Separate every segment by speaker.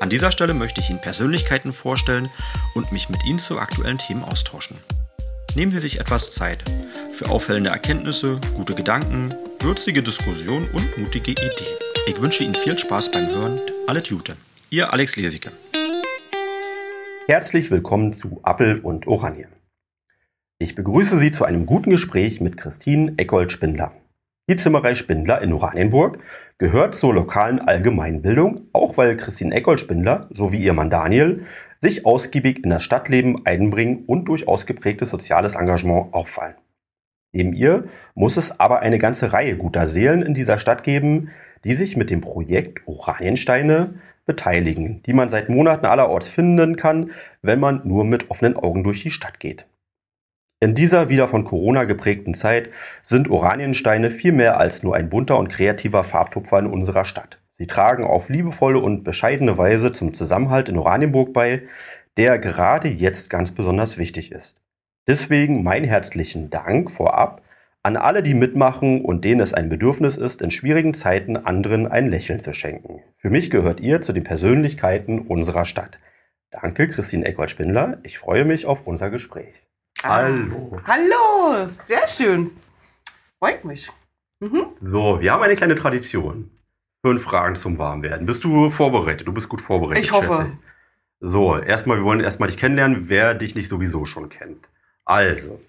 Speaker 1: An dieser Stelle möchte ich Ihnen Persönlichkeiten vorstellen und mich mit Ihnen zu aktuellen Themen austauschen. Nehmen Sie sich etwas Zeit für auffällende Erkenntnisse, gute Gedanken, würzige Diskussionen und mutige Ideen. Ich wünsche Ihnen viel Spaß beim Hören. Alles Gute. Ihr Alex Lesicke.
Speaker 2: Herzlich willkommen zu Appel und Oranje. Ich begrüße Sie zu einem guten Gespräch mit Christine Eckold-Spindler. Die Zimmerei Spindler in Oranienburg gehört zur lokalen Allgemeinbildung, auch weil Christine Eckold-Spindler sowie ihr Mann Daniel sich ausgiebig in das Stadtleben einbringen und durch ausgeprägtes soziales Engagement auffallen. Neben ihr muss es aber eine ganze Reihe guter Seelen in dieser Stadt geben, die sich mit dem Projekt Oraniensteine beteiligen, die man seit Monaten allerorts finden kann, wenn man nur mit offenen Augen durch die Stadt geht. In dieser wieder von Corona geprägten Zeit sind Oraniensteine viel mehr als nur ein bunter und kreativer Farbtupfer in unserer Stadt. Sie tragen auf liebevolle und bescheidene Weise zum Zusammenhalt in Oranienburg bei, der gerade jetzt ganz besonders wichtig ist. Deswegen mein herzlichen Dank vorab an alle, die mitmachen und denen es ein Bedürfnis ist, in schwierigen Zeiten anderen ein Lächeln zu schenken. Für mich gehört ihr zu den Persönlichkeiten unserer Stadt. Danke, Christine Eckwald-Spindler. Ich freue mich auf unser Gespräch.
Speaker 3: Ah,
Speaker 2: Hallo.
Speaker 3: Hallo, sehr schön. Freut mich. Mhm.
Speaker 2: So, wir haben eine kleine Tradition. Fünf Fragen zum Warmwerden. Bist du vorbereitet? Du bist gut vorbereitet.
Speaker 3: Ich hoffe.
Speaker 2: ich. So, erstmal, wir wollen erstmal dich kennenlernen, wer dich nicht sowieso schon kennt. Also,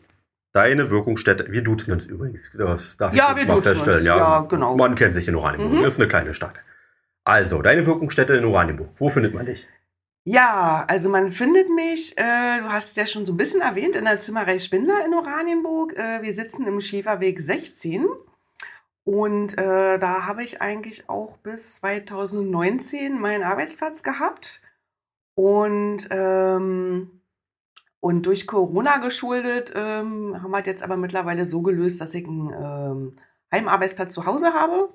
Speaker 2: deine Wirkungsstätte, wir duzen uns übrigens, das darf
Speaker 3: Ja,
Speaker 2: ich
Speaker 3: wir
Speaker 2: mal
Speaker 3: duzen
Speaker 2: feststellen.
Speaker 3: uns. Ja, genau.
Speaker 2: Man kennt sich in Oranienburg,
Speaker 3: Mhm.
Speaker 2: ist eine kleine Stadt. Also, deine Wirkungsstätte in Oranienburg, wo findet man dich?
Speaker 3: Ja, also man findet mich, äh, du hast es ja schon so ein bisschen erwähnt, in der Zimmerei Spindler in Oranienburg. Äh, wir sitzen im Schäferweg 16 und äh, da habe ich eigentlich auch bis 2019 meinen Arbeitsplatz gehabt. Und ähm, und durch Corona geschuldet ähm, haben wir es jetzt aber mittlerweile so gelöst, dass ich einen ähm, Heimarbeitsplatz zu Hause habe,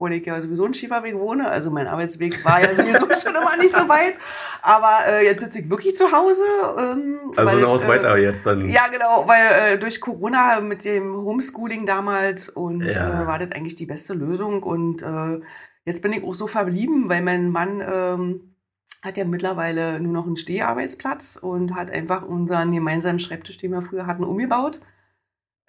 Speaker 3: obwohl ich ja sowieso in Schieferweg wohne. Also mein Arbeitsweg war ja sowieso schon immer nicht so weit. Aber äh, jetzt sitze ich wirklich zu Hause. Ähm,
Speaker 2: Also, ein Haus
Speaker 3: äh,
Speaker 2: weiter jetzt dann.
Speaker 3: Ja, genau, weil äh, durch Corona mit dem Homeschooling damals und
Speaker 2: Ja.
Speaker 3: äh, war das eigentlich die beste Lösung. Und äh, jetzt bin ich auch so verblieben, weil mein Mann ähm, hat ja mittlerweile nur noch einen Steharbeitsplatz und hat einfach unseren gemeinsamen Schreibtisch, den wir früher hatten, umgebaut.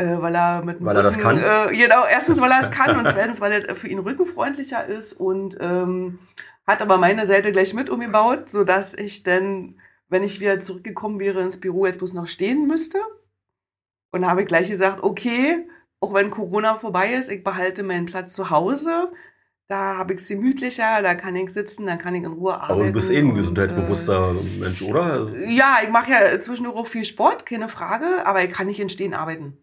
Speaker 3: Äh, weil er mit
Speaker 2: Weil er das kann?
Speaker 3: Äh, genau, erstens, weil er es kann und zweitens, weil er für ihn rückenfreundlicher ist und ähm, hat aber meine Seite gleich mit umgebaut, sodass ich dann, wenn ich wieder zurückgekommen wäre ins Büro, jetzt bloß noch stehen müsste. Und da habe ich gleich gesagt, okay, auch wenn Corona vorbei ist, ich behalte meinen Platz zu Hause. Da habe ich es gemütlicher, da kann ich sitzen, da kann ich in Ruhe arbeiten.
Speaker 2: Aber du bist eh ein
Speaker 3: und,
Speaker 2: gesundheitsbewusster Mensch, oder?
Speaker 3: Äh, ja, ich mache ja zwischendurch auch viel Sport, keine Frage, aber ich kann nicht im Stehen arbeiten.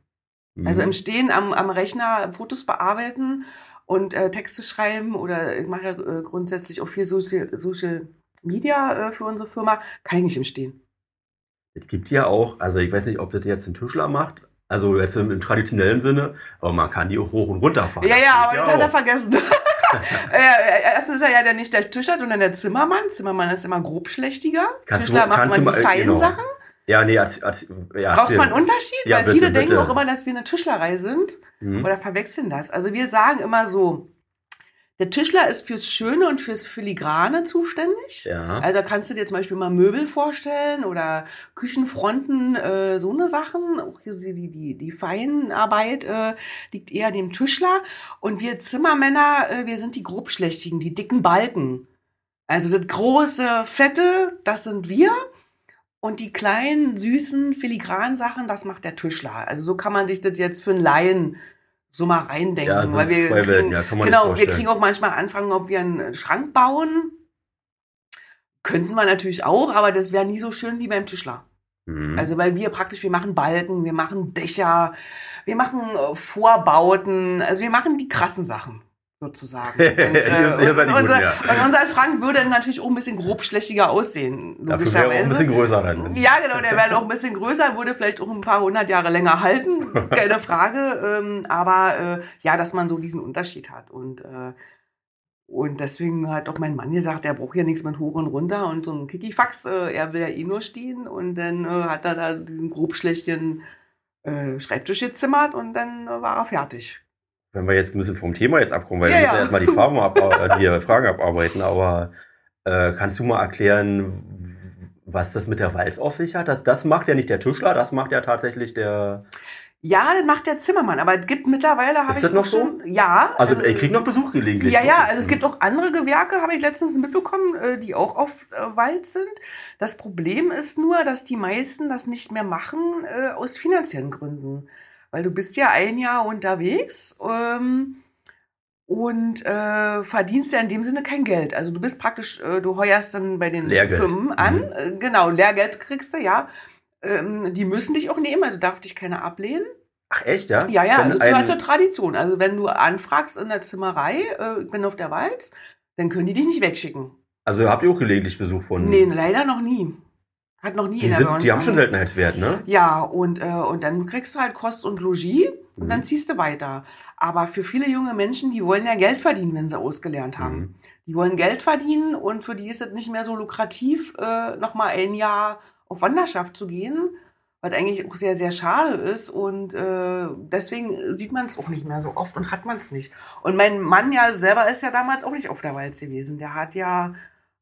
Speaker 3: Also
Speaker 2: Mhm.
Speaker 3: im Stehen am, am Rechner Fotos bearbeiten und äh, Texte schreiben oder ich mache ja äh, grundsätzlich auch viel Social, Social Media äh, für unsere Firma, kann ich nicht im Stehen.
Speaker 2: Es gibt ja auch, also ich weiß nicht, ob das jetzt ein Tischler macht, also jetzt im, im traditionellen Sinne, aber man kann die auch hoch und runter fahren.
Speaker 3: Ja, ja, aber das hat er vergessen. erstens ist er ja der, nicht der Tischler, sondern der Zimmermann. Zimmermann ist immer grobschlächtiger.
Speaker 2: Kannst du-
Speaker 3: Tischler macht
Speaker 2: kannst
Speaker 3: man
Speaker 2: du
Speaker 3: die feinen
Speaker 2: genau.
Speaker 3: Sachen.
Speaker 2: Ja, nee, als, als, ja,
Speaker 3: Brauchst du mal einen. Unterschied?
Speaker 2: Ja,
Speaker 3: Weil
Speaker 2: bitte,
Speaker 3: viele denken
Speaker 2: bitte.
Speaker 3: auch immer, dass wir eine Tischlerei sind
Speaker 2: Mhm.
Speaker 3: oder verwechseln das. Also wir sagen immer so, der Tischler ist fürs Schöne und fürs Filigrane zuständig.
Speaker 2: Ja.
Speaker 3: Also da kannst du dir zum Beispiel mal Möbel vorstellen oder Küchenfronten, äh, so eine Sachen. Auch hier die, die, die, die Feinarbeit äh, liegt eher dem Tischler. Und wir Zimmermänner, äh, wir sind die grobschlächtigen, die dicken Balken. Also das große, fette, das sind wir. Und die kleinen, süßen, filigranen Sachen, das macht der Tischler. Also so kann man sich das jetzt für einen Laien so mal reindenken.
Speaker 2: Ja, also
Speaker 3: weil wir kriegen,
Speaker 2: Welten, ja, kann man sich
Speaker 3: genau, wir kriegen auch manchmal Anfragen, ob wir einen Schrank bauen. Könnten wir natürlich auch, aber das wäre nie so schön wie beim Tischler.
Speaker 2: Mhm.
Speaker 3: Also weil wir praktisch, wir machen Balken, wir machen Dächer, wir machen äh, Vorbauten, also wir machen die krassen Sachen. Sozusagen. Und, äh, und unser,
Speaker 2: Guten, ja.
Speaker 3: und unser Schrank würde natürlich auch ein bisschen grobschlächtiger aussehen,
Speaker 2: wäre auch ein bisschen größer dann.
Speaker 3: ja, genau, der wäre noch ein bisschen größer, würde vielleicht auch ein paar hundert Jahre länger halten, keine Frage. Ähm, aber äh, ja, dass man so diesen Unterschied hat. Und, äh, und deswegen hat auch mein Mann gesagt, er braucht ja nichts mit hoch und runter und so ein Kikifax, äh, er will ja eh nur stehen. Und dann äh, hat er da diesen grobschlechten äh, Schreibtisch gezimmert und dann war er fertig.
Speaker 2: Wenn wir jetzt ein bisschen vom Thema jetzt abkommen, weil
Speaker 3: Ja,
Speaker 2: wir müssen
Speaker 3: ja.
Speaker 2: erstmal die Fragen, ab, äh, die Fragen abarbeiten, aber äh, kannst du mal erklären, was das mit der Walz auf sich hat? Das, das macht ja nicht der Tischler, das macht ja tatsächlich der.
Speaker 3: Ja, das macht der Zimmermann, aber es gibt mittlerweile, habe
Speaker 2: Ist
Speaker 3: ich
Speaker 2: das noch
Speaker 3: schon,
Speaker 2: so?
Speaker 3: ja.
Speaker 2: Also, ich krieg noch Besuch gelegentlich.
Speaker 3: Ja, ja, also es gibt auch andere Gewerke, habe ich letztens mitbekommen, äh, die auch auf äh, Wald sind. Das Problem ist nur, dass die meisten das nicht mehr machen aus finanziellen Gründen. Weil du bist ja ein Jahr unterwegs ähm, und äh, verdienst ja in dem Sinne kein Geld. Also du bist praktisch, äh, du heuerst dann bei den
Speaker 2: Lehrgeld.
Speaker 3: Firmen an.
Speaker 2: Mhm.
Speaker 3: Äh, genau, Lehrgeld kriegst du, ja. Ähm, die müssen dich auch nehmen, also darf dich keiner ablehnen.
Speaker 2: Ach, echt, ja?
Speaker 3: Ja, ja,
Speaker 2: Wenn
Speaker 3: also gehört zur Tradition. Also wenn du anfragst in der Zimmerei, äh, ich bin auf der Walz, dann können die dich nicht wegschicken.
Speaker 2: Also habt ihr auch gelegentlich Besuch von.
Speaker 3: Nee, leider noch nie. Hat noch nie
Speaker 2: die, sind, die haben schon Seltenheitswert, ne?
Speaker 3: Ja, und, äh, und dann kriegst du halt Kost und Logis und
Speaker 2: Mhm.
Speaker 3: dann ziehst du weiter. Aber für viele junge Menschen, die wollen ja Geld verdienen, wenn sie ausgelernt haben.
Speaker 2: Mhm.
Speaker 3: Die wollen Geld verdienen und für die ist es nicht mehr so lukrativ, äh, nochmal ein Jahr auf Wanderschaft zu gehen, was eigentlich auch sehr, sehr schade ist. Und äh, deswegen sieht man es auch nicht mehr so oft und hat man es nicht. Und mein Mann ja selber ist ja damals auch nicht auf der Walz gewesen. Der hat ja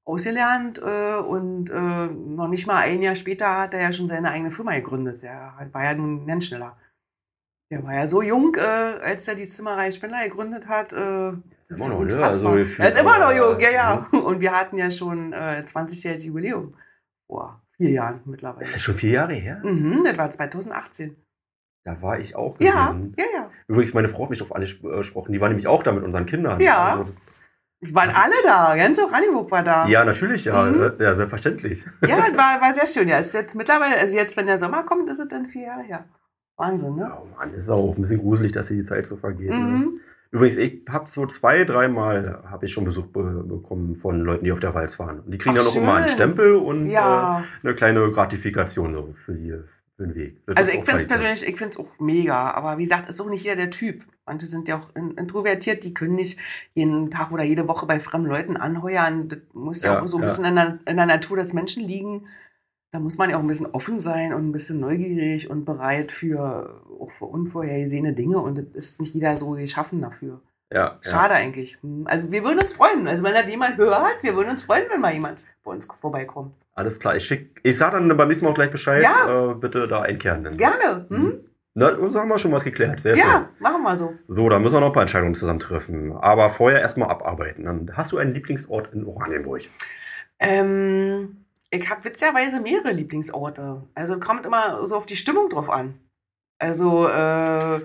Speaker 3: ausgelernt äh, und äh, noch nicht mal ein Jahr später hat er ja schon seine eigene Firma gegründet. Der war ja nun ein Nennschneller. Der war ja so jung, äh, als er die Zimmerei Spender gegründet hat. Äh, das ist
Speaker 2: Immer
Speaker 3: ja
Speaker 2: noch, ne?
Speaker 3: unfassbar.
Speaker 2: Also für-
Speaker 3: er ist immer noch jung, ja, ja. Und wir hatten ja schon äh, 20-jähriges Jubiläum. Vor vier Jahren mittlerweile.
Speaker 2: Ist das schon vier Jahre her?
Speaker 3: Mhm, das war 2018.
Speaker 2: Da war ich auch
Speaker 3: Ja,
Speaker 2: gewesen.
Speaker 3: ja, ja.
Speaker 2: Übrigens, meine Frau hat mich darauf angesprochen. Die war nämlich auch da mit unseren Kindern.
Speaker 3: Ja.
Speaker 2: Also,
Speaker 3: waren alle da. Ganz Oranienburg war da.
Speaker 2: ja, natürlich, ja.
Speaker 3: Mhm.
Speaker 2: Ja, selbstverständlich.
Speaker 3: Ja, war, war sehr schön. Ja, ist jetzt mittlerweile, also jetzt, wenn der Sommer kommt, ist es dann vier Jahre her. Wahnsinn, ne?
Speaker 2: Oh Mann, ist auch ein bisschen gruselig, dass die Zeit so vergeht. Ne?
Speaker 3: Mhm.
Speaker 2: Übrigens, ich habe so zwei, dreimal habe ich schon Besuch be bekommen von Leuten, die auf der Walz waren. Und die kriegen
Speaker 3: Ach,
Speaker 2: dann auch immer einen
Speaker 3: schön.
Speaker 2: Stempel und
Speaker 3: Ja.
Speaker 2: äh, eine kleine Gratifikation so für, die, für den Weg. Das
Speaker 3: Also ich finde es persönlich, ich finde es auch mega. Aber wie gesagt, ist auch nicht jeder der Typ. Manche sind ja auch in- introvertiert, die können nicht jeden Tag oder jede Woche bei fremden Leuten anheuern. Das muss ja,
Speaker 2: Ja,
Speaker 3: auch so ein
Speaker 2: ja.
Speaker 3: bisschen in der, in der Natur des Menschen liegen. Da muss man ja auch ein bisschen offen sein und ein bisschen neugierig und bereit für, auch für unvorhergesehene Dinge. Und das ist nicht jeder so geschaffen dafür.
Speaker 2: Ja, ja.
Speaker 3: Schade eigentlich. Hm, Also wir würden uns freuen. Also wenn das jemand hört, wir würden uns freuen, wenn mal jemand bei uns vorbeikommt.
Speaker 2: Alles klar, ich schick, ich sag dann beim nächsten Mal auch gleich Bescheid.
Speaker 3: Ja.
Speaker 2: Äh, bitte da einkehren. Dann.
Speaker 3: Gerne. Hm?
Speaker 2: Mhm. Na, so haben wir schon was geklärt. Sehr
Speaker 3: Ja, machen wir so.
Speaker 2: schön. So, dann müssen wir noch ein paar Entscheidungen zusammen treffen. Aber vorher erstmal abarbeiten. Dann hast du einen Lieblingsort in Oranienburg.
Speaker 3: Ähm, ich habe witzigerweise mehrere Lieblingsorte. Also kommt immer so auf die Stimmung drauf an. Also, äh,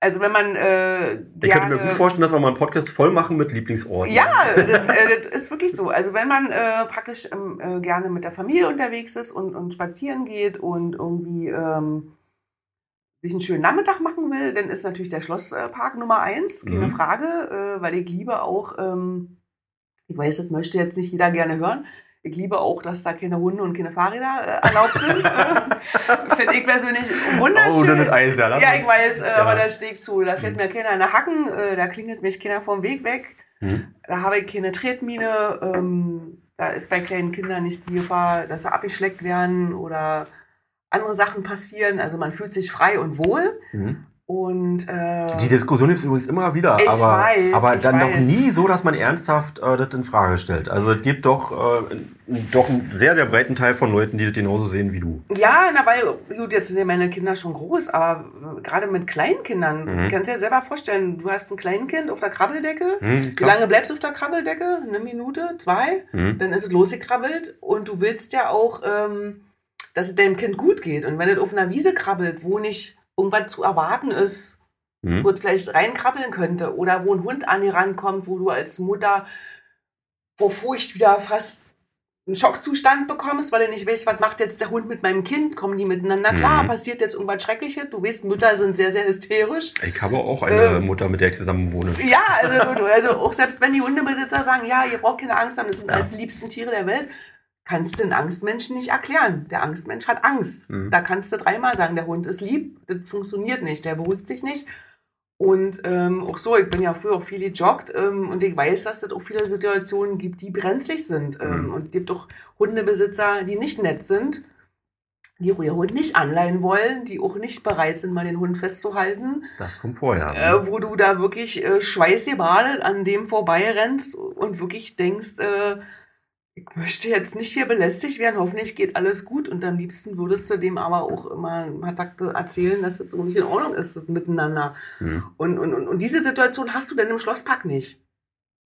Speaker 3: also wenn man äh,
Speaker 2: Ich könnte mir gut vorstellen, dass wir mal einen Podcast voll machen mit Lieblingsorten.
Speaker 3: Ja, das, äh, das ist wirklich so. Also wenn man äh, praktisch ähm, äh, gerne mit der Familie unterwegs ist und, und spazieren geht und irgendwie ähm, sich einen schönen Nachmittag machen will, dann ist natürlich der Schlosspark Nummer eins, keine
Speaker 2: Mhm.
Speaker 3: Frage, äh, weil ich liebe auch, ähm, ich weiß, das möchte jetzt nicht jeder gerne hören, ich liebe auch, dass da keine Hunde und keine Fahrräder äh, erlaubt sind. Finde ich persönlich wunderschön.
Speaker 2: Oh, dann das Eis, ja.
Speaker 3: Ja, ich weiß, äh,
Speaker 2: Ja.
Speaker 3: aber da stehe ich zu. Da fällt mir keiner in den Hacken, äh, da klingelt mich keiner vom Weg weg.
Speaker 2: Hm?
Speaker 3: Da habe ich keine Tretmine. Ähm, da ist bei kleinen Kindern nicht die Gefahr, dass sie abgeschleckt werden oder andere Sachen passieren. Also man fühlt sich frei und wohl.
Speaker 2: Mhm.
Speaker 3: Und äh,
Speaker 2: Die Diskussion gibt es übrigens immer wieder,
Speaker 3: Ich
Speaker 2: aber,
Speaker 3: weiß,
Speaker 2: aber dann noch
Speaker 3: weiß.
Speaker 2: nie so, dass man ernsthaft äh, das in Frage stellt. Also es gibt doch, äh, doch einen sehr, sehr breiten Teil von Leuten, die das genauso sehen wie du.
Speaker 3: ja, na, weil, gut, jetzt sind ja meine Kinder schon groß, aber äh, gerade mit kleinen Kindern,
Speaker 2: Mhm.
Speaker 3: kannst du dir selber vorstellen, du hast ein Kleinkind auf der Krabbeldecke.
Speaker 2: Hm,
Speaker 3: Wie lange bleibst du auf der Krabbeldecke? Eine Minute? Zwei?
Speaker 2: Hm.
Speaker 3: Dann ist es losgekrabbelt und du willst ja auch, ähm, dass es deinem Kind gut geht. Und wenn es auf einer Wiese krabbelt, wo nicht irgendwas zu erwarten ist,
Speaker 2: Hm.
Speaker 3: wo es vielleicht reinkrabbeln könnte oder wo ein Hund an dir rankommt, wo du als Mutter vor Furcht wieder fast einen Schockzustand bekommst, weil du nicht weißt, was macht jetzt der Hund mit meinem Kind, kommen die miteinander klar,
Speaker 2: Mhm.
Speaker 3: passiert jetzt irgendwas Schreckliches, du weißt, Mütter sind sehr, sehr hysterisch.
Speaker 2: Ich habe auch eine
Speaker 3: Ähm.
Speaker 2: Mutter, mit der ich zusammen wohne.
Speaker 3: Ja, also, also auch selbst wenn die Hundebesitzer sagen, ja, ihr braucht keine Angst haben, das sind halt die liebsten Tiere der Welt, kannst du den Angstmenschen nicht erklären. Der Angstmensch hat Angst.
Speaker 2: Mhm.
Speaker 3: Da kannst du dreimal sagen, der Hund ist lieb, das funktioniert nicht, der beruhigt sich nicht. Und ähm, auch so, ich bin ja früher auch viel gejoggt ähm, und ich weiß, dass es auch viele Situationen gibt, die brenzlig sind. Ähm,
Speaker 2: Mhm.
Speaker 3: Und es gibt auch Hundebesitzer, die nicht nett sind, die ihr Hund nicht anleihen wollen, die auch nicht bereit sind, mal den Hund festzuhalten
Speaker 2: Das kommt vorher.
Speaker 3: äh, wo du da wirklich äh, schweißgebadet an dem vorbeirennst und wirklich denkst, äh, ich möchte jetzt nicht hier belästigt werden, hoffentlich geht alles gut und am liebsten würdest du dem aber auch immer ein paar Takte erzählen, dass das so nicht in Ordnung ist miteinander.
Speaker 2: Mhm.
Speaker 3: Und, und, und, und diese Situation hast du dann im Schlosspark nicht.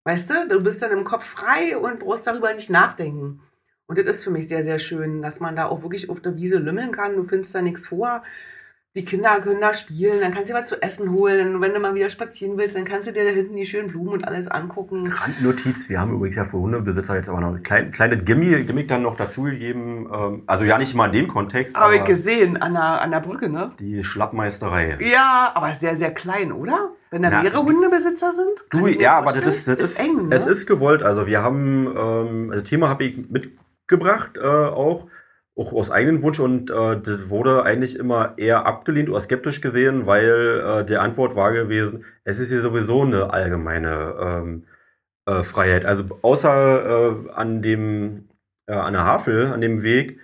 Speaker 3: Weißt du, du bist dann im Kopf frei und brauchst darüber nicht nachdenken. Und das ist für mich sehr, sehr schön, dass man da auch wirklich auf der Wiese lümmeln kann. Du findest da nichts vor. Die Kinder können da spielen, dann kannst du dir was zu essen holen. Und wenn du mal wieder spazieren willst, dann kannst du dir da hinten die schönen Blumen und alles angucken.
Speaker 2: Randnotiz, wir haben übrigens ja für Hundebesitzer jetzt aber noch ein klein, kleines Gimmick, Gimmick dann noch dazugegeben. Ähm, also ja nicht mal in dem Kontext,
Speaker 3: Habe ich gesehen an der, an der Brücke, ne?
Speaker 2: die Schlappmeisterei.
Speaker 3: Ja, aber sehr, sehr klein, oder? Wenn da
Speaker 2: Na,
Speaker 3: mehrere Hundebesitzer sind?
Speaker 2: Du, ja, aber das ist, das ist,
Speaker 3: eng, ne?
Speaker 2: es ist gewollt. Also wir haben, ähm, also Thema habe ich mitgebracht äh, auch, auch aus eigenem Wunsch und äh, das wurde eigentlich immer eher abgelehnt oder skeptisch gesehen, weil äh, die Antwort war gewesen, es ist hier sowieso eine allgemeine ähm, äh, Freiheit. Also außer äh, an dem, äh, an der Havel, an dem Weg,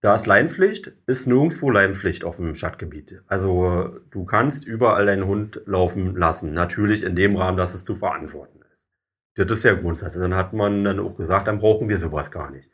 Speaker 2: da ist Leinpflicht, ist nirgendwo Leinpflicht auf dem Stadtgebiet. Also du kannst überall deinen Hund laufen lassen. Natürlich in dem Rahmen, dass es zu verantworten ist. Das ist ja Grundsatz. Und dann hat man dann auch gesagt, dann brauchen wir sowas gar nicht.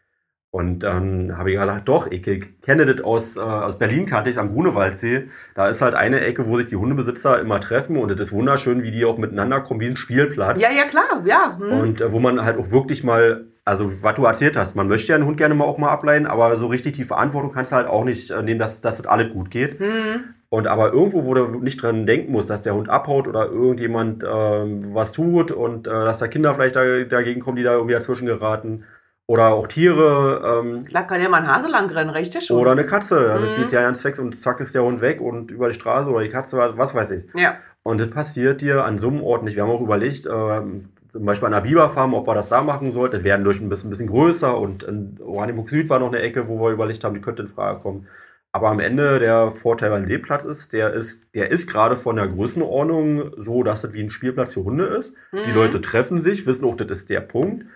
Speaker 2: Und dann habe ich gesagt, doch, ich kenne das aus, äh, aus Berlin, kannte ich am Grunewaldsee. Da ist halt eine Ecke, wo sich die Hundebesitzer immer treffen und das ist wunderschön, wie die auch miteinander kommen, wie ein Spielplatz.
Speaker 3: Ja, ja, klar, ja. Hm.
Speaker 2: Und äh, wo man halt auch wirklich mal, also was du erzählt hast, man möchte ja einen Hund gerne mal auch mal ableiten, aber so richtig die Verantwortung kannst du halt auch nicht äh, nehmen, dass, dass das alles gut geht.
Speaker 3: Hm.
Speaker 2: Und aber irgendwo, wo du nicht dran denken musst, dass der Hund abhaut oder irgendjemand ähm, was tut und äh, dass da Kinder vielleicht da, dagegen kommen, die da irgendwie dazwischen geraten. Oder auch Tiere ähm,
Speaker 3: Da kann ja mal ein Hase lang rennen, reicht ja schon.
Speaker 2: oder eine Katze. Das
Speaker 3: Mhm.
Speaker 2: geht ja ganz weg und zack ist der Hund weg und über die Straße oder die Katze, was weiß ich.
Speaker 3: ja.
Speaker 2: Und das passiert dir an so einem Ort nicht. Wir haben auch überlegt, ähm, zum Beispiel an der Biberfarm, ob wir das da machen sollten. Das wäre durch ein bisschen, ein bisschen größer und in Oranienburg Süd war noch eine Ecke, wo wir überlegt haben, die könnte in Frage kommen. Aber am Ende der Vorteil beim Lebplatz ist, der ist, der ist gerade von der Größenordnung so, dass das wie ein Spielplatz für Hunde ist. Die
Speaker 3: Mhm.
Speaker 2: Leute treffen sich, wissen auch, das ist der Punkt.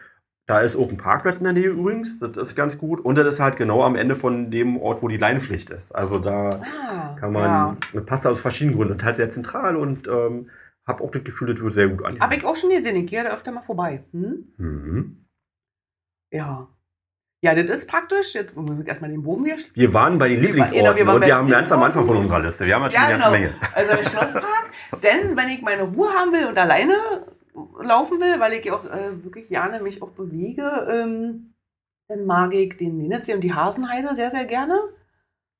Speaker 2: Da ist auch ein Parkplatz in der Nähe übrigens, das ist ganz gut. Und das ist halt genau am Ende von dem Ort, wo die Leinpflicht ist. Also da
Speaker 3: Ah,
Speaker 2: kann man,
Speaker 3: Ja.
Speaker 2: das passt aus verschiedenen Gründen. Und halt sehr zentral und ähm, habe auch das Gefühl, das wird sehr gut angenommen.
Speaker 3: Habe ich auch schon gesehen, ich gehe da öfter mal vorbei. Hm?
Speaker 2: Mhm.
Speaker 3: Ja. Ja, das ist praktisch. Jetzt muss ich erstmal den Bogen hier schließen.
Speaker 2: Wir waren bei den Lieblingsorten
Speaker 3: genau, wir
Speaker 2: und wir haben ganz am. Anfang von unserer Liste. Wir haben natürlich
Speaker 3: Ja,
Speaker 2: eine ganze
Speaker 3: genau.
Speaker 2: Menge.
Speaker 3: Also der Schlosspark. Denn wenn ich meine Ruhe haben will und alleine laufen will, weil ich ja auch äh, wirklich gerne mich auch bewege, ähm, dann mag ich den Linetsee und die Hasenheide sehr, sehr gerne.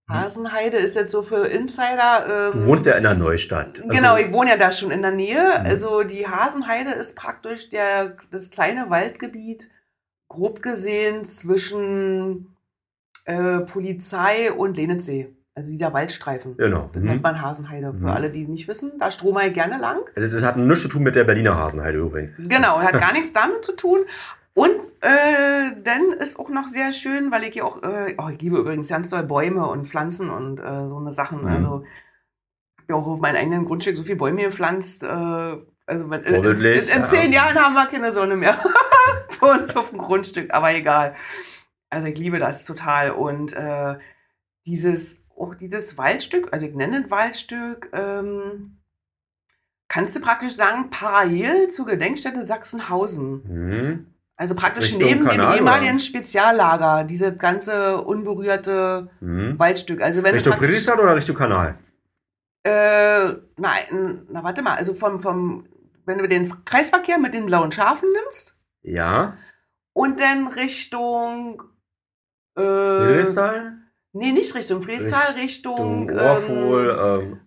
Speaker 3: Hasenheide ist jetzt so für Insider. Ähm,
Speaker 2: Du wohnst ja in der Neustadt. Also,
Speaker 3: Genau, ich wohne ja da schon in der Nähe.
Speaker 2: Mhm.
Speaker 3: Also die Hasenheide ist praktisch der, das kleine Waldgebiet, grob gesehen, zwischen äh, Polizei und Lenetsee. Also dieser Waldstreifen.
Speaker 2: Genau.
Speaker 3: Das
Speaker 2: Mhm.
Speaker 3: nennt man Hasenheide. Für
Speaker 2: Mhm.
Speaker 3: alle, die nicht wissen, da strome ich gerne lang.
Speaker 2: Das hat nichts zu tun mit der Berliner Hasenheide übrigens.
Speaker 3: Genau, hat gar nichts damit zu tun. Und äh, dann ist auch noch sehr schön, weil ich ja auch, äh, oh, ich liebe übrigens ganz doll Bäume und Pflanzen und äh, so eine Sachen.
Speaker 2: Mhm.
Speaker 3: Also ich habe ja auch auf meinem eigenen Grundstück so viele Bäume gepflanzt. Äh, also wenn, in, in, in
Speaker 2: ja.
Speaker 3: zehn Jahren haben wir keine Sonne mehr bei uns auf dem Grundstück, aber egal. Also ich liebe das total. Und äh, dieses, auch dieses Waldstück, also ich nenne es Waldstück, ähm, kannst du praktisch sagen, parallel zur Gedenkstätte Sachsenhausen.
Speaker 2: Mhm.
Speaker 3: Also praktisch
Speaker 2: Richtung
Speaker 3: neben
Speaker 2: Kanal,
Speaker 3: dem ehemaligen
Speaker 2: oder?
Speaker 3: Speziallager, diese ganze unberührte
Speaker 2: Mhm.
Speaker 3: Waldstück. Also wenn
Speaker 2: Richtung Friedrichstadt oder Richtung Kanal?
Speaker 3: äh, nein, na warte mal, also vom, vom, wenn du den Kreisverkehr mit den blauen Schafen nimmst
Speaker 2: Ja.
Speaker 3: und dann Richtung, äh,
Speaker 2: Friedrichsthal?
Speaker 3: Nee, nicht Richtung Friestal, Richtung,
Speaker 2: Richtung Ohrfohl,
Speaker 3: ähm,
Speaker 2: ähm,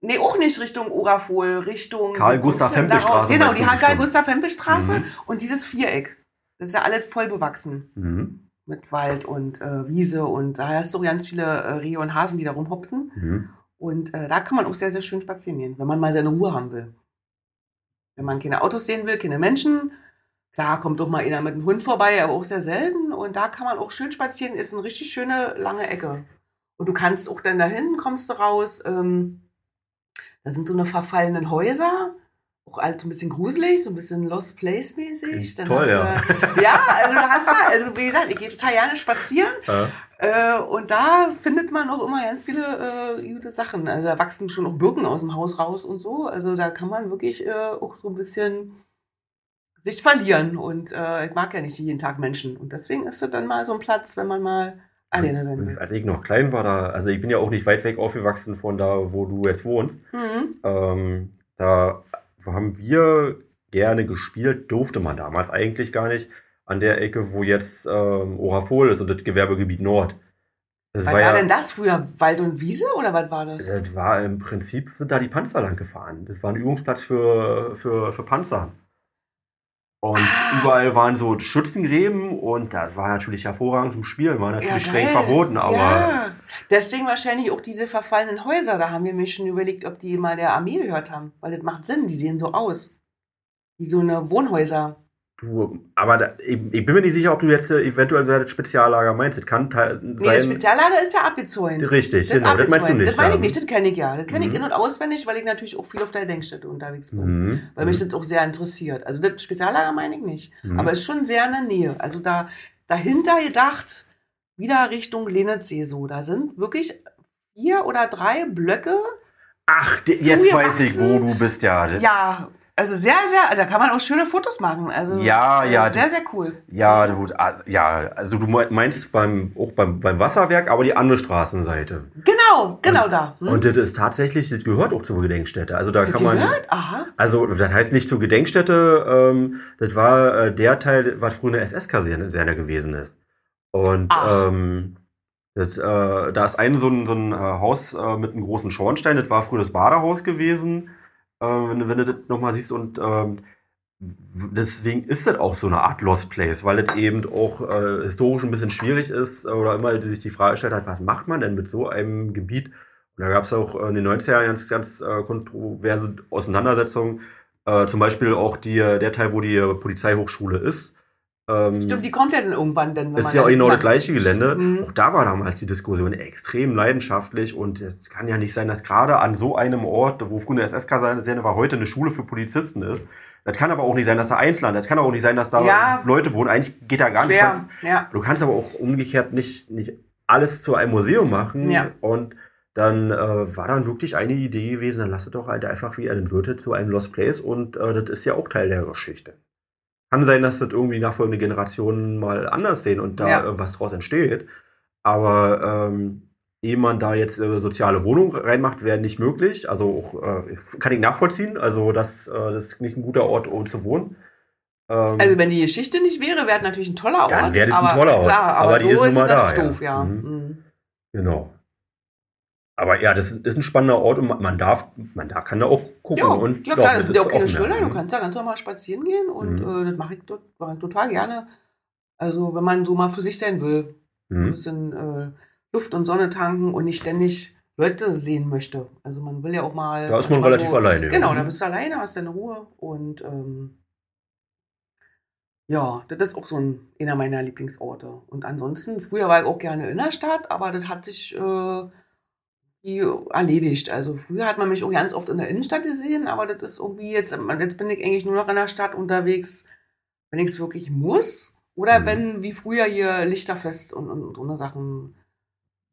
Speaker 3: nee, auch nicht Richtung Oberfohl, Richtung
Speaker 2: Karl-Gustav-Hempel-Straße
Speaker 3: Genau, die. Karl-Gustav-Hempel-Straße
Speaker 2: Mhm.
Speaker 3: und dieses Viereck. Das ist ja alles voll bewachsen.
Speaker 2: mhm.
Speaker 3: mit Wald und äh, Wiese und da hast du ganz viele äh, Rehe und Hasen, die da rumhopsen.
Speaker 2: Mhm.
Speaker 3: Und äh, da kann man auch sehr, sehr schön spazieren gehen, wenn man mal seine Ruhe haben will. Wenn man keine Autos sehen will, keine Menschen. Klar, kommt doch mal einer mit einem Hund vorbei, aber auch sehr selten. Und da kann man auch schön spazieren. Ist eine richtig schöne, lange Ecke. Und du kannst auch dann dahin, kommst du raus. Ähm, da sind so eine verfallenen Häuser. Auch alt so ein bisschen gruselig, so ein bisschen Lost Place mäßig. Dann
Speaker 2: toll, ja.
Speaker 3: Du, ja, also du hast da, also wie gesagt, ich gehe total gerne spazieren.
Speaker 2: Ja.
Speaker 3: Äh, und da findet man auch immer ganz viele äh, gute Sachen. Also da wachsen schon auch Birken aus dem Haus raus und so. Also da kann man wirklich äh, auch so ein bisschen sich verlieren. Und äh, ich mag ja nicht jeden Tag Menschen. Und deswegen ist das dann mal so ein Platz, wenn man mal alleine sein will.
Speaker 2: Als ich noch klein war, da, also ich bin ja auch nicht weit weg aufgewachsen von da, wo du jetzt wohnst.
Speaker 3: Mhm.
Speaker 2: Ähm, da haben wir gerne gespielt, durfte man damals eigentlich gar nicht an der Ecke, wo jetzt ähm, Orafol ist und das Gewerbegebiet Nord. Das
Speaker 3: Was war, denn das früher? Wald und Wiese oder was war das?
Speaker 2: Das war im Prinzip, sind da die Panzer lang gefahren. Das war ein Übungsplatz für, für, für Panzer. Und
Speaker 3: Ah.
Speaker 2: überall waren so Schützengräben und das war natürlich hervorragend zum Spielen, war natürlich streng
Speaker 3: geil.
Speaker 2: verboten, aber
Speaker 3: Ja, deswegen wahrscheinlich auch diese verfallenen Häuser. Da haben wir mir schon überlegt, ob die mal der Armee gehört haben. Weil das macht Sinn, die sehen so aus. Wie so eine Wohnhäuser.
Speaker 2: Du, aber da, ich, ich bin mir nicht sicher, ob du jetzt äh, eventuell so das Speziallager meinst. Das kann teil-
Speaker 3: Nee, das
Speaker 2: sein.
Speaker 3: Speziallager ist ja abgezäunt.
Speaker 2: Richtig,
Speaker 3: Das
Speaker 2: genau, das meinst du nicht.
Speaker 3: Das meine ich
Speaker 2: ja.
Speaker 3: nicht, das kenne ich ja. Das kenne
Speaker 2: Mhm.
Speaker 3: ich in- und auswendig, weil ich natürlich auch viel auf der Denkstätte unterwegs bin.
Speaker 2: Mhm.
Speaker 3: Weil mich das auch sehr interessiert. Also das Speziallager meine ich nicht.
Speaker 2: Mhm.
Speaker 3: Aber es ist schon sehr in der Nähe. Also da dahinter gedacht, wieder Richtung Lenitzsee so. Da sind wirklich vier oder drei Blöcke.
Speaker 2: Ach, jetzt weiß ich, wo du bist, ja.
Speaker 3: Ja, also sehr, sehr, da kann man auch schöne Fotos machen. Also
Speaker 2: Ja,
Speaker 3: äh,
Speaker 2: ja,
Speaker 3: Sehr,
Speaker 2: die-
Speaker 3: sehr cool.
Speaker 2: Ja, du, also, ja, also du meinst beim, auch beim, beim Wasserwerk, aber die andere Straßenseite.
Speaker 3: Genau, genau da. Hm?
Speaker 2: Und das ist tatsächlich, das gehört auch zur Gedenkstätte. Also da
Speaker 3: Habt
Speaker 2: kann man.
Speaker 3: gehört? Aha.
Speaker 2: Also das heißt nicht zur Gedenkstätte, ähm, das war äh, der Teil, was früher eine SS-Kaserne gewesen ist. Und
Speaker 3: Ach.
Speaker 2: ähm, das, äh, da ist ein so ein, so ein äh, Haus äh, mit einem großen Schornstein, das war früher das Badehaus gewesen, äh, wenn, du- wenn du das nochmal siehst. Und ähm, deswegen ist das auch so eine Art Lost Place, weil das eben auch äh, historisch ein bisschen schwierig ist äh, oder immer sich die Frage stellt hat, was macht man denn mit so einem Gebiet? Und da gab es auch in den 90er Jahren ganz, ganz äh, kontroverse Auseinandersetzungen. Äh, zum Beispiel auch die, der Teil, wo die Polizeihochschule ist. Ähm,
Speaker 3: Stimmt, die kommt ja dann irgendwann dann.
Speaker 2: ist ja
Speaker 3: da
Speaker 2: genau das gleiche Gelände.
Speaker 3: Mhm.
Speaker 2: Auch da war damals die Diskussion extrem leidenschaftlich und es kann ja nicht sein, dass gerade an so einem Ort, wo früher eine SS-Kaserne war, heute eine Schule für Polizisten ist. Das kann aber auch nicht sein, dass da Einzelland, das kann auch nicht sein, dass da
Speaker 3: Ja.
Speaker 2: Leute wohnen. Eigentlich geht da gar nicht
Speaker 3: Schwer,
Speaker 2: was.
Speaker 3: ja.
Speaker 2: Du kannst aber auch umgekehrt nicht, nicht alles zu einem Museum machen.
Speaker 3: Ja.
Speaker 2: Und dann äh, war dann wirklich eine Idee gewesen, dann lass es doch halt einfach wie einen Wirte zu einem Lost Place und äh, das ist ja auch Teil der Geschichte. Kann sein, dass das irgendwie nachfolgende Generationen mal anders sehen und da
Speaker 3: Ja.
Speaker 2: irgendwas draus entsteht. Aber ähm, ehe man da jetzt äh, soziale Wohnungen reinmacht, wäre nicht möglich. Also auch, äh, kann ich nachvollziehen. Also das, äh, das ist nicht ein guter Ort, um zu wohnen. Ähm,
Speaker 3: Also wenn die Geschichte nicht wäre, wäre es natürlich ein toller Ort.
Speaker 2: Dann wäre das ein
Speaker 3: aber,
Speaker 2: toller Ort.
Speaker 3: Klar, aber,
Speaker 2: Aber die
Speaker 3: so
Speaker 2: ist nun
Speaker 3: ist es
Speaker 2: da,
Speaker 3: natürlich
Speaker 2: ja.
Speaker 3: doof, ja.
Speaker 2: Mhm.
Speaker 3: Mhm.
Speaker 2: Genau. Aber ja, das ist ein spannender Ort und man- darf, man da kann da auch gucken.
Speaker 3: Ja,
Speaker 2: und
Speaker 3: ja klar, das sind ja auch keine Schilder.
Speaker 2: ja.
Speaker 3: Du kannst ja ganz normal spazieren gehen und
Speaker 2: Mhm.
Speaker 3: äh, das mache ich mach ich total gerne. Also wenn man so mal für sich sein will, ein
Speaker 2: Mhm.
Speaker 3: bisschen äh, Luft und Sonne tanken und nicht ständig Leute sehen möchte. Also man will ja auch mal.
Speaker 2: Da ist man relativ alleine, ja.
Speaker 3: Genau,
Speaker 2: Mhm.
Speaker 3: da bist du alleine, hast deine Ruhe und ähm, ja, das ist auch so ein, einer meiner Lieblingsorte. Und ansonsten, früher war ich auch gerne in der Stadt, aber das hat sich äh, erledigt. Also früher hat man mich auch ganz oft in der Innenstadt gesehen, aber das ist irgendwie jetzt, jetzt bin ich eigentlich nur noch in der Stadt unterwegs, wenn ich es wirklich muss. Oder
Speaker 2: Mhm.
Speaker 3: wenn, wie früher hier Lichterfest und, und so eine Sachen.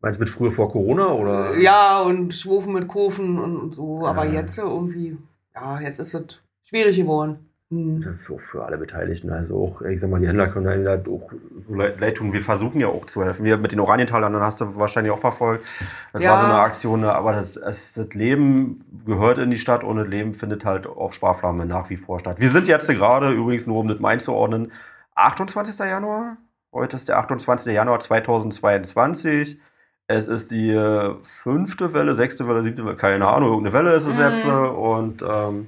Speaker 2: Meinst du mit früher vor Corona oder?
Speaker 3: Ja, und Schwofen mit Kofen und, und so. Aber
Speaker 2: Ja.
Speaker 3: jetzt irgendwie, ja, jetzt ist es schwierig geworden. Hm.
Speaker 2: Für, für alle Beteiligten. Also auch, ich sag mal, die Händler können einem da auch so leid, tun. Wir versuchen ja auch zu helfen. Wir mit den Oranientalern, dann hast du wahrscheinlich auch verfolgt. Das
Speaker 3: Ja.
Speaker 2: war so eine Aktion, aber das, das Leben gehört in die Stadt und das Leben findet halt auf Sparflamme nach wie vor statt. Wir sind jetzt gerade, übrigens nur um das mal einzuordnen, 28. Januar. Heute ist der 28. Januar 2022. Es ist die äh, fünfte Welle, sechste Welle, siebte Welle, keine Ahnung, irgendeine Welle ist es
Speaker 3: Mhm.
Speaker 2: jetzt. äh, Und ähm,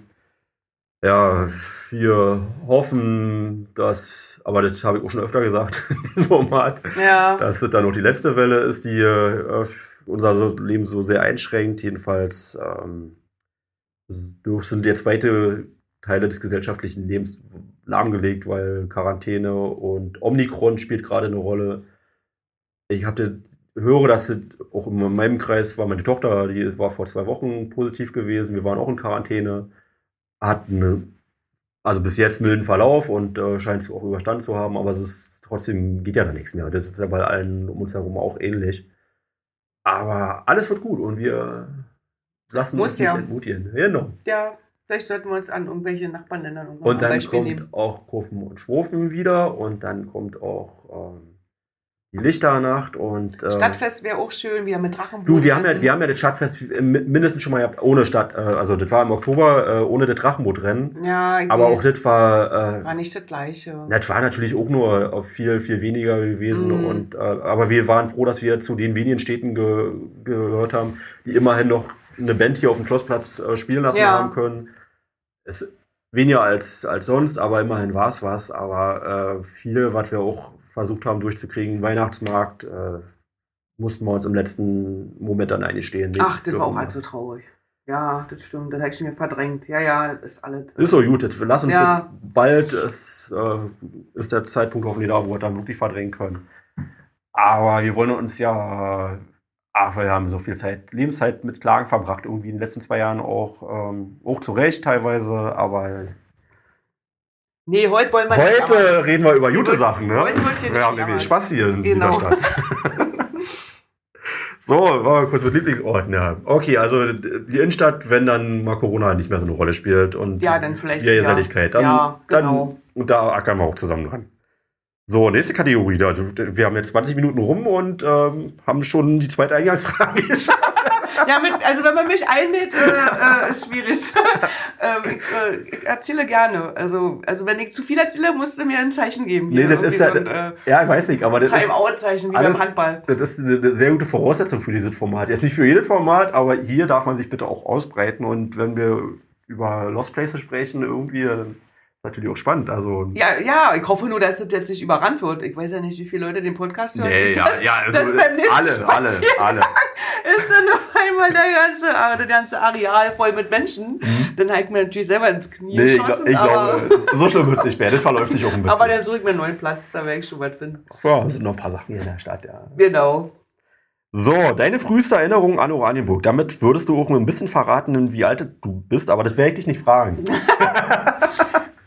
Speaker 2: ja, wir hoffen, dass aber das habe ich auch schon öfter gesagt Format,
Speaker 3: Ja.
Speaker 2: dass das dann noch die letzte Welle ist, die äh, unser Leben so sehr einschränkt. Jedenfalls ähm, sind jetzt weite Teile des gesellschaftlichen Lebens lahmgelegt, weil Quarantäne und Omikron spielt gerade eine Rolle. Ich hatte, höre, dass das auch in meinem Kreis war meine Tochter, die war vor zwei Wochen positiv gewesen. Wir waren auch in Quarantäne, hat eine, also bis jetzt milden Verlauf und äh, scheint es auch überstanden zu haben, aber es ist trotzdem geht ja da nichts mehr. Das ist ja bei allen um uns herum auch ähnlich. Aber alles wird gut und wir lassen
Speaker 3: Muss
Speaker 2: uns nicht
Speaker 3: ja.
Speaker 2: entmutigen. Genau.
Speaker 3: ja, vielleicht sollten wir uns an irgendwelche Nachbarländern irgendwann
Speaker 2: Und dann
Speaker 3: Beispiel
Speaker 2: kommt
Speaker 3: nehmen.
Speaker 2: auch Kurven und Schrofen wieder und dann kommt auch ähm, die Lichternacht und ähm,
Speaker 3: Stadtfest wäre auch schön, wieder mit Drachenboot.
Speaker 2: Du, wir haben ja, wir haben ja das Stadtfest äh, mi- mindestens schon mal gehabt, ohne Stadt, äh, also das war im Oktober äh, ohne das Drachenbootrennen,
Speaker 3: ja, ich
Speaker 2: aber
Speaker 3: weiß,
Speaker 2: auch das war, äh,
Speaker 3: war nicht das Gleiche.
Speaker 2: das war natürlich auch nur auf viel, viel weniger gewesen
Speaker 3: Mhm.
Speaker 2: und äh, aber wir waren froh, dass wir zu den wenigen Städten ge gehört haben, die immerhin noch eine Band hier auf dem Schlossplatz äh, spielen lassen
Speaker 3: Ja.
Speaker 2: haben können. Es weniger als, als sonst, aber immerhin war es was. Aber äh, viel, was wir auch versucht haben durchzukriegen, Weihnachtsmarkt, äh, mussten wir uns im letzten Moment dann eingestehen. Nee,
Speaker 3: Ach, das war auch allzu traurig. Ja, das stimmt. Das habe ich mir verdrängt. Ja, ja, das ist alles.
Speaker 2: Ist so gut, jetzt lass uns
Speaker 3: Ja.
Speaker 2: bald, ist, äh, ist der Zeitpunkt hoffentlich da, wo wir dann wirklich verdrängen können. Aber wir wollen uns ja, ach, wir haben so viel Zeit, Lebenszeit mit Klagen verbracht, irgendwie in den letzten zwei Jahren auch, ähm, auch zu Recht teilweise, aber
Speaker 3: Nee, heute wollen wir
Speaker 2: heute reden wir über gute Sachen, ne?
Speaker 3: Heute wird hier nicht
Speaker 2: Wir haben nämlich Spaß hier in
Speaker 3: Genau.
Speaker 2: dieser Stadt. So, waren wir kurz mit Lieblingsorten, ja. Okay, also die Innenstadt, wenn dann mal Corona nicht mehr so eine Rolle spielt und
Speaker 3: Ja, dann vielleicht
Speaker 2: die. Geselligkeit, dann,
Speaker 3: Ja, genau.
Speaker 2: dann und da ackern wir auch zusammen dran. So, nächste Kategorie. Da, wir haben jetzt 20 Minuten rum und ähm, haben schon die zweite Eingangsfrage geschafft.
Speaker 3: Ja, mit, also wenn man mich einlädt, äh, äh, ist schwierig. ähm, ich, äh, erzähle gerne. Also, also wenn ich zu viel erzähle, musst du mir ein Zeichen geben.
Speaker 2: Nee, das ist ja,
Speaker 3: so ein, äh,
Speaker 2: ja, ich weiß nicht, aber das ist,
Speaker 3: Time-Out-Zeichen, wie
Speaker 2: alles-
Speaker 3: beim Handball.
Speaker 2: das ist eine, sehr gute Voraussetzung für dieses Format. Jetzt nicht für jedes Format, aber hier darf man sich bitte auch ausbreiten und wenn wir über Lost Places sprechen, irgendwie, dann natürlich auch spannend. Also,
Speaker 3: Ja, ja, ich hoffe nur, dass das jetzt nicht überrannt wird. Ich weiß ja nicht, wie viele Leute den Podcast hören.
Speaker 2: nee, ja,
Speaker 3: dass-
Speaker 2: ja, also,
Speaker 3: dass beim nächsten
Speaker 2: alle, alle, alle.
Speaker 3: ist dann auf einmal der ganze, der ganze Areal voll mit Menschen. Dann habe ich mir natürlich selber ins Knie
Speaker 2: Mhm. Nee, ich,
Speaker 3: geschossen.
Speaker 2: ich
Speaker 3: aber,
Speaker 2: glaube, so schlimm wird es nicht mehr. Das verläuft sich auch ein bisschen.
Speaker 3: aber dann suche ich mir einen neuen Platz, da werde ich schon was finden.
Speaker 2: ja, es sind noch ein paar Sachen hier in der Stadt, ja.
Speaker 3: Genau.
Speaker 2: So, deine früheste Erinnerung an Oranienburg. Damit würdest du auch ein bisschen verraten, wie alt du bist, aber das werde ich dich nicht fragen.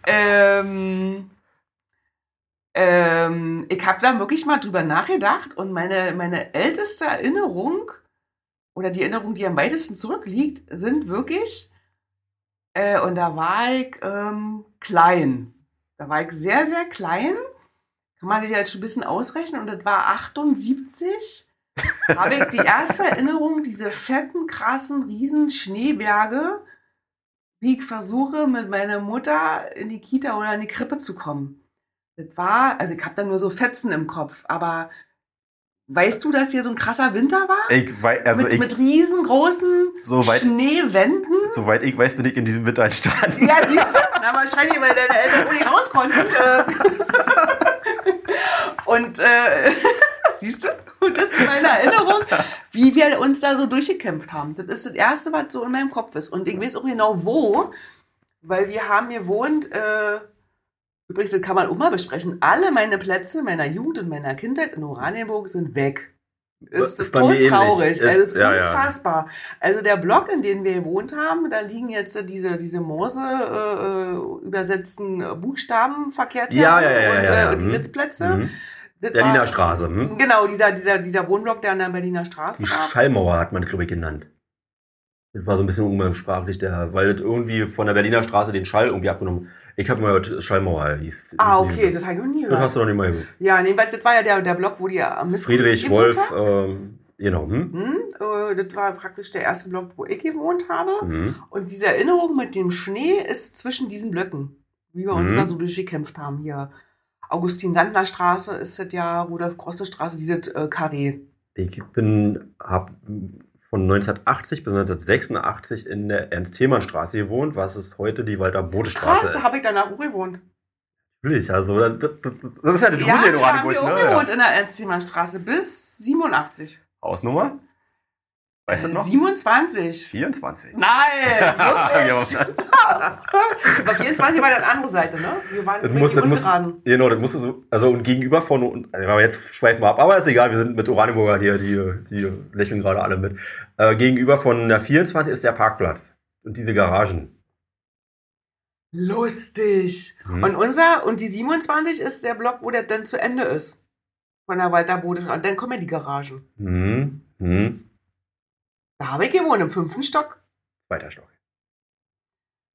Speaker 3: Ähm, ähm, ich habe da wirklich mal drüber nachgedacht und meine, meine älteste Erinnerung oder die Erinnerung, die am weitesten zurückliegt, sind wirklich, äh, und da war ich ähm, klein. Da war ich sehr, sehr klein. Kann man sich jetzt schon ein bisschen ausrechnen und das war 78. habe ich die erste Erinnerung, diese fetten, krassen, riesen Schneeberge, wie ich versuche, mit meiner Mutter in die Kita oder in die Krippe zu kommen. Das war, also ich habe da nur so Fetzen im Kopf, aber weißt du, dass hier so ein krasser Winter war?
Speaker 2: Ich weiß, also
Speaker 3: mit,
Speaker 2: ich,
Speaker 3: mit riesengroßen
Speaker 2: Soweit-
Speaker 3: Schneewänden?
Speaker 2: soweit ich weiß, bin ich in diesem Winter entstanden.
Speaker 3: Ja, siehst du? Na, wahrscheinlich, weil deine Eltern nicht raus konnten. Äh. Und äh, siehst du? Und das ist meine Erinnerung, wie wir uns da so durchgekämpft haben. Das ist das Erste, was so in meinem Kopf ist. Und ich weiß auch genau wo, weil wir haben gewohnt, äh, übrigens, das kann man auch mal besprechen, alle meine Plätze meiner Jugend und meiner Kindheit in Oranienburg sind weg. Ist,
Speaker 2: Ist bei mir ähnlich.
Speaker 3: traurig.
Speaker 2: Ist-
Speaker 3: also, ist
Speaker 2: ja, ja.
Speaker 3: unfassbar. Also der Block, in dem wir gewohnt haben, da liegen jetzt diese, diese Morse äh, übersetzten äh, Buchstaben verkehrt
Speaker 2: Ja, ja, ja,
Speaker 3: und,
Speaker 2: ja, ja.
Speaker 3: äh, und die
Speaker 2: Mhm.
Speaker 3: Sitzplätze.
Speaker 2: Mhm.
Speaker 3: Das
Speaker 2: Berliner
Speaker 3: war-
Speaker 2: Straße. Hm?
Speaker 3: Genau, dieser, dieser, dieser Wohnblock, der an der Berliner Straße
Speaker 2: Die
Speaker 3: war.
Speaker 2: Schallmauer hat man, glaube ich, genannt. Das war so ein bisschen umgangssprachlich, der, weil das irgendwie von der Berliner Straße den Schall irgendwie abgenommen. Ich habe mal gehört, Schallmauer hieß.
Speaker 3: Ah, okay, das habe ich noch nie
Speaker 2: Das
Speaker 3: gehört.
Speaker 2: hast du noch nicht mal gehört.
Speaker 3: Ja, jedenfalls, das war ja der, der Block, wo die am Mist
Speaker 2: Friedrich Wolf, ähm, genau. Hm?
Speaker 3: Hm, äh, das war praktisch der erste Block, wo ich gewohnt habe.
Speaker 2: Mhm.
Speaker 3: Und diese Erinnerung mit dem Schnee ist zwischen diesen Blöcken, wie wir uns
Speaker 2: Mhm.
Speaker 3: da so durchgekämpft haben hier. Augustin-Sandler-Straße ist das ja, Rudolf-Grosse-Straße, dieses äh.
Speaker 2: Ich bin, hab von 1980 bis 1986 in der Ernst-Thälmann-Straße gewohnt, was ist heute die Walter-Bode-Straße
Speaker 3: Krass, habe ich danach auch gewohnt.
Speaker 2: Natürlich, also das, das, das ist ja eine
Speaker 3: Ja,
Speaker 2: Trude in
Speaker 3: da haben wir
Speaker 2: Oranienburg,
Speaker 3: auch
Speaker 2: ne?
Speaker 3: gewohnt in der Ernst-Thiemann-Straße bis 87.
Speaker 2: Hausnummer? Weißt du noch?
Speaker 3: 27.
Speaker 2: 24.
Speaker 3: Nein, wirklich. Aber 24 war dann andere Seite, ne? Wir waren
Speaker 2: Das muss, das muss, genau, das musst du so, also und gegenüber von, und, aber jetzt schweifen wir ab, aber ist egal, wir sind mit Oranienburger hier, die, die lächeln gerade alle mit. Äh, gegenüber von der 24 ist der Parkplatz und diese Garagen.
Speaker 3: Lustig.
Speaker 2: Mhm.
Speaker 3: Und unser, und die 27 ist der Block, wo der dann zu Ende ist. Von der Walter Bode. Und dann kommen ja die Garagen.
Speaker 2: Hm, hm.
Speaker 3: Da habe ich gewohnt, im fünften Stock.
Speaker 2: Zweiter Stock.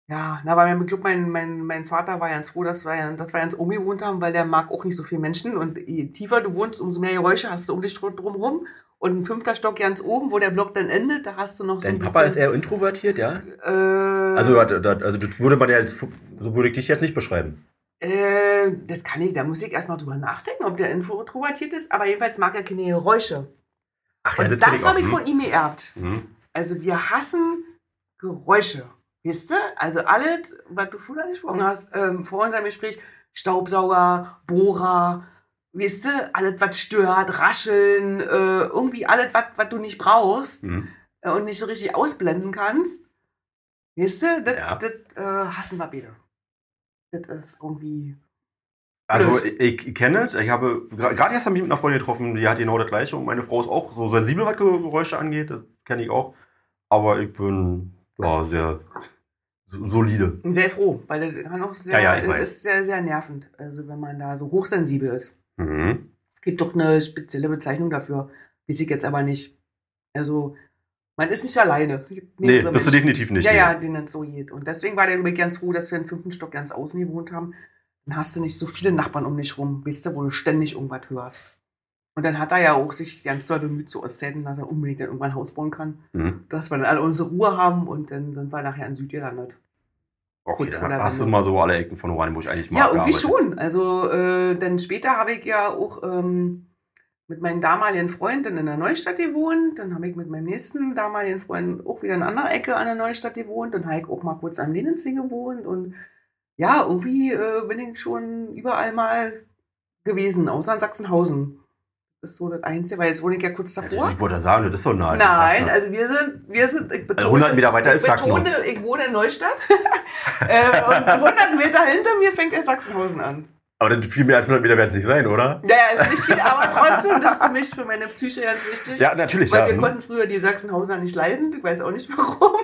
Speaker 3: Ja, na, weil ich glaube, mein, mein, mein Vater war ganz froh, dass wir, dass wir ganz oben gewohnt haben, weil der mag auch nicht so viele Menschen. Und je tiefer du wohnst, umso mehr Geräusche hast du um dich drum- drumherum. Und ein fünfter Stock ganz oben, wo der Block dann endet, da hast du noch so
Speaker 2: Dein
Speaker 3: ein
Speaker 2: Papa ist
Speaker 3: bisschen.
Speaker 2: eher introvertiert, ja?
Speaker 3: äh,
Speaker 2: Also, also das würde man ja jetzt, so würde ich dich jetzt nicht beschreiben.
Speaker 3: Äh, das kann ich, da muss ich erstmal drüber nachdenken, ob der introvertiert ist, aber jedenfalls mag er keine Geräusche.
Speaker 2: Ach
Speaker 3: Und
Speaker 2: kenn
Speaker 3: das
Speaker 2: auch.
Speaker 3: habe ich
Speaker 2: Hm.
Speaker 3: von ihm geerbt.
Speaker 2: Hm.
Speaker 3: Also wir hassen Geräusche. Weißt du? Also alles, was du vorher gesprochen hast, ähm, vor unserem Gespräch, Staubsauger, Bohrer, weißt du, alles, was stört, Rascheln, äh, irgendwie alles, was was du nicht brauchst
Speaker 2: Hm.
Speaker 3: äh, und nicht so richtig ausblenden kannst. Weißt du, das
Speaker 2: Ja.
Speaker 3: das, äh, hassen wir beide. Das ist irgendwie
Speaker 2: Also ich, ich kenne es. Ich habe gerade erst habe ich mit einer Freundin getroffen, die hat genau das gleiche. Und meine Frau ist auch so sensibel, was Ge- Geräusche angeht. Das kenne ich auch. Aber ich bin ja sehr so- solide.
Speaker 3: Sehr froh, weil das kann auch sehr,
Speaker 2: Ja, ja,
Speaker 3: das ist sehr, sehr nervend. Also wenn man da so hochsensibel ist.
Speaker 2: Mhm.
Speaker 3: Es gibt doch eine spezielle Bezeichnung dafür. Weiß ich jetzt aber nicht. Also, man ist nicht alleine.
Speaker 2: Nee, bist du definitiv nicht.
Speaker 3: Ja,
Speaker 2: nee.
Speaker 3: ja, denen es so geht. Und deswegen war der übrigens ganz froh, dass wir im fünften Stock ganz außen gewohnt haben. Dann hast du nicht so viele Nachbarn um dich rum, weißt du, wo du ständig irgendwas hörst. Und dann hat er ja auch sich ganz doll bemüht zu erzählen, dass er unbedingt dann irgendwann ein Haus bauen kann.
Speaker 2: Mhm.
Speaker 3: Dass wir dann alle unsere Ruhe haben und dann sind wir nachher in Süd gelandet.
Speaker 2: Okay,
Speaker 3: Kurz vor
Speaker 2: dann
Speaker 3: der
Speaker 2: hast du mal so alle Ecken von Oranienburg eigentlich mal
Speaker 3: Ja, irgendwie
Speaker 2: abgearbeitet.
Speaker 3: schon. Also, äh, denn später habe ich ja auch ähm, mit meinem damaligen Freund dann in der Neustadt gewohnt. Dann habe ich mit meinem nächsten damaligen Freund auch wieder in einer anderen Ecke an der Neustadt gewohnt. Dann habe ich auch mal kurz am Leninsee gewohnt. Und ja, irgendwie äh, bin ich schon überall mal gewesen, außer in Sachsenhausen. Das ist so das Einzige, weil jetzt wohne ich ja kurz davor.
Speaker 2: Ich wollte sagen, das ist so nah.
Speaker 3: Nein, also wir sind, wir sind, ich betone,
Speaker 2: 100 Meter weiter ist Sachsenhausen.
Speaker 3: ich wohne in Neustadt. äh, und 100 Meter hinter mir fängt erst Sachsenhausen an.
Speaker 2: Aber dann viel mehr als 100 Meter werden es nicht sein, oder?
Speaker 3: Ja, ja, ist nicht viel, aber trotzdem, das ist für mich, für meine Psyche ganz wichtig.
Speaker 2: Ja, natürlich.
Speaker 3: Weil
Speaker 2: Ja.
Speaker 3: wir konnten früher die Sachsenhauser nicht leiden. Ich weiß auch nicht warum.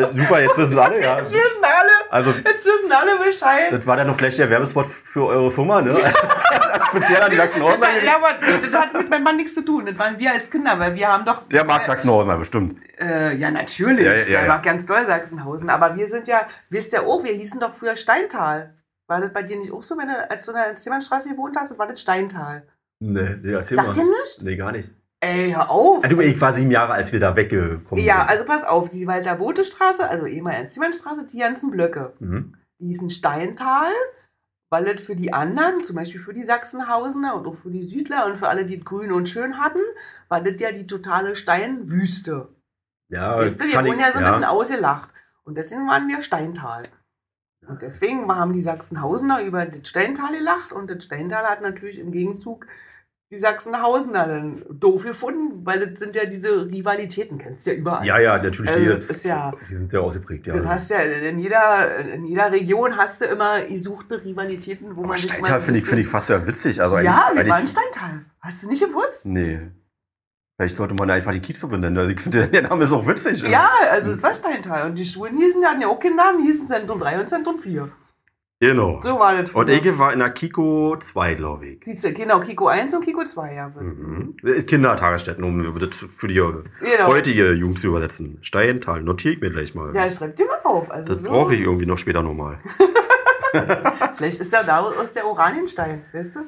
Speaker 2: Äh, Super, jetzt wissen alle, ja.
Speaker 3: Jetzt wissen alle,
Speaker 2: Also,
Speaker 3: jetzt wissen alle Bescheid.
Speaker 2: das war dann noch gleich der Werbespot für eure Firma, ne? Speziell an die Sachsenhausen.
Speaker 3: Ja, aber das hat mit meinem Mann nichts zu tun. Das waren wir als Kinder, weil wir haben doch.
Speaker 2: Der mag Sachsenhausen, bestimmt.
Speaker 3: Äh, ja, natürlich.
Speaker 2: Ja, ja,
Speaker 3: der
Speaker 2: ja.
Speaker 3: mag ganz doll Sachsenhausen. Aber wir sind ja, wisst ihr auch, wir hießen doch früher Steintal. War das bei dir nicht auch so, wenn du, als du in der Zimmerstraße gewohnt hast, das war das Steintal?
Speaker 2: Nee, nee, erzähl
Speaker 3: Sagt
Speaker 2: mal.
Speaker 3: dir nichts?
Speaker 2: Nee, gar nicht.
Speaker 3: Ey, hör auf.
Speaker 2: Du, ich war sieben Jahre, als wir da weggekommen
Speaker 3: Ja,
Speaker 2: sind.
Speaker 3: also pass auf, die Walter Bote Straße, also ehemalige Ernst-Thiemann-Straße, die ganzen Blöcke.
Speaker 2: Mhm.
Speaker 3: Die hießen Steintal, weil es für die anderen, zum Beispiel für die Sachsenhausener und auch für die Südler und für alle, die grün und schön hatten, war das ja die totale Steinwüste.
Speaker 2: Ja,
Speaker 3: Weißt du, wir wurden ja so ein bisschen ausgelacht. Und deswegen waren wir Steintal. Und deswegen haben die Sachsenhausener über das Steintal gelacht und das Steintal hat natürlich im Gegenzug die Sachsenhausener dann doof gefunden, weil das sind ja diese Rivalitäten, kennst du ja überall.
Speaker 2: Ja, ja, natürlich.
Speaker 3: Also,
Speaker 2: die,
Speaker 3: das ist ja-
Speaker 2: die sind sehr ausgeprägt, ja.
Speaker 3: Das hast ja in jeder, in jeder Region hast du immer gesuchte Rivalitäten, wo man sich
Speaker 2: Steintal finde ich, finde ich fast ja witzig. Also eigentlich,
Speaker 3: Ja, wir waren Steintal. Hast du nicht gewusst?
Speaker 2: Nee. Vielleicht sollte man einfach die Kiez so benennen. Also ich finde, der Name ist auch witzig.
Speaker 3: Ja, also das war Steintal. Und die Schulen hießen, die hatten ja auch keinen Namen, die hießen Zentrum 3 und Zentrum 4.
Speaker 2: Genau.
Speaker 3: So war das.
Speaker 2: Und. Eke war in der Kiko 2, glaube ich.
Speaker 3: Die- Genau, Kiko 1 und Kiko 2, ja.
Speaker 2: Mhm. Kindertagesstätten, um das für die
Speaker 3: Genau.
Speaker 2: heutige Jugend zu übersetzen. Steintal, notiere ich mir gleich mal.
Speaker 3: Ja, schreib dir mal auf. Also
Speaker 2: das
Speaker 3: so.
Speaker 2: brauche ich irgendwie noch später nochmal.
Speaker 3: Vielleicht ist ja daraus der Oranienstein, weißt du?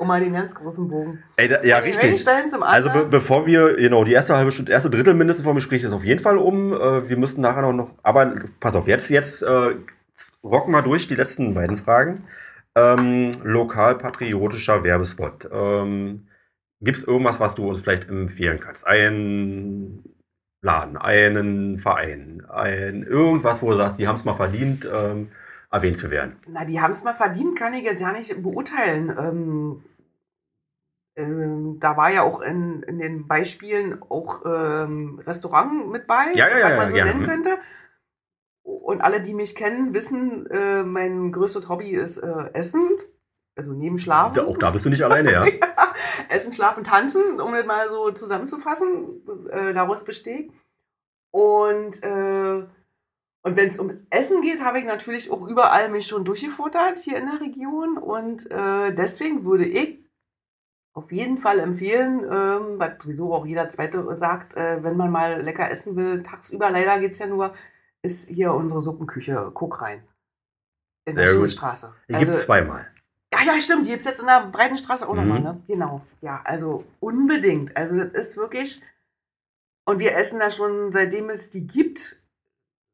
Speaker 3: Um mal den ganz großen Bogen.
Speaker 2: Ey, da, ja, richtig.
Speaker 3: Zum
Speaker 2: Also be bevor wir, genau, die erste halbe Stunde, erste Drittel mindestens vom Gespräch ist auf jeden Fall um. Äh, wir müssen nachher noch, noch aber pass auf, jetzt, jetzt äh, rocken wir durch die letzten beiden Fragen. Ähm, Lokal-patriotischer Werbespot. Ähm, Gibt es irgendwas, was du uns vielleicht empfehlen kannst? Ein Laden, einen Verein, ein irgendwas, wo du sagst, die haben es mal verdient. Ähm, erwähnt zu werden.
Speaker 3: Na, die haben es mal verdient, kann ich jetzt ja nicht beurteilen. Ähm, ähm, da war ja auch in, in den Beispielen auch ähm, Restaurant mit bei,
Speaker 2: Ja, ja, ja,
Speaker 3: was man
Speaker 2: ja,
Speaker 3: so
Speaker 2: gerne.
Speaker 3: nennen könnte. Und alle, die mich kennen, wissen, äh, mein größtes Hobby ist äh, Essen. Also neben Schlafen.
Speaker 2: Da, auch da bist du nicht alleine, ja.
Speaker 3: Essen, Schlafen, Tanzen, um das mal so zusammenzufassen. Äh, daraus besteht. Und, äh, und wenn es ums Essen geht, habe ich natürlich auch überall mich schon durchgefuttert hier in der Region. Und äh, deswegen würde ich auf jeden Fall empfehlen, ähm, was sowieso auch jeder Zweite sagt, äh, wenn man mal lecker essen will, tagsüber, leider geht's ja nur, ist hier unsere Suppenküche, guck rein. In der
Speaker 2: Sehr gut.
Speaker 3: Schulstraße.
Speaker 2: Die gibt es zweimal.
Speaker 3: Ja, ja, stimmt. Die gibt's jetzt in der Breitenstraße auch
Speaker 2: Mhm.
Speaker 3: nochmal, ne? Genau. Ja, also unbedingt. Also das ist wirklich. Und wir essen da schon, seitdem es die gibt,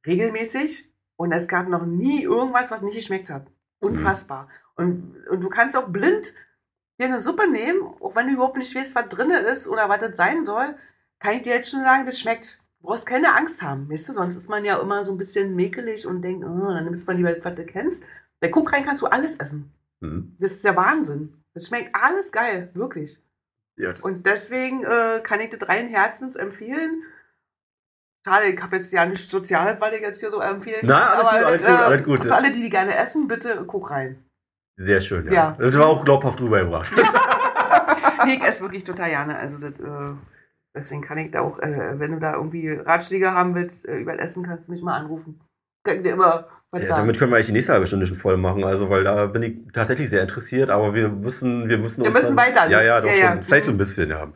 Speaker 3: regelmäßig. Und es gab noch nie irgendwas, was nicht geschmeckt hat. Unfassbar. Und, und du kannst auch blind dir eine Suppe nehmen, auch wenn du überhaupt nicht weißt, was drin ist oder was das sein soll, kann ich dir jetzt schon sagen, das schmeckt. Du brauchst keine Angst haben, weißt du? Sonst ist man ja immer so ein bisschen mäkelig und denkt, oh, dann nimmst man lieber, was du kennst. Bei Guck rein kannst du alles essen.
Speaker 2: Mhm.
Speaker 3: Das ist der Wahnsinn. Das schmeckt alles geil, wirklich.
Speaker 2: Ja.
Speaker 3: Und deswegen äh, kann ich das rein herzens empfehlen. Schade, ich habe jetzt ja nicht sozial, weil ich jetzt hier so empfehlen
Speaker 2: Na, alles gut, alles
Speaker 3: das,
Speaker 2: gut, alles gut.
Speaker 3: Für alle, die die gerne essen, bitte guck rein.
Speaker 2: Sehr schön, ja.
Speaker 3: Ja.
Speaker 2: Das war auch glaubhaft rübergebracht.
Speaker 3: Nee, ich esse wirklich total gerne. Also das, äh, deswegen kann ich da auch, äh, wenn du da irgendwie Ratschläge haben willst äh, über das Essen, kannst du mich mal anrufen. Kann ich dir immer was
Speaker 2: Ja,
Speaker 3: sagen.
Speaker 2: damit können wir eigentlich die nächste halbe Stunde schon voll machen, also weil da bin ich tatsächlich sehr interessiert, aber wir müssen, wir müssen
Speaker 3: Wir
Speaker 2: uns
Speaker 3: müssen
Speaker 2: dann,
Speaker 3: weiter, ne?
Speaker 2: Ja, ja, doch
Speaker 3: Ja,
Speaker 2: schon.
Speaker 3: ja.
Speaker 2: Vielleicht so ein
Speaker 3: Mhm.
Speaker 2: bisschen, ja.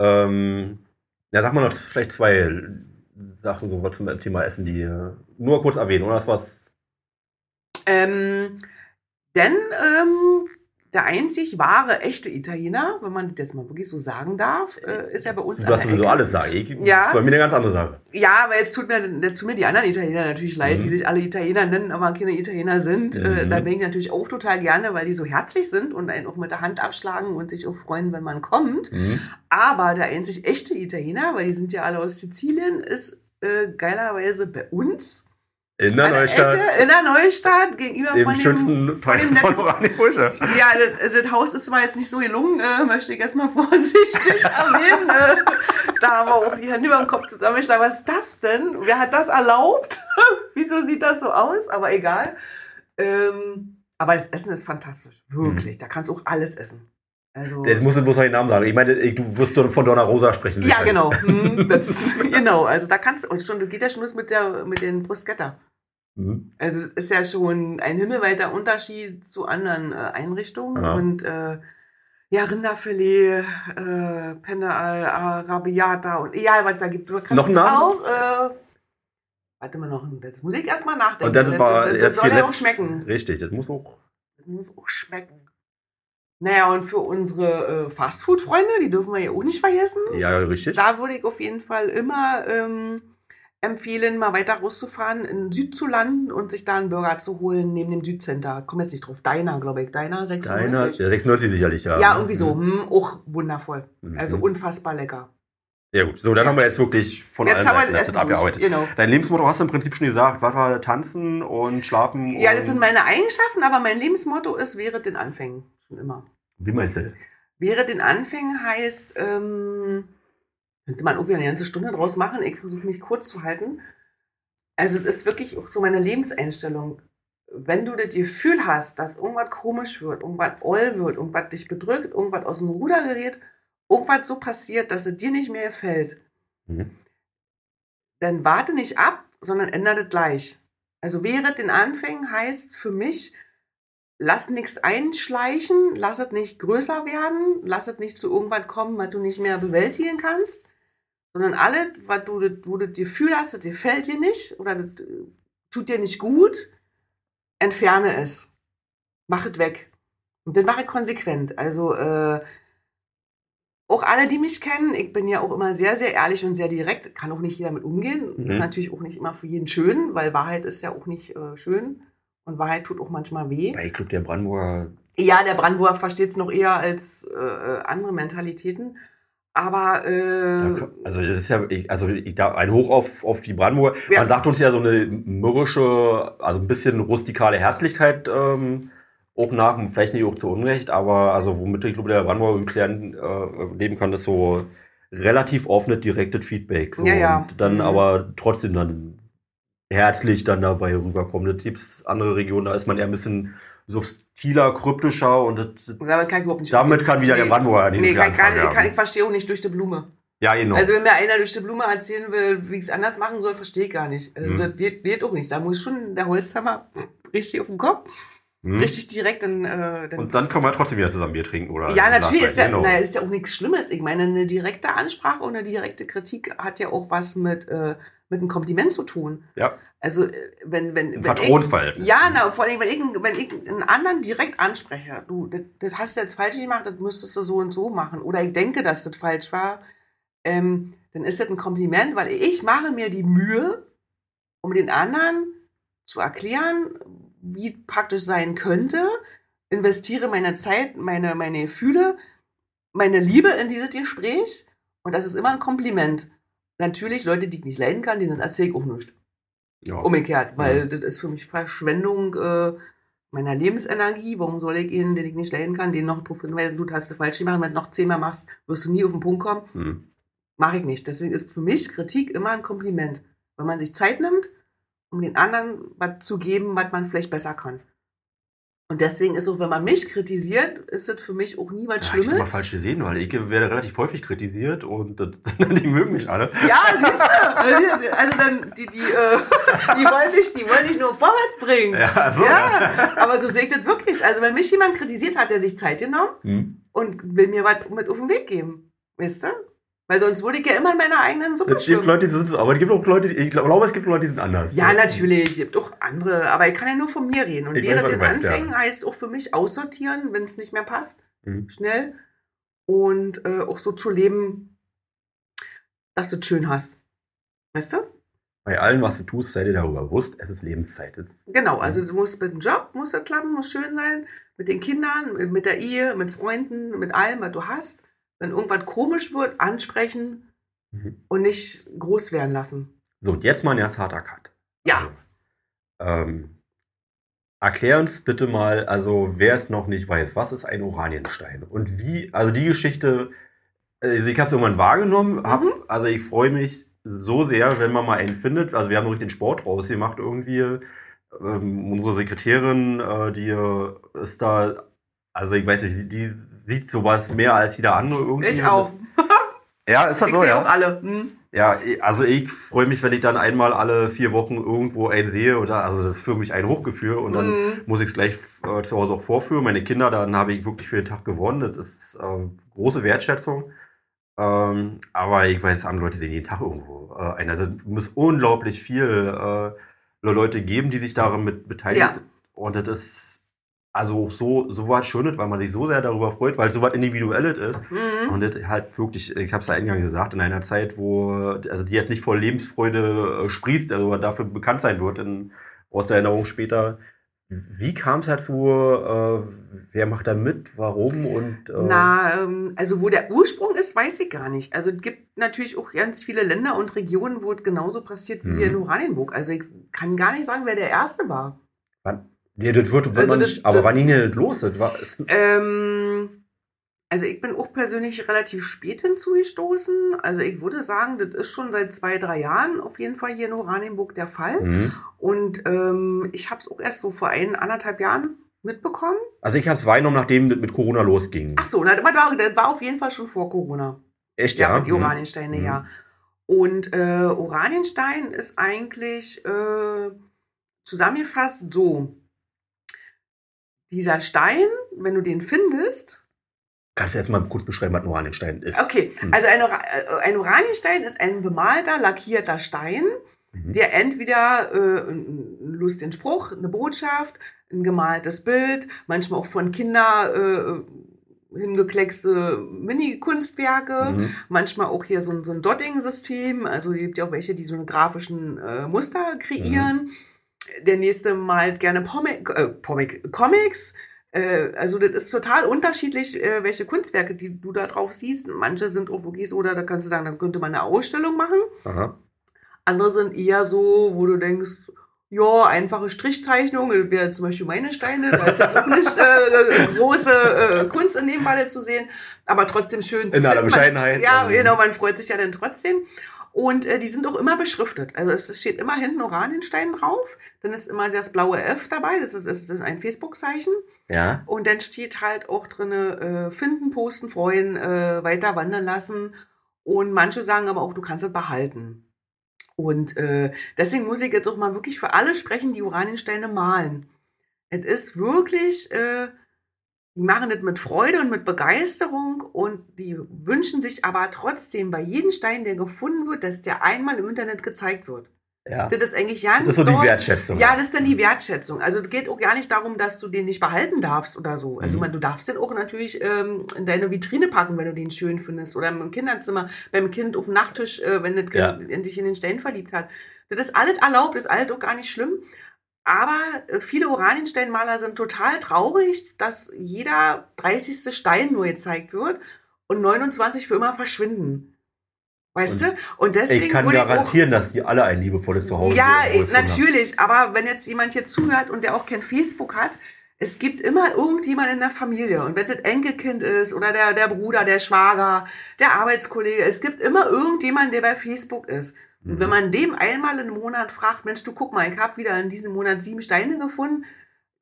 Speaker 2: Ähm, ja, sag mal noch vielleicht zwei Sachen so was zum Thema Essen, die äh, nur kurz erwähnen, oder das was?
Speaker 3: Ähm, denn ähm, der einzig wahre, echte Italiener, wenn man das jetzt mal wirklich so sagen darf, äh, ist ja bei uns
Speaker 2: Du darfst sowieso alles sagen. Ich,
Speaker 3: Ja.
Speaker 2: Das war mir eine ganz andere Sache.
Speaker 3: Ja, aber jetzt tut mir, jetzt tun mir die anderen Italiener natürlich leid,
Speaker 2: Mhm.
Speaker 3: die sich alle Italiener nennen, aber keine Italiener sind. Äh,
Speaker 2: Mhm.
Speaker 3: da bin ich natürlich auch total gerne, weil die so herzlich sind und einen auch mit der Hand abschlagen und sich auch freuen, wenn man kommt.
Speaker 2: Mhm.
Speaker 3: Aber der einzig echte Italiener, weil die sind ja alle aus Sizilien, ist äh, geilerweise bei uns.
Speaker 2: In der Neustadt,
Speaker 3: Ecke, in der Neustadt, gegenüber
Speaker 2: dem
Speaker 3: von dem,
Speaker 2: schönsten
Speaker 3: von
Speaker 2: Teil von
Speaker 3: netten
Speaker 2: Oranienburger.
Speaker 3: ja, das, das Haus ist zwar jetzt nicht so gelungen, äh, möchte ich jetzt mal vorsichtig erwähnen. Äh, da haben wir auch die Hände über den Kopf zusammengeschlagen. Was ist das denn? Wer hat das erlaubt? Wieso sieht das so aus? Aber egal. Ähm, aber das Essen ist fantastisch. Wirklich. Da kannst du auch alles essen. Also,
Speaker 2: Jetzt musst du bloß noch den Namen sagen. Ich meine, du wirst doch von Donna Rosa sprechen.
Speaker 3: ja, genau. Hm, das genau. Also da kannst du, und schon, das geht ja schon los mit, der, mit den Bruschetta.
Speaker 2: Mhm.
Speaker 3: Also ist ja schon ein himmelweiter Unterschied zu anderen äh, Einrichtungen.
Speaker 2: Ja.
Speaker 3: Und äh, ja, Rinderfilet, äh, Penne Arabiata und egal, was da gibt. Du kannst
Speaker 2: Noch einen Namen?
Speaker 3: auch, äh, warte mal noch, jetzt muss ich erstmal nachdenken.
Speaker 2: Und das war
Speaker 3: das, das,
Speaker 2: jetzt
Speaker 3: soll ja auch schmecken.
Speaker 2: Richtig, das muss auch.
Speaker 3: Das muss auch schmecken. Naja, und für unsere äh, Fastfood-Freunde, die dürfen wir ja auch nicht vergessen.
Speaker 2: Ja, richtig.
Speaker 3: Da würde ich auf jeden Fall immer ähm, empfehlen, mal weiter rauszufahren, in Süd zu landen und sich da einen Burger zu holen neben dem Südcenter. Komm jetzt nicht drauf. Deiner, glaube ich. Deiner 96?
Speaker 2: Deiner, ja, 96 sicherlich, ja.
Speaker 3: Ja, irgendwie so. Hm, auch wundervoll.
Speaker 2: Mhm.
Speaker 3: Also unfassbar lecker.
Speaker 2: Sehr gut. So, dann
Speaker 3: Ja.
Speaker 2: haben wir jetzt wirklich von
Speaker 3: Jetzt
Speaker 2: allen
Speaker 3: haben wir
Speaker 2: Seiten
Speaker 3: das
Speaker 2: das
Speaker 3: Essen
Speaker 2: abgearbeitet.
Speaker 3: Genau.
Speaker 2: Dein Lebensmotto hast du im Prinzip schon gesagt. Was war tanzen und schlafen?
Speaker 3: Ja, das sind meine Eigenschaften, aber mein Lebensmotto ist, wäre den Anfängen. Schon immer.
Speaker 2: Wie meinst du?
Speaker 3: Wäre den Anfängen heißt, ähm, könnte man irgendwie eine ganze Stunde draus machen. Ich versuche mich kurz zu halten. Also das ist wirklich auch so meine Lebenseinstellung. Wenn du das Gefühl hast, dass irgendwas komisch wird, irgendwas oll wird, irgendwas dich bedrückt, irgendwas aus dem Ruder gerät, irgendwas so passiert, dass es dir nicht mehr gefällt,
Speaker 2: Mhm.
Speaker 3: dann warte nicht ab, sondern ändere das gleich. Also wäre den Anfängen heißt für mich, lass nichts einschleichen, lass es nicht größer werden, lass es nicht zu irgendwas kommen, was du nicht mehr bewältigen kannst, sondern alles, was du, wo du das Gefühl hast, das gefällt dir nicht oder das äh, tut dir nicht gut, entferne es. Mach es weg. Und das mache ich konsequent. Also äh, auch alle, die mich kennen, ich bin ja auch immer sehr, sehr ehrlich und sehr direkt, kann auch nicht jeder mit umgehen.
Speaker 2: Mhm.
Speaker 3: Ist natürlich auch nicht immer für jeden schön, weil Wahrheit ist ja auch nicht äh, schön. Und Wahrheit tut auch manchmal weh.
Speaker 2: Bei Club der Brandenburger.
Speaker 3: Ja, der Brandenburger versteht es noch eher als äh, äh, andere Mentalitäten. Aber äh,
Speaker 2: Also das ist ja, ich- also ich, da ein Hoch auf, auf die Brandenburger.
Speaker 3: Ja.
Speaker 2: Man sagt uns ja so eine mürrische, also ein bisschen rustikale Herzlichkeit ähm, auch nach, vielleicht nicht auch zu Unrecht, aber also womit ich glaube der Brandenburger im Klären äh, leben kann, ist so relativ offenes, direktes Feedback. So,
Speaker 3: Ja, ja.
Speaker 2: Und dann
Speaker 3: Mhm.
Speaker 2: aber trotzdem dann herzlich dann dabei rüberkommen. Das gibt's andere Regionen, da ist man eher ein bisschen subtiler, kryptischer und das,
Speaker 3: damit kann ich überhaupt nicht.
Speaker 2: damit kann wieder der Brandenburger nicht
Speaker 3: Nee, kann, kann,
Speaker 2: ja.
Speaker 3: kann, ich verstehe auch nicht durch die Blume.
Speaker 2: Ja, genau.
Speaker 3: Also wenn mir einer durch die Blume erzählen will, wie ich es anders machen soll, verstehe ich gar nicht. Also
Speaker 2: Mhm.
Speaker 3: das geht, geht auch nicht. Da muss schon der Holzhammer richtig auf den Kopf,
Speaker 2: Hm?
Speaker 3: richtig direkt dann. Äh, dann
Speaker 2: Und dann können wir trotzdem wieder zusammen Bier trinken, oder?
Speaker 3: Ja, natürlich ist ja,
Speaker 2: genau.
Speaker 3: naja, ist ja auch nichts Schlimmes. Ich meine, eine direkte Ansprache und eine direkte Kritik hat ja auch was mit, äh, mit einem Kompliment zu tun.
Speaker 2: Ja,
Speaker 3: Also, äh, wenn, wenn, wenn
Speaker 2: Vertrauensverhältnis.
Speaker 3: Ja, na, vor allem, wenn ich, wenn ich einen anderen direkt anspreche, du, das, das hast du jetzt falsch gemacht, das müsstest du so und so machen. Oder ich denke, dass das falsch war, ähm, dann ist das ein Kompliment, weil ich mache mir die Mühe, um den anderen zu erklären, wie praktisch sein könnte, investiere meine Zeit, meine, meine Gefühle, meine Liebe in dieses Gespräch und das ist immer ein Kompliment. Natürlich, Leute, die ich nicht leiden kann, denen erzähle ich auch nicht.
Speaker 2: Ja.
Speaker 3: Umgekehrt, weil das ist für mich Verschwendung äh, meiner Lebensenergie. Warum soll ich ihnen, den ich nicht leiden kann, den noch darauf hinweisen, du hast du falsch gemacht, wenn du noch zehnmal machst, wirst du nie auf den Punkt kommen.
Speaker 2: Hm.
Speaker 3: Mache ich nicht. Deswegen ist für mich Kritik immer ein Kompliment. Wenn man sich Zeit nimmt, um den anderen was zu geben, was man vielleicht besser kann. Und deswegen ist auch, wenn man mich kritisiert, ist das für mich auch nie was
Speaker 2: Ja, ich habe mal falsch gesehen, weil ich werde relativ häufig kritisiert und die mögen mich alle.
Speaker 3: Ja, siehst du? Also dann, die, die, äh, die wollen dich, die wollen dich nur vorwärts bringen.
Speaker 2: Ja, so.
Speaker 3: Ja, aber so sehe ich das wirklich. Also wenn mich jemand kritisiert, hat er sich Zeit genommen
Speaker 2: Hm.
Speaker 3: und will mir was mit auf den Weg geben. Weißt du? Weil sonst würde ich ja immer in meiner eigenen Suppe
Speaker 2: Es gibt
Speaker 3: schwimmen.
Speaker 2: Leute, die sind so, aber es gibt auch Leute, die- ich glaube, es gibt Leute, die sind anders.
Speaker 3: Ja, natürlich. Es gibt auch andere. Aber ich kann ja nur von mir reden. Und
Speaker 2: Ich weiß,
Speaker 3: während
Speaker 2: was
Speaker 3: den
Speaker 2: du meinst, ja.
Speaker 3: Anfängen heißt auch für mich aussortieren, wenn es nicht mehr passt.
Speaker 2: Hm.
Speaker 3: Schnell. Und äh, auch so zu leben, dass du es schön hast. Weißt du?
Speaker 2: Bei allem, was du tust, sei dir darüber bewusst, es ist Lebenszeit. Es ist,
Speaker 3: Genau, also du musst mit dem Job, muss das klappen, muss schön sein, mit den Kindern, mit der Ehe, mit Freunden, mit allem, was du hast. Wenn irgendwas komisch wird, ansprechen
Speaker 2: Mhm.
Speaker 3: und nicht groß werden lassen.
Speaker 2: So, und jetzt mal ein ganz harter Cut.
Speaker 3: Ja.
Speaker 2: Also, ähm, erklär uns bitte mal, also wer es noch nicht weiß, was ist ein Oranienstein? Und wie, also die Geschichte, also ich habe es irgendwann wahrgenommen, hab,
Speaker 3: Mhm.
Speaker 2: also ich freue mich so sehr, wenn man mal einen findet. Also wir haben richtig den Sport rausgemacht irgendwie. Ähm, unsere Sekretärin, äh, die ist da, also ich weiß nicht, die sieht sowas mehr als jeder andere irgendwie.
Speaker 3: Ich auch.
Speaker 2: Das, ja, ist das
Speaker 3: Ich
Speaker 2: so,
Speaker 3: sehe
Speaker 2: ja?
Speaker 3: auch alle. Hm?
Speaker 2: Ja, also ich freue mich, wenn ich dann einmal alle vier Wochen irgendwo einen sehe. Oder, also das ist für mich ein Hochgefühl. Und dann
Speaker 3: Mhm.
Speaker 2: muss ich es gleich äh, zu Hause auch vorführen. Meine Kinder, dann habe ich wirklich für den Tag gewonnen. Das ist äh, große Wertschätzung. Ähm, aber ich weiß, andere Leute sehen jeden Tag irgendwo äh, einen. Also es muss unglaublich viel äh, Leute geben, die sich daran mit beteiligen.
Speaker 3: Ja.
Speaker 2: Und das ist also auch so, so was Schönes, weil man sich so sehr darüber freut, weil es so was Individuelles ist.
Speaker 3: Mhm.
Speaker 2: Und das halt wirklich, ich habe es ja eingangs gesagt, in einer Zeit, wo, also die jetzt nicht vor Lebensfreude äh, sprießt, also dafür bekannt sein wird in, aus der Erinnerung später. Wie kam es dazu? Äh, wer macht da mit? Warum? Und äh,
Speaker 3: Na, ähm, also wo der Ursprung ist, weiß ich gar nicht. Also es gibt natürlich auch ganz viele Länder und Regionen, wo es genauso passiert wie
Speaker 2: Mhm.
Speaker 3: hier in Oranienburg. Also ich kann gar nicht sagen, wer der Erste war.
Speaker 2: wann, nee, das wird, wird
Speaker 3: Also das-
Speaker 2: nicht, aber
Speaker 3: das-
Speaker 2: wann ging das los? Das war, ist,
Speaker 3: Ähm, also ich bin auch persönlich relativ spät hinzugestoßen. Also ich würde sagen, das ist schon seit zwei, drei Jahren auf jeden Fall hier in Oranienburg der Fall.
Speaker 2: Mhm.
Speaker 3: Und ähm, ich habe es auch erst so vor ein, anderthalb Jahren mitbekommen.
Speaker 2: Also ich habe es wahrgenommen, nachdem das mit Corona losging.
Speaker 3: Ach so, das, war, das war auf jeden Fall schon vor Corona.
Speaker 2: Echt,
Speaker 3: Ja,
Speaker 2: ja?
Speaker 3: die Oraniensteine,
Speaker 2: Mhm.
Speaker 3: ja. Und äh, Oranienstein ist eigentlich äh, zusammengefasst so. Dieser Stein, wenn du den findest,
Speaker 2: Kannst du erst mal kurz beschreiben, was ein Oranienstein ist?
Speaker 3: okay,
Speaker 2: Hm.
Speaker 3: also ein, Ora- äh, ein Oranienstein ist ein bemalter, lackierter Stein,
Speaker 2: Mhm.
Speaker 3: der entweder äh, einen lustigen Spruch, eine Botschaft, ein gemaltes Bild, manchmal auch von Kindern äh, hingekleckste Mini-Kunstwerke,
Speaker 2: Mhm.
Speaker 3: manchmal auch hier so ein, so ein Dotting-System. Also es gibt ja auch welche, die so eine grafischen äh, Muster kreieren. Der nächste malt gerne Pomic, äh, Pomic, Comics. Äh, also das ist total unterschiedlich, äh, welche Kunstwerke, die du da drauf siehst. Manche sind so, oder da kannst du sagen, dann könnte man eine Ausstellung machen.
Speaker 2: Aha.
Speaker 3: Andere sind eher so, wo du denkst, ja, einfache Strichzeichnung, das wäre zum Beispiel meine Steine, da ist jetzt auch nicht äh, große äh, Kunst in dem Falle zu sehen, aber trotzdem schön zu
Speaker 2: In aller. Bescheidenheit.
Speaker 3: Man, ja, genau, man freut sich ja dann trotzdem. Und äh, die sind auch immer beschriftet. Also es, es steht immer hinten Oranienstein drauf. Dann ist immer das blaue F dabei. Das ist, das ist ein Facebook-Zeichen.
Speaker 2: Ja.
Speaker 3: Und dann steht halt auch drinne äh, finden, posten, freuen, äh, weiter wandern lassen. Und manche sagen aber auch, du kannst es behalten. Und äh, deswegen muss ich jetzt auch mal wirklich für alle sprechen, die Uraniensteine malen. Es ist wirklich, äh, die machen das mit Freude und mit Begeisterung und die wünschen sich aber trotzdem bei jedem Stein, der gefunden wird, dass der einmal im Internet gezeigt wird.
Speaker 2: Ja.
Speaker 3: Das ist eigentlich ganz
Speaker 2: Das ist so die Wertschätzung.
Speaker 3: ja, das ist dann die Wertschätzung. Also es geht auch gar nicht darum, dass du den nicht behalten darfst oder so. Also
Speaker 2: Mhm.
Speaker 3: man, du darfst den auch natürlich ähm, in deine Vitrine packen, wenn du den schön findest. Oder im Kinderzimmer, beim Kind auf dem Nachttisch, äh, wenn das Kind
Speaker 2: Ja.
Speaker 3: in sich in den Stein verliebt hat. Das ist alles erlaubt, ist alles auch gar nicht schlimm. Aber äh, viele Oraniensteinmaler sind total traurig, dass jeder 30. Stein nur gezeigt wird und 29 für immer verschwinden. Weißt
Speaker 2: Und
Speaker 3: du? Und deswegen
Speaker 2: Ich kann
Speaker 3: ich auch
Speaker 2: garantieren, dass die alle ein liebevolles Zuhause
Speaker 3: ja,
Speaker 2: haben.
Speaker 3: natürlich. Aber wenn jetzt jemand hier zuhört und der auch kein Facebook hat, es gibt immer irgendjemand in der Familie. Und wenn das Enkelkind ist oder der, der Bruder, der Schwager, der Arbeitskollege, es gibt immer irgendjemand, der bei Facebook ist.
Speaker 2: Mhm.
Speaker 3: wenn man dem einmal im Monat fragt, Mensch, du guck mal, ich habe wieder in diesem Monat sieben Steine gefunden,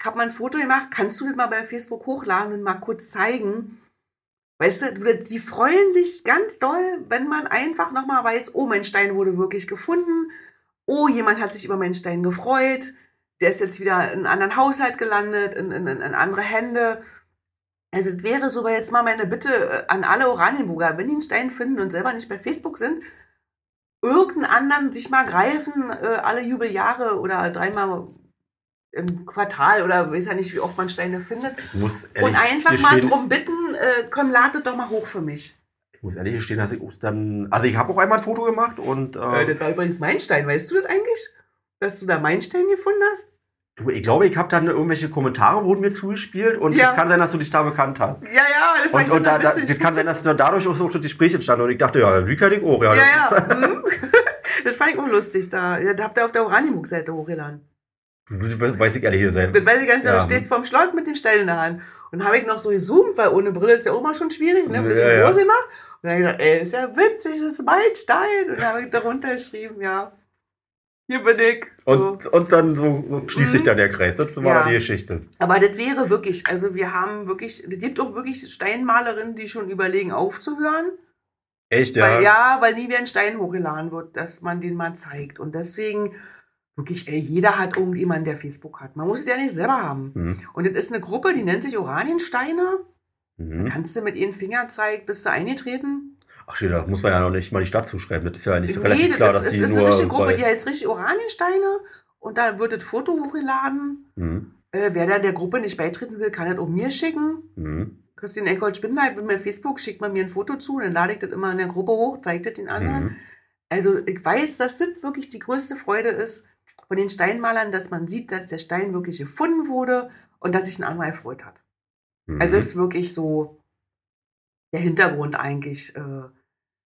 Speaker 3: ich habe mal ein Foto gemacht, kannst du das mal bei Facebook hochladen und mal kurz zeigen? Weißt du, die freuen sich ganz doll, wenn man einfach nochmal weiß, oh, mein Stein wurde wirklich gefunden. Oh, jemand hat sich über meinen Stein gefreut. Der ist jetzt wieder in einen anderen Haushalt gelandet, in, in, in andere Hände. Also es wäre sogar jetzt mal meine Bitte äh, an alle Oranienburger, wenn die einen Stein finden und selber nicht bei Facebook sind, irgendeinen anderen sich mal greifen, äh, alle Jubeljahre oder dreimal im Quartal oder weiß ja nicht, wie oft man Steine findet.
Speaker 2: Muss
Speaker 3: Und einfach mal
Speaker 2: gestehen-
Speaker 3: drum bitten, äh, komm, lad das doch mal hoch für mich.
Speaker 2: Ich muss ehrlich gestehen, dass ich auch dann. Also ich habe auch einmal ein Foto gemacht und
Speaker 3: Äh,
Speaker 2: äh,
Speaker 3: das war übrigens mein Stein, weißt du das eigentlich? Dass du da meinen Stein gefunden hast?
Speaker 2: Du, ich glaube, ich habe dann irgendwelche Kommentare wurden mir zugespielt und
Speaker 3: Ja.
Speaker 2: es kann sein, dass du dich da bekannt hast.
Speaker 3: Ja, ja, das fand
Speaker 2: Und,
Speaker 3: ich
Speaker 2: und da, da, das kann sein, dass da dadurch auch so das Gespräch entstanden und ich dachte, ja, wie kann ich auch, ja.
Speaker 3: Ja,
Speaker 2: das
Speaker 3: ja. mhm. das fand ich auch lustig. Da, ja, da habt ihr auf der Oranienburg-Seite hochgeladen.
Speaker 2: weiß ich ehrlich gesagt.
Speaker 3: Das weiß ich gar nicht,
Speaker 2: Ja.
Speaker 3: du stehst vorm Schloss mit dem Stein in der Hand. Und habe ich noch so gezoomt, weil ohne Brille ist ja auch mal schon schwierig, ne? Ein bisschen
Speaker 2: Ja,
Speaker 3: groß gemacht. Und dann habe ich gesagt, ey, ist ja witzig, das ist mein Stein. Und dann habe ich darunter geschrieben, ja, hier bin ich. So.
Speaker 2: Und, und dann so schließt sich
Speaker 3: Mhm.
Speaker 2: dann der Kreis. Das war
Speaker 3: Ja.
Speaker 2: die Geschichte.
Speaker 3: Aber das wäre wirklich, also wir haben wirklich, es gibt auch wirklich Steinmalerinnen, die schon überlegen aufzuhören.
Speaker 2: Echt, ja.
Speaker 3: Weil, ja, weil nie wieder ein Stein hochgeladen wird, dass man den mal zeigt. Und deswegen, wirklich, ey, jeder hat irgendjemanden, der Facebook hat. Man muss es ja nicht selber haben.
Speaker 2: Mhm.
Speaker 3: Und das ist eine Gruppe, die nennt sich Oraniensteine.
Speaker 2: Mhm.
Speaker 3: Kannst du mit ihren Fingerzeig, bist du eingetreten?
Speaker 2: Ach, da muss man ja noch nicht mal die Stadt zuschreiben. Das ist ja nicht
Speaker 3: Nee,
Speaker 2: relativ
Speaker 3: das
Speaker 2: klar,
Speaker 3: ist,
Speaker 2: dass
Speaker 3: ist,
Speaker 2: die
Speaker 3: ist
Speaker 2: nur
Speaker 3: eine richtige Gruppe, die heißt richtig Oraniensteine. Und da wird das Foto hochgeladen.
Speaker 2: Mhm.
Speaker 3: Äh, wer da der Gruppe nicht beitreten will, kann das auch mir schicken.
Speaker 2: Mhm.
Speaker 3: Christine Eckhold Spindler, bin bei Facebook, schickt man mir ein Foto zu, dann lade ich das immer in der Gruppe hoch, zeigt das den anderen.
Speaker 2: Mhm.
Speaker 3: Also ich weiß, dass das wirklich die größte Freude ist von den Steinmalern, dass man sieht, dass der Stein wirklich gefunden wurde und dass sich ein anderer erfreut hat.
Speaker 2: Mhm.
Speaker 3: Also das ist wirklich so der Hintergrund eigentlich. Äh,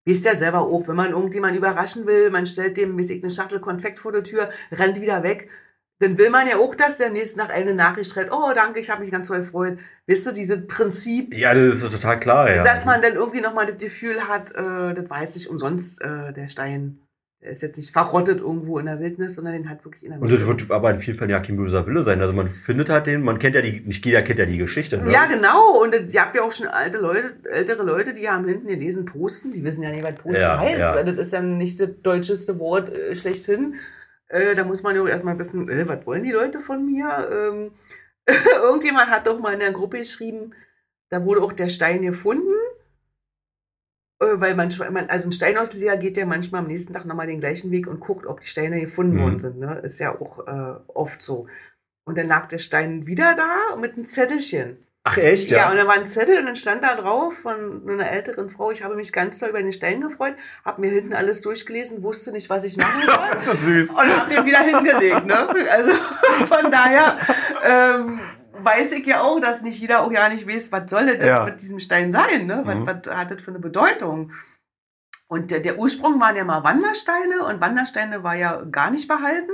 Speaker 3: wisst ja selber auch, wenn man irgendjemanden überraschen will, man stellt dem, weiß ich, eine Schachtel Konfekt vor der Tür, rennt wieder weg, dann will man ja auch, dass der am nächsten Tag eine Nachricht schreibt, oh danke, ich habe mich ganz toll gefreut. Wisst du, dieses Prinzip,
Speaker 2: ja, das ist total klar, ja.
Speaker 3: dass man dann irgendwie nochmal das Gefühl hat, äh, das weiß ich umsonst, äh, der Stein, der ist jetzt nicht verrottet irgendwo in der Wildnis, sondern den hat wirklich in der
Speaker 2: Und das wird aber in vielen Fällen ja kein böser Wille sein. Also man findet halt den, man kennt ja die, nicht jeder kennt ja die Geschichte. Ne?
Speaker 3: Ja, genau. Und ihr habt ja auch schon alte Leute, ältere Leute, die haben hinten gelesen Posten. Die wissen ja nicht, was Posten
Speaker 2: Ja,
Speaker 3: heißt,
Speaker 2: ja.
Speaker 3: weil das ist ja nicht das deutscheste Wort äh, schlechthin. Äh, da muss man ja auch erstmal wissen, äh, was wollen die Leute von mir? Ähm, irgendjemand hat doch mal in der Gruppe geschrieben, da wurde auch der Stein gefunden. Äh, weil manchmal, man, also ein Steinausleger geht ja manchmal am nächsten Tag nochmal den gleichen Weg und guckt, ob die Steine gefunden
Speaker 2: Mhm.
Speaker 3: worden sind. Ne? Ist ja auch äh, oft so. Und dann lag der Stein wieder da mit einem Zettelchen.
Speaker 2: Ach echt,
Speaker 3: Ja.
Speaker 2: ja?
Speaker 3: und da war ein Zettel und dann stand da drauf von einer älteren Frau, ich habe mich ganz toll über den Stein gefreut, habe mir hinten alles durchgelesen, wusste nicht, was ich machen soll
Speaker 2: das ist süß.
Speaker 3: und habe den wieder hingelegt. Ne? Also von daher, ähm, weiß ich ja auch, dass nicht jeder auch ja nicht weiß, was soll das
Speaker 2: Ja.
Speaker 3: mit diesem Stein sein, ne? Was,
Speaker 2: Mhm.
Speaker 3: was hat das für eine Bedeutung? Und der, der Ursprung waren ja mal Wandersteine und Wandersteine war ja gar nicht behalten,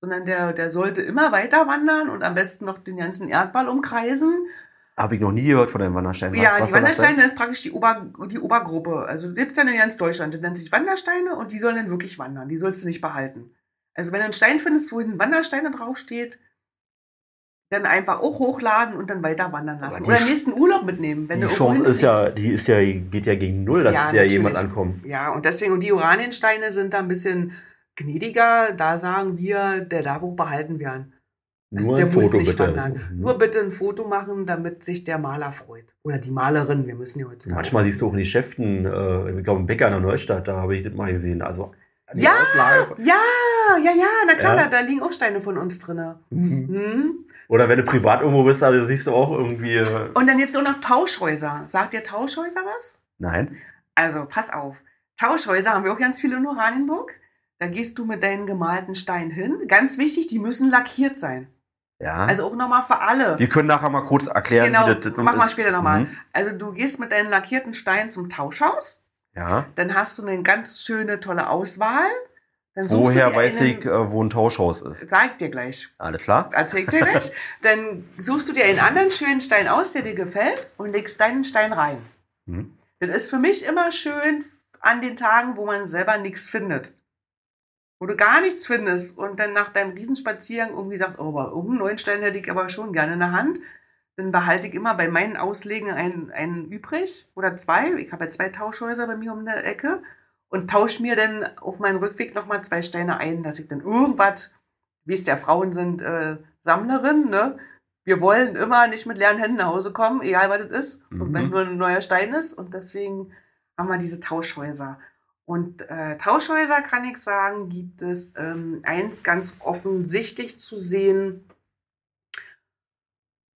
Speaker 3: sondern der, der sollte immer weiter wandern und am besten noch den ganzen Erdball umkreisen.
Speaker 2: Habe ich noch nie gehört von den Wandersteinen.
Speaker 3: Ja,
Speaker 2: Was
Speaker 3: die? Wandersteine ist praktisch die, Ober, die Obergruppe. Also die gibt's ja in ganz Deutschland. Das nennt sich Wandersteine und die sollen dann wirklich wandern. Die sollst du nicht behalten. Also wenn du einen Stein findest, wo ein Wandersteine draufsteht, dann einfach auch hochladen und dann weiter wandern lassen. Oder
Speaker 2: Ch-
Speaker 3: nächsten Urlaub mitnehmen, wenn
Speaker 2: Die
Speaker 3: du
Speaker 2: Chance ist ja, die ist ja, geht ja gegen null, dass
Speaker 3: Ja,
Speaker 2: der jemand ankommt.
Speaker 3: Ja, und deswegen, und die Uraniensteine sind da ein bisschen gnädiger. Da sagen wir, der darf auch behalten werden. Also
Speaker 2: Nur
Speaker 3: der
Speaker 2: ein
Speaker 3: muss
Speaker 2: Foto
Speaker 3: nicht
Speaker 2: bitte.
Speaker 3: wandern.
Speaker 2: Mhm.
Speaker 3: Nur bitte ein Foto machen, damit sich der Maler freut. Oder die Malerin. Wir müssen ja heute.
Speaker 2: Manchmal siehst du auch in die Geschäften, äh, ich glaube im Bäcker in der Neustadt, da habe ich das mal gesehen. Also
Speaker 3: Ja,
Speaker 2: Auslage-
Speaker 3: Ja, ja, ja, na klar,
Speaker 2: Ja.
Speaker 3: Da, da liegen auch Steine von uns drin.
Speaker 2: Mhm.
Speaker 3: Hm?
Speaker 2: Oder wenn du privat irgendwo bist, da siehst du auch irgendwie. Äh,
Speaker 3: Und dann gibt es auch noch Tauschhäuser. Sagt dir Tauschhäuser was?
Speaker 2: nein.
Speaker 3: Also, pass auf. Tauschhäuser haben wir auch ganz viele in Oranienburg. Da gehst du mit deinen gemalten Steinen hin. Ganz wichtig, die müssen lackiert sein.
Speaker 2: Ja.
Speaker 3: Also auch nochmal für alle.
Speaker 2: wir können nachher mal kurz erklären,
Speaker 3: Genau,
Speaker 2: wie das, das
Speaker 3: machen wir
Speaker 2: ist.
Speaker 3: später nochmal.
Speaker 2: Mhm.
Speaker 3: Also du gehst mit deinen lackierten Steinen zum Tauschhaus.
Speaker 2: Ja.
Speaker 3: Dann hast du eine ganz schöne, tolle Auswahl. Dann
Speaker 2: Woher
Speaker 3: dir
Speaker 2: weiß
Speaker 3: einen,
Speaker 2: ich, äh, wo ein Tauschhaus ist?
Speaker 3: Sag dir gleich.
Speaker 2: Alles klar?
Speaker 3: Erzähl dir gleich. Dann suchst du dir einen anderen schönen Stein aus, der dir gefällt, und legst deinen Stein rein.
Speaker 2: Mhm.
Speaker 3: Das ist für mich immer schön an den Tagen, wo man selber nichts findet. Wo du gar nichts findest und dann nach deinem Riesenspaziergang irgendwie sagst, oh, aber irgendeinen neuen Stein hätte ich aber schon gerne in der Hand. Dann behalte ich immer bei meinen Auslegen einen, einen übrig oder zwei. Ich habe ja zwei Tauschhäuser bei mir um der Ecke und tausche mir dann auf meinen Rückweg nochmal zwei Steine ein, dass ich dann irgendwas, wie es ja Frauen sind, äh, Sammlerinnen, ne? Wir wollen immer nicht mit leeren Händen nach Hause kommen, egal was es ist. Und
Speaker 2: Mhm.
Speaker 3: wenn nur ein neuer Stein ist. Und deswegen haben wir diese Tauschhäuser. Und äh, Tauschhäuser, kann ich sagen, gibt es ähm, eins ganz offensichtlich zu sehen.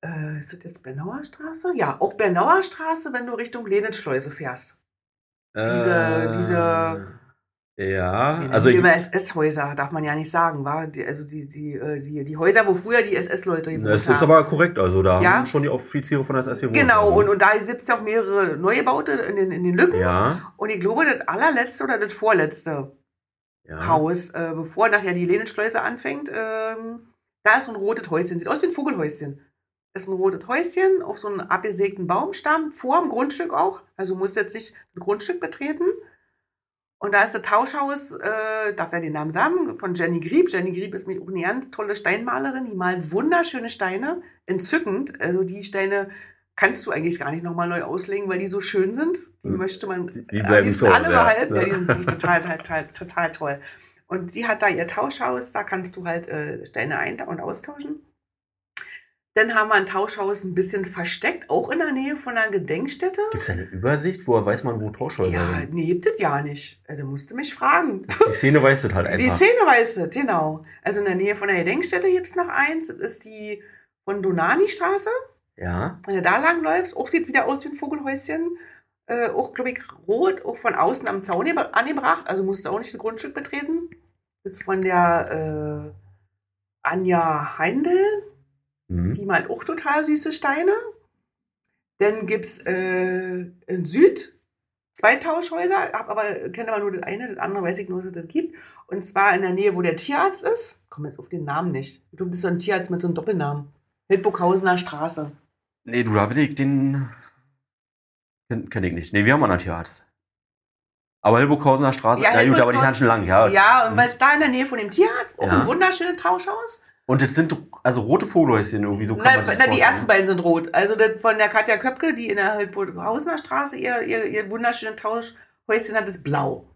Speaker 3: Äh, ist das jetzt Bernauer Straße? Ja, auch Bernauer Straße, wenn du Richtung Lenitzschleuse fährst. Diese- diese-
Speaker 2: Ja,
Speaker 3: Nee,
Speaker 2: also
Speaker 3: immer SS-Häuser, darf man ja nicht sagen, war die, also die, die, äh, die, die Häuser, wo früher die SS-Leute gewohnt
Speaker 2: das ist
Speaker 3: haben.
Speaker 2: aber korrekt. Also da
Speaker 3: Ja.
Speaker 2: haben schon die Offiziere von der SS gewohnt.
Speaker 3: Genau,
Speaker 2: Also.
Speaker 3: und, und da gibt es ja auch mehrere Neubaute in den, in den Lücken.
Speaker 2: ja,
Speaker 3: Und ich glaube, das allerletzte oder das vorletzte
Speaker 2: ja.
Speaker 3: Haus, äh, bevor nachher die Lenitzschleuse anfängt, ähm, da ist so ein rotes Häuschen. Sieht aus wie ein Vogelhäuschen. Ist ein rotes Häuschen auf so einem abgesägten Baumstamm, vor dem Grundstück auch. Also muss jetzt nicht ein Grundstück betreten. Und da ist das Tauschhaus, äh, darf er den Namen sagen, von Jenny Grieb. Jenny Grieb ist nämlich auch eine ganz tolle Steinmalerin. Die malt wunderschöne Steine. Entzückend. Also die Steine kannst du eigentlich gar nicht nochmal neu auslegen, weil die so schön sind. Die
Speaker 2: Hm.
Speaker 3: möchte man
Speaker 2: Die- die bleiben so,
Speaker 3: alle
Speaker 2: ja.
Speaker 3: behalten. Ja,
Speaker 2: Ja.
Speaker 3: die sind wirklich total, total, total toll. Und sie hat da ihr Tauschhaus, da kannst du halt äh, Steine ein- und austauschen. Dann haben wir ein Tauschhaus ein bisschen versteckt, auch in der Nähe von einer Gedenkstätte.
Speaker 2: Gibt es eine Übersicht? Woher weiß man, wo Tauschhäuser
Speaker 3: Ja,
Speaker 2: sind?
Speaker 3: nee, gibt es ja nicht. Äh, Da musst du mich fragen.
Speaker 2: Die Szene weiß das halt einfach.
Speaker 3: Die Szene weiß es, genau. Also in der Nähe von der Gedenkstätte gibt es noch eins. Das ist die von Donani-Straße.
Speaker 2: ja.
Speaker 3: Wenn du da lang läufst, auch sieht wieder aus wie ein Vogelhäuschen. Äh, auch, glaube ich, rot, auch von außen am Zaun angebracht. Also musst du auch nicht das Grundstück betreten. Das ist von der äh, Anja Heindl.
Speaker 2: Mhm.
Speaker 3: Die malt auch total süße Steine. Dann gibt es äh, in Süd zwei Tauschhäuser, hab aber kenne aber nur das eine, das andere weiß ich nur, dass es das gibt. Und zwar in der Nähe, wo der Tierarzt ist. Ich komme jetzt auf den Namen nicht. Ich glaube, das ist so ein Tierarzt mit so einem Doppelnamen. Hildburghausener Straße.
Speaker 2: Nee, du, da bin ich den. Kenn, kenn ich nicht. Nee, wir haben einen Tierarzt. Aber Hilburghausener Straße.
Speaker 3: Ja,
Speaker 2: Ja, gut, aber die sind schon lang, ja.
Speaker 3: Ja, und weil es da in der Nähe von dem Tierarzt auch
Speaker 2: Ja.
Speaker 3: ein wunderschönes Tauschhaus.
Speaker 2: Und das sind also rote Vogelhäuschen irgendwie, so kann
Speaker 3: Nein,
Speaker 2: man
Speaker 3: na, die ersten beiden sind rot. Also das von der Katja Köpke, die in der Hildburghausener Straße ihr, ihr, ihr wunderschönes Tauschhäuschen hat, ist blau.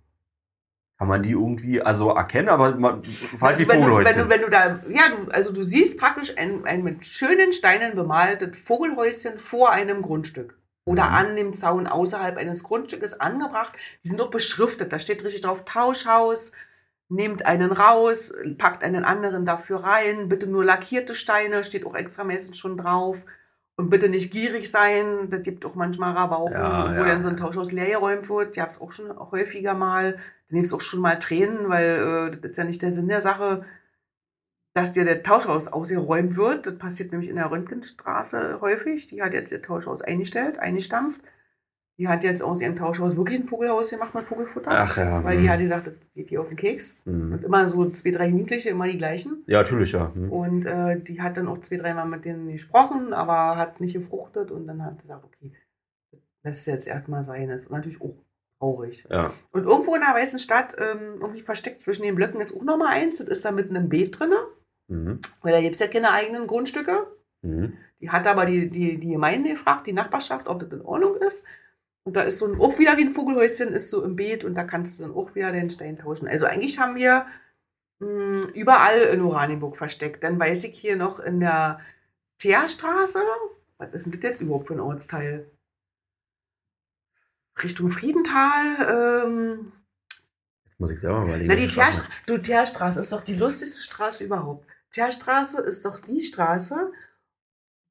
Speaker 2: Kann man die irgendwie also erkennen, aber man, halt wie
Speaker 3: wenn, du, wenn,
Speaker 2: Vogelhäuschen.
Speaker 3: du, wenn du da, ja, du, also du siehst praktisch ein, ein mit schönen Steinen bemaltes Vogelhäuschen vor einem Grundstück. Oder
Speaker 2: Mhm.
Speaker 3: an dem Zaun außerhalb eines Grundstückes angebracht. Die sind doch beschriftet. Da steht richtig drauf Tauschhaus, nehmt einen raus, packt einen anderen dafür rein, bitte nur lackierte Steine, steht auch extramäßig schon drauf. Und bitte nicht gierig sein, das gibt auch manchmal Rabauken,
Speaker 2: Ja,
Speaker 3: wo
Speaker 2: ja.
Speaker 3: dann so ein Tauschhaus leer geräumt wird. Die hab's auch schon häufiger mal. Dann gibt's auch schon mal Tränen, weil äh, das ist ja nicht der Sinn der Sache. dass dir der Tauschhaus ausgeräumt wird. Das passiert nämlich in der Röntgenstraße häufig. Die hat jetzt ihr Tauschhaus eingestellt, eingestampft. Die hat jetzt aus ihrem Tauschhaus wirklich ein Vogelhaus gemacht mit Vogelfutter.
Speaker 2: Ach ja.
Speaker 3: Weil
Speaker 2: hm.
Speaker 3: die hat gesagt, das geht die auf den Keks.
Speaker 2: Hm.
Speaker 3: Und immer so zwei, drei Jugendliche, immer die gleichen.
Speaker 2: Ja, natürlich, ja. Hm.
Speaker 3: Und äh, die hat dann auch zwei, dreimal mit denen gesprochen, aber hat nicht gefruchtet. Und dann hat sie gesagt, okay, das lässt jetzt erstmal sein. Das ist natürlich auch traurig.
Speaker 2: Ja.
Speaker 3: Und irgendwo in der Weißen Stadt, ähm, irgendwie versteckt zwischen den Blöcken, ist auch nochmal eins. Das ist da mitten im Beet drin.
Speaker 2: Mhm.
Speaker 3: Weil da gibt es ja keine eigenen Grundstücke.
Speaker 2: Mhm.
Speaker 3: Die hat aber die, die, die Gemeinde gefragt, die Nachbarschaft, ob das in Ordnung ist. Und da ist so ein, auch wieder wie ein Vogelhäuschen, ist so im Beet und da kannst du dann auch wieder den Stein tauschen. Also eigentlich haben wir mh, überall in Oranienburg versteckt. Dann weiß ich hier noch in der Teerstraße, was ist denn das jetzt überhaupt für ein Ortsteil? Richtung Friedental, ähm,
Speaker 2: Jetzt muss ich selber mal überlegen.
Speaker 3: na, die. Teerstraße, du, Teerstraße ist doch die lustigste Straße überhaupt. Teerstraße ist doch die Straße,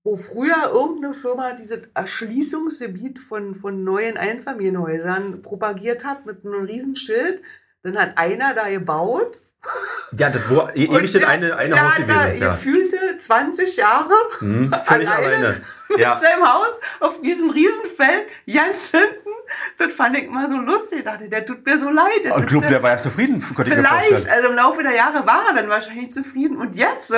Speaker 3: wo früher irgendeine Firma dieses Erschließungsgebiet von, von neuen Einfamilienhäusern propagiert hat mit einem riesen Schild. Dann hat einer da gebaut.
Speaker 2: Ja, das wo
Speaker 3: und
Speaker 2: ewig das eine, eine
Speaker 3: der
Speaker 2: Haus
Speaker 3: hat
Speaker 2: gewesen
Speaker 3: da
Speaker 2: ist, ja.
Speaker 3: gefühlte 20 Jahre
Speaker 2: völlig
Speaker 3: alleine
Speaker 2: alleine.
Speaker 3: mit
Speaker 2: Ja.
Speaker 3: seinem Haus auf diesem Riesenfeld ganz hinten. Das fand ich immer so lustig. Ich dachte, der tut mir so leid. Jetzt
Speaker 2: Und Club,
Speaker 3: er-
Speaker 2: der war ja zufrieden, könnte ich mir
Speaker 3: Vielleicht,
Speaker 2: vorstellen.
Speaker 3: also im Laufe der Jahre war er dann wahrscheinlich zufrieden. Und jetzt, äh,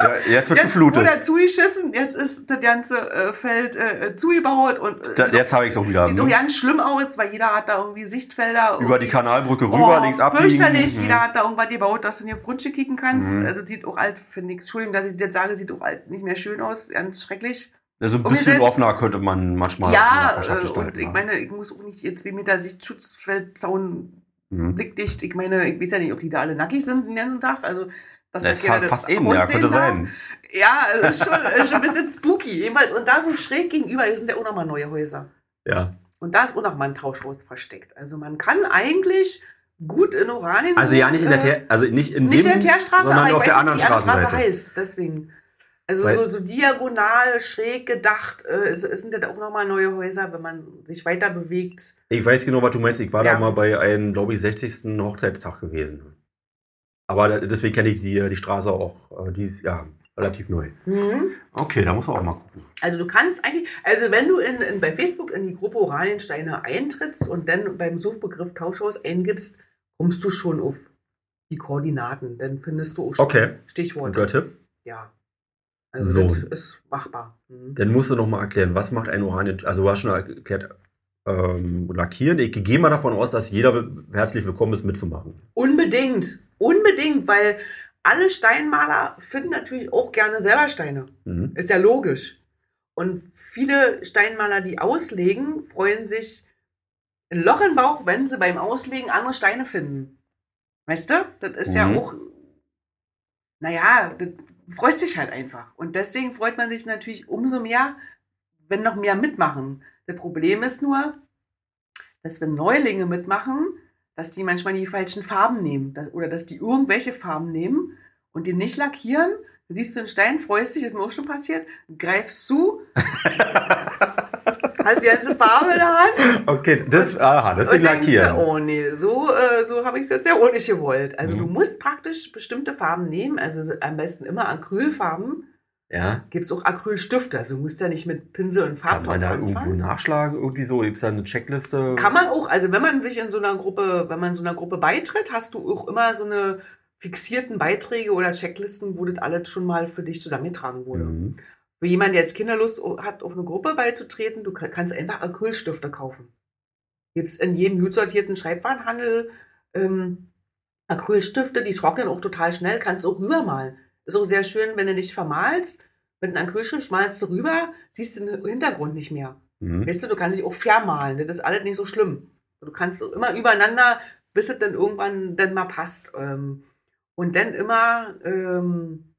Speaker 2: Ja, jetzt wird
Speaker 3: jetzt wurde
Speaker 2: geflutet.
Speaker 3: er zugeschissen, jetzt ist das ganze äh, Feld äh, zugebaut und äh,
Speaker 2: Da, jetzt habe ich es auch wieder.
Speaker 3: sieht doch
Speaker 2: ne?
Speaker 3: ganz schlimm aus, weil jeder hat da irgendwie Sichtfelder.
Speaker 2: Über die Kanalbrücke rüber,
Speaker 3: oh,
Speaker 2: links abbiegen.
Speaker 3: Fürchterlich,
Speaker 2: Mhm.
Speaker 3: jeder hat da irgendwas gebaut, dass du nicht auf Grundstück kicken kannst.
Speaker 2: Mhm.
Speaker 3: Also sieht auch alt, finde ich, Entschuldigung, dass ich jetzt sage, sieht auch alt nicht mehr schön aus, ganz schrecklich.
Speaker 2: Also ein bisschen
Speaker 3: umgesetzt.
Speaker 2: offener könnte man manchmal
Speaker 3: ja, äh, und ich
Speaker 2: ja.
Speaker 3: meine, ich muss auch nicht ihr zwei Meter Sichtschutzfeldzaun
Speaker 2: Mhm.
Speaker 3: blickdicht. Ich meine, ich weiß ja nicht, ob die da alle nackig sind den ganzen Tag. Also,
Speaker 2: Das ist halt fast eben, ja, könnte sein.
Speaker 3: Ja, ist schon, ist schon ein bisschen spooky. Jedenfalls, und da so schräg gegenüber sind ja auch nochmal neue Häuser.
Speaker 2: Ja.
Speaker 3: Und da ist auch nochmal ein Tauschhaus versteckt. Also man kann eigentlich gut in Oranien.
Speaker 2: Also ja, nicht in der
Speaker 3: äh,
Speaker 2: Ter also nicht in
Speaker 3: nicht
Speaker 2: dem,
Speaker 3: in der Teerstraße,
Speaker 2: sondern
Speaker 3: aber
Speaker 2: auf der
Speaker 3: nicht,
Speaker 2: anderen
Speaker 3: wie die andere Straße heißt. Deswegen. Also
Speaker 2: Weil-
Speaker 3: so, so diagonal, schräg gedacht, äh, sind ja da auch nochmal neue Häuser, wenn man sich weiter bewegt.
Speaker 2: Ich weiß genau, was du meinst. Ich war
Speaker 3: Ja.
Speaker 2: da mal bei einem, glaube ich, 60. Hochzeitstag gewesen. Aber deswegen kenne ich die, die Straße auch. Äh, Die ist ja relativ neu.
Speaker 3: Mhm.
Speaker 2: Okay, da muss man auch mal gucken.
Speaker 3: Also du kannst eigentlich, also wenn du in, in, bei Facebook in die Gruppe Oraniensteine eintrittst und dann beim Suchbegriff Tauschhaus eingibst, kommst du schon auf die Koordinaten. Dann findest du auch schon
Speaker 2: Okay.
Speaker 3: Stichworte.
Speaker 2: Tipp.
Speaker 3: Ja. Also
Speaker 2: So.
Speaker 3: das ist machbar. Mhm.
Speaker 2: Dann musst du noch mal erklären, was macht ein Oranien... Also du hast schon erklärt, ähm, lackieren. Ich gehe mal davon aus, dass jeder herzlich willkommen ist, mitzumachen.
Speaker 3: Unbedingt. Unbedingt, weil alle Steinmaler finden natürlich auch gerne selber Steine.
Speaker 2: Mhm.
Speaker 3: Ist ja logisch. Und viele Steinmaler, die auslegen, freuen sich ein Loch im Bauch, wenn sie beim Auslegen andere Steine finden. Weißt du? Das ist ja
Speaker 2: Mhm.
Speaker 3: auch, naja, das freust dich halt einfach. Und deswegen freut man sich natürlich umso mehr, wenn noch mehr mitmachen. Das Problem ist nur, dass wenn Neulinge mitmachen, dass die manchmal die falschen Farben nehmen oder dass die irgendwelche Farben nehmen und die nicht lackieren. Da siehst du einen Stein, freust dich, ist mir auch schon passiert, greifst zu, hast die ganze Farbe in der Hand
Speaker 2: Okay, das, aha, das ist lackieren.
Speaker 3: du, oh nee, so, äh, so habe ich es jetzt ja auch nicht gewollt. Also
Speaker 2: Mhm.
Speaker 3: du musst praktisch bestimmte Farben nehmen, also am besten immer Acrylfarben.
Speaker 2: Ja.
Speaker 3: Gibt es auch Acrylstifte, also du musst ja nicht mit Pinsel und
Speaker 2: Kann man da irgendwo nachschlagen? Irgendwie so? Gibt es da eine Checkliste?
Speaker 3: Kann man auch, also wenn man sich in so einer Gruppe, wenn man so einer Gruppe beitritt, hast du auch immer so eine fixierten Beiträge oder Checklisten, wo das alles schon mal für dich zusammengetragen wurde.
Speaker 2: Mhm.
Speaker 3: Für jemanden, der jetzt Kinderlust hat, auf eine Gruppe beizutreten, du kann- kannst einfach Acrylstifte kaufen. Gibt's in jedem gut sortierten Schreibwarenhandel ähm, Acrylstifte, die trocknen auch total schnell, kannst auch rübermalen. Ist auch sehr schön, wenn du dich vermalst, mit einem Acrylstift malst du rüber, siehst den Hintergrund nicht mehr.
Speaker 2: Mhm.
Speaker 3: Weißt du, du kannst dich auch vermalen, das ist alles nicht so schlimm. Du kannst so immer übereinander, bis es dann irgendwann dann mal passt. Ähm, und dann immer ähm,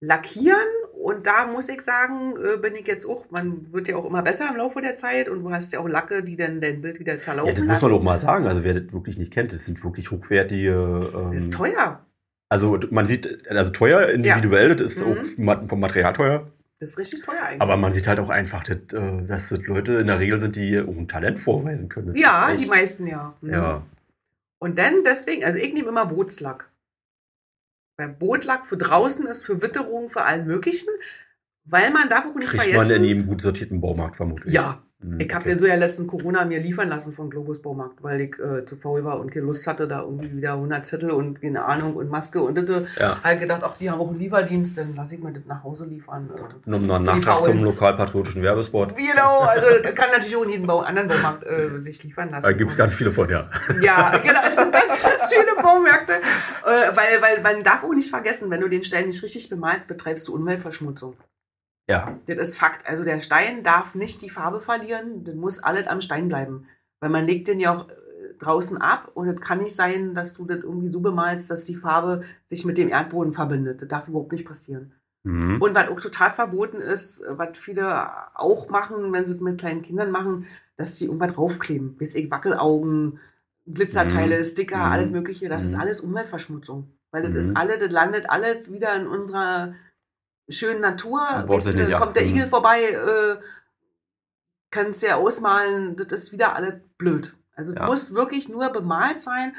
Speaker 3: lackieren. Und da muss ich sagen, äh, bin ich jetzt auch, man wird ja auch immer besser im Laufe der Zeit und du hast ja auch Lacke, die dann dein Bild wieder
Speaker 2: Ja,
Speaker 3: zerlaufen
Speaker 2: das muss
Speaker 3: lassen.
Speaker 2: man doch mal sagen. Also wer das wirklich nicht kennt, das sind wirklich hochwertige. Ähm,
Speaker 3: Das ist teuer.
Speaker 2: Also man sieht, also teuer individuell, das ist
Speaker 3: Mhm.
Speaker 2: auch vom Material teuer.
Speaker 3: Das ist richtig teuer eigentlich.
Speaker 2: Aber man sieht halt auch einfach, dass, äh, dass das Leute in der Regel sind, die auch ein Talent vorweisen können. Das
Speaker 3: ja,
Speaker 2: ist
Speaker 3: die
Speaker 2: echt-
Speaker 3: meisten ja. Mhm.
Speaker 2: Ja.
Speaker 3: Und dann deswegen, also ich nehme immer Bootslack. Weil Bootlack für draußen ist, für Witterung, für allen möglichen. Weil man darf auch nicht
Speaker 2: Kriegt
Speaker 3: vergessen.
Speaker 2: man in jedem gut sortierten Baumarkt vermutlich.
Speaker 3: ja, ich habe
Speaker 2: okay.
Speaker 3: den so ja letzten Corona mir liefern lassen vom Globus Baumarkt, weil ich äh, zu faul war und keine Lust hatte, da irgendwie wieder 100 Zettel und keine Ahnung und Maske und das.
Speaker 2: Ja.
Speaker 3: Halt gedacht, ach, die haben auch einen Lieferdienst, dann lasse ich mir das nach Hause liefern.
Speaker 2: Nur noch
Speaker 3: die
Speaker 2: Nachtrag zum lokalpatriotischen Werbespot.
Speaker 3: Genau, also kann natürlich auch in jedem Bau, anderen Baumarkt äh, sich liefern lassen.
Speaker 2: Da gibt es ganz viele von, ja.
Speaker 3: Ja, genau, es gibt ganz, ganz viele Baumärkte. Äh, weil, weil man darf auch nicht vergessen, wenn du den Stein nicht richtig bemalst, betreibst du Umweltverschmutzung.
Speaker 2: Ja.
Speaker 3: Das ist Fakt. Also der Stein darf nicht die Farbe verlieren, dann muss alles am Stein bleiben. Weil man legt den ja auch äh, draußen ab und es kann nicht sein, dass du das irgendwie so bemalst, dass die Farbe sich mit dem Erdboden verbindet. Das darf überhaupt nicht passieren.
Speaker 2: Mhm.
Speaker 3: Und was auch total verboten ist, was viele auch machen, wenn sie es mit kleinen Kindern machen, dass die irgendwas draufkleben. Weiß ich, Wackelaugen, Glitzerteile,
Speaker 2: Mhm.
Speaker 3: Sticker,
Speaker 2: Mhm.
Speaker 3: alles Mögliche. Das ist
Speaker 2: Mhm.
Speaker 3: alles Umweltverschmutzung. Weil das
Speaker 2: Mhm.
Speaker 3: ist alles, das landet alles wieder in unserer schönen Natur. Dann
Speaker 2: ja.
Speaker 3: kommt der
Speaker 2: Mhm.
Speaker 3: Igel vorbei, äh, kannst ja ausmalen, das ist wieder alles blöd. Also
Speaker 2: Ja.
Speaker 3: muss wirklich nur bemalt sein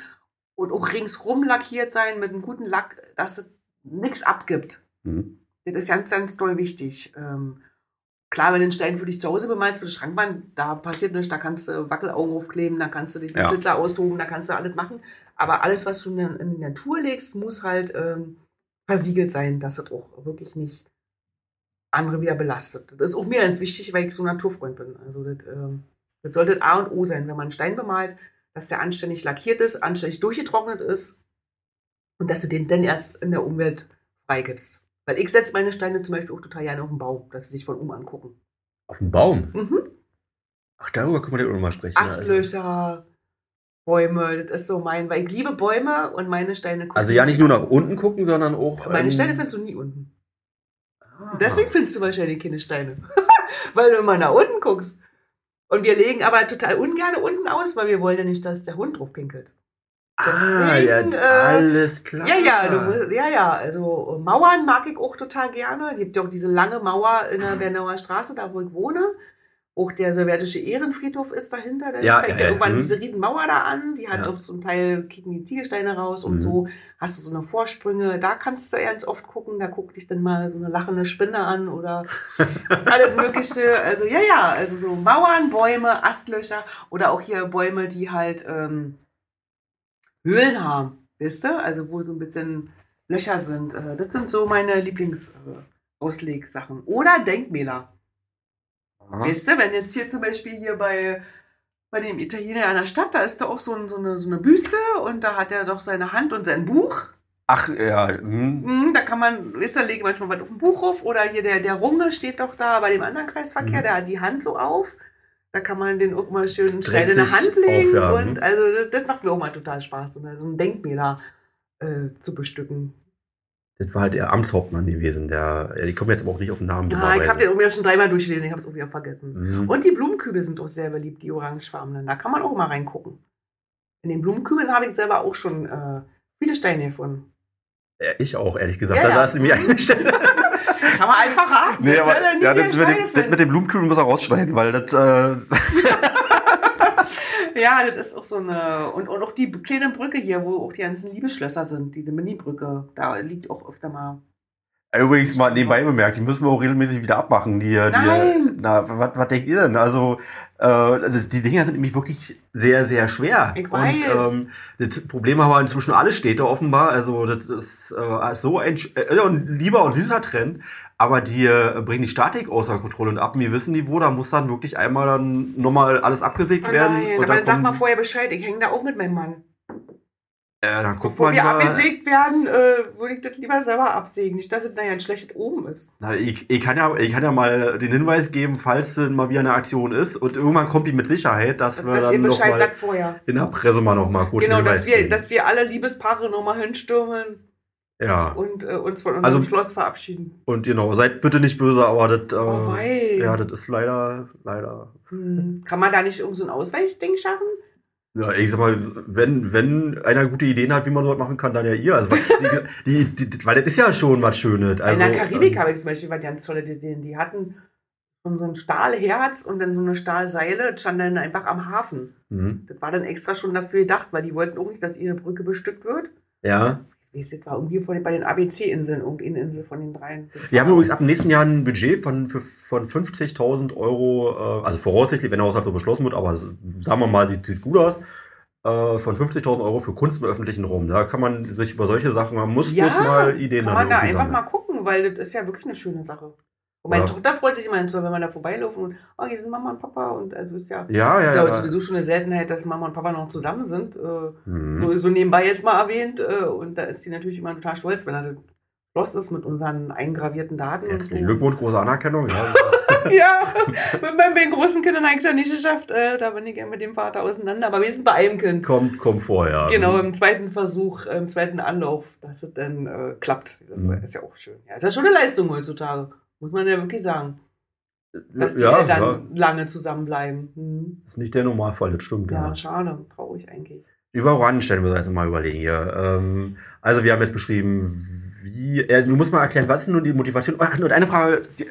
Speaker 3: und auch ringsrum lackiert sein mit einem guten Lack, dass es nichts abgibt.
Speaker 2: Mhm.
Speaker 3: Das ist ganz, ganz doll wichtig. Ähm, klar, wenn du den Stein für dich zu Hause bemalst, für die Schrankwand, da passiert nichts, da kannst du Wackelaugen aufkleben, da kannst du dich mit
Speaker 2: Ja.
Speaker 3: Glitzer austoben, da kannst du alles machen. Aber alles, was du in, in die Natur legst, muss halt ähm, versiegelt sein, dass es auch wirklich nicht andere wieder belastet. Das ist auch mir ganz wichtig, weil ich so Naturfreund bin. Also das, ähm, das sollte A und O sein, wenn man einen Stein bemalt, dass der anständig lackiert ist, anständig durchgetrocknet ist und dass du den dann erst in der Umwelt freigibst. Weil ich setze meine Steine zum Beispiel auch total gerne auf den Baum, dass sie dich von oben angucken.
Speaker 2: Auf dem Baum.
Speaker 3: Mhm.
Speaker 2: Ach, darüber können wir ja auch noch mal sprechen.
Speaker 3: Astlöcher, Bäume, das ist so mein, weil ich liebe Bäume und meine Steine gucken
Speaker 2: Also ja nicht nur nach unten gucken, sondern auch.
Speaker 3: Meine
Speaker 2: ähm,
Speaker 3: Steine findest du nie unten.
Speaker 2: ah.
Speaker 3: Deswegen findest du wahrscheinlich keine Steine. weil du immer nach unten guckst. Und wir legen aber total ungern unten aus, weil wir wollen ja nicht, dass der Hund drauf pinkelt.
Speaker 2: Ah, ja,
Speaker 3: Deswegen, äh,
Speaker 2: alles klar.
Speaker 3: Ja, ja, du ja, ja. Also äh, Mauern mag ich auch total gerne. Es gibt ja auch diese lange Mauer in der Bernauer Straße, da wo ich wohne. Auch der sowjetische Ehrenfriedhof ist dahinter. Da
Speaker 2: Ja,
Speaker 3: fängt
Speaker 2: äh,
Speaker 3: ja irgendwann
Speaker 2: hm.
Speaker 3: diese riesen Mauer da an. Die hat
Speaker 2: Ja.
Speaker 3: auch zum Teil kicken die Ziegelsteine raus und
Speaker 2: Mhm.
Speaker 3: so hast du so eine Vorsprünge. Da kannst du ganz oft gucken. Da guckt dich dann mal so eine lachende Spinne an oder alles Mögliche. Also ja, ja, also so Mauern, Bäume, Astlöcher oder auch hier Bäume, die halt ähm, Höhlen haben, weißt du? Also wo so ein bisschen Löcher sind. Äh, Das sind so meine Lieblingsauslegsachen. Oder Denkmäler.
Speaker 2: Aha.
Speaker 3: Weißt du, wenn jetzt hier zum Beispiel hier bei, bei dem Italiener in der Stadt, da ist da auch so, ein, so, eine, so eine Büste und da hat er doch seine Hand und sein Buch.
Speaker 2: Ach, ja. Hm.
Speaker 3: Mhm, da kann man, weißt du, da lege manchmal was auf den Buchruf oder hier der, der Runge steht doch da bei dem anderen Kreisverkehr,
Speaker 2: Mhm.
Speaker 3: der hat die Hand so auf. Da kann man den auch mal schön steil in der Hand legen.
Speaker 2: auf, ja.
Speaker 3: Und also das, das macht mir auch mal total Spaß, so ein Denkmäler äh, zu bestücken.
Speaker 2: Das war halt der Amtshauptmann gewesen. Der, ich komme jetzt aber auch nicht auf den Namen.
Speaker 3: Ja, ich habe den mir schon dreimal durchgelesen, ich habe es auch wieder vergessen.
Speaker 2: Mhm.
Speaker 3: Und die Blumenkübel sind auch sehr beliebt, die orangefarbenen. Da kann man auch mal reingucken. In den Blumenkübeln habe ich selber auch schon äh, viele Steine gefunden.
Speaker 2: Ja, ich auch, ehrlich gesagt.
Speaker 3: Ja,
Speaker 2: da
Speaker 3: ja.
Speaker 2: saß mir eine Stelle.
Speaker 3: Das haben wir einfach raten.
Speaker 2: Nee, aber
Speaker 3: er
Speaker 2: ja, das, mit dem, das mit dem Blumenkübel muss er rausschneiden, weil das. Äh,
Speaker 3: Ja, das ist auch so eine. Und, und auch die kleine Brücke hier, wo auch die ganzen Liebesschlösser sind, diese Mini-Brücke, da liegt auch öfter mal.
Speaker 2: übrigens mal nebenbei bemerkt, die müssen wir auch regelmäßig wieder abmachen. Die, die,
Speaker 3: Nein!
Speaker 2: Na, was, was denkt ihr denn? Also, äh, also, die Dinger sind nämlich wirklich sehr, sehr schwer.
Speaker 3: Ich weiß.
Speaker 2: Und ähm, das Problem haben wir inzwischen alle Städte offenbar. Also, das ist äh, so ein, äh, ein lieber und süßer Trend. Aber die äh, bringen die Statik außer Kontrolle und ab einem gewissen Niveau, da muss dann wirklich einmal dann nochmal alles abgesägt
Speaker 3: Oh
Speaker 2: werden.
Speaker 3: nein,
Speaker 2: und
Speaker 3: aber dann sag
Speaker 2: kommen-
Speaker 3: mal vorher Bescheid, ich hänge da auch mit meinem Mann.
Speaker 2: äh, dann guckt
Speaker 3: Bevor
Speaker 2: man
Speaker 3: wir
Speaker 2: lieber,
Speaker 3: abgesägt werden, äh, würde ich das lieber selber absägen. Nicht, dass es nachher ein schlechtes oben ist.
Speaker 2: Na, ich, ich, kann ja, ich kann ja mal den Hinweis geben, falls denn mal wieder eine Aktion ist und irgendwann kommt die mit Sicherheit, dass wir
Speaker 3: dass ihr
Speaker 2: dann noch
Speaker 3: Bescheid
Speaker 2: mal
Speaker 3: sagt vorher.
Speaker 2: in der Presse mal noch mal kurz
Speaker 3: Genau, dass wir,
Speaker 2: geben.
Speaker 3: dass wir alle Liebespaare nochmal hinstürmen
Speaker 2: ja.
Speaker 3: und äh, uns von unserem
Speaker 2: Also-
Speaker 3: Schloss verabschieden.
Speaker 2: Und genau, seid bitte nicht böse, aber das, äh,
Speaker 3: Oh,
Speaker 2: ja, das ist leider, leider.
Speaker 3: Hm. Kann man da nicht irgend so ein Ausweichding schaffen?
Speaker 2: Ja, ich sag mal, wenn, wenn einer gute Ideen hat, wie man sowas machen kann, dann ja ihr. Also, weil, die, die, die, weil das ist ja schon was Schönes. Also,
Speaker 3: In der Karibik
Speaker 2: ähm,
Speaker 3: habe ich zum Beispiel was ganz tolle gesehen. Die hatten so ein Stahlherz und dann so eine Stahlseile, stand dann einfach am Hafen.
Speaker 2: mhm.
Speaker 3: Das war dann extra schon dafür gedacht, weil die wollten auch nicht, dass ihre Brücke bestückt wird.
Speaker 2: Ja,
Speaker 3: wie es war irgendwie von, bei den ABC-Inseln, irgendeine Insel von den dreien.
Speaker 2: Wir haben übrigens ab dem nächsten Jahr ein Budget von, für- von 50.000 Euro, äh, also voraussichtlich, wenn der Haushalt so beschlossen wird, aber sagen wir mal, sieht, sieht gut aus, äh, von 50.000 Euro für Kunst im öffentlichen Raum. Da kann man sich über solche Sachen, man muss
Speaker 3: Ja,
Speaker 2: bloß mal Ideen
Speaker 3: Kann man da einfach mal gucken, weil das ist ja wirklich eine schöne Sache. Und meine
Speaker 2: Ja.
Speaker 3: Tochter freut sich immer so, wenn wir da vorbeilaufen und, oh, hier sind Mama und Papa und also ist ja,
Speaker 2: Ja, ja,
Speaker 3: ist ja,
Speaker 2: ja.
Speaker 3: sowieso schon eine Seltenheit, dass Mama und Papa noch zusammen sind. Äh,
Speaker 2: Mhm.
Speaker 3: so, so nebenbei jetzt mal erwähnt. Äh, und da ist die natürlich immer total stolz, wenn er das los ist mit unseren eingravierten Daten.
Speaker 2: Herzlichen
Speaker 3: und so.
Speaker 2: Glückwunsch, große Anerkennung. Ja.
Speaker 3: ja, mit meinen großen Kindern habe ich es ja nicht geschafft. Äh, da bin ich ja mit dem Vater auseinander. Aber wenigstens bei einem Kind.
Speaker 2: kommt, kommt vorher.
Speaker 3: Genau, im zweiten Versuch, im zweiten Anlauf, dass es dann äh, klappt. Das
Speaker 2: Mhm.
Speaker 3: ist ja auch schön. Ja, ist ja schon eine Leistung heutzutage, muss man ja wirklich sagen. Dass die
Speaker 2: ja,
Speaker 3: Eltern
Speaker 2: ja,
Speaker 3: lange zusammenbleiben. Hm.
Speaker 2: ist nicht der Normalfall, das stimmt.
Speaker 3: Ja,
Speaker 2: Ja.
Speaker 3: schade, traurig eigentlich.
Speaker 2: Über Orangenstein müssen wir jetzt mal überlegen hier. Ähm, also wir haben jetzt beschrieben, wie, äh, du musst mal erklären, was ist nun die Motivation? Ach, und eine Frage, die,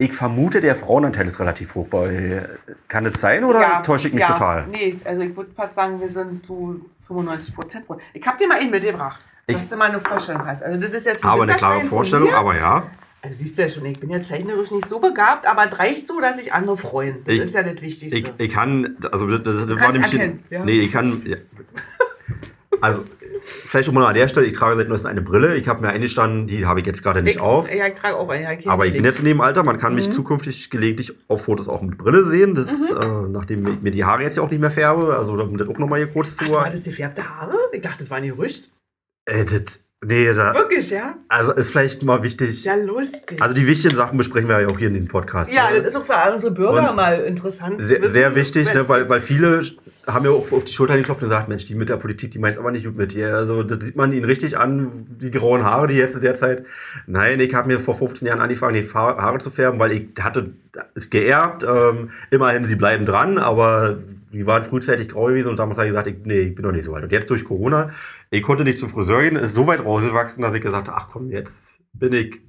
Speaker 2: ich vermute, der Frauenanteil ist relativ hoch bei, kann das sein oder täusche ich mich
Speaker 3: ja,
Speaker 2: total?
Speaker 3: Nee, also ich würde fast sagen, wir sind so 95 Prozent. Ich habe dir mal einen mitgebracht,
Speaker 2: Ich-
Speaker 3: dass du mal eine Vorstellung hast. Also das ist jetzt
Speaker 2: Aber eine klare Vorstellung, aber ja.
Speaker 3: Also siehst du ja schon, ich bin ja zeichnerisch nicht so begabt, aber es reicht so, dass sich andere freuen. Das
Speaker 2: Ich-
Speaker 3: ist ja das Wichtigste.
Speaker 2: Ich, ich kann, also das, das, das war nämlich,
Speaker 3: erkennen, ja.
Speaker 2: nee, ich kann, ja. also vielleicht schon mal an der Stelle, ich trage seit neuestem eine Brille, ich habe mir eingestanden, die habe ich jetzt gerade nicht
Speaker 3: ich,
Speaker 2: auf.
Speaker 3: Ja, ich trage auch einen. Ja, ich
Speaker 2: Aber ich bin jetzt in dem Alter, man kann
Speaker 3: Mhm.
Speaker 2: mich zukünftig gelegentlich auf Fotos auch mit Brille sehen. Das, äh, nachdem ich mir die Haare jetzt ja auch nicht mehr färbe, also um das auch nochmal hier kurz zu.
Speaker 3: Ach, du hattest gefärbte Haare? Ich dachte, das war ein Gerücht.
Speaker 2: Äh, das, nee, da,
Speaker 3: Wirklich, ja?
Speaker 2: also ist vielleicht mal wichtig.
Speaker 3: Ja, lustig.
Speaker 2: Also die wichtigen Sachen besprechen wir ja auch hier in diesem Podcast.
Speaker 3: ja,
Speaker 2: ne?
Speaker 3: das ist auch für unsere Bürger
Speaker 2: Und
Speaker 3: mal interessant.
Speaker 2: sehr,
Speaker 3: wissen,
Speaker 2: sehr wichtig, ne, weil, weil viele haben ja auch auf die Schulter geklopft und gesagt, Mensch, die mit der Politik, die meint aber nicht gut mit dir. Also das sieht man ihnen richtig an, die grauen Haare, die jetzt in der Zeit. Nein, ich habe mir vor 15 Jahren angefangen, die Haare zu färben, weil ich hatte es geerbt. Ähm, immerhin, sie bleiben dran, aber die waren frühzeitig grau gewesen und damals habe ich gesagt, ich, nee, ich bin noch nicht so weit. Und jetzt durch Corona, ich konnte nicht zum Friseur gehen, ist so weit rausgewachsen, dass ich gesagt habe, ach komm, jetzt bin ich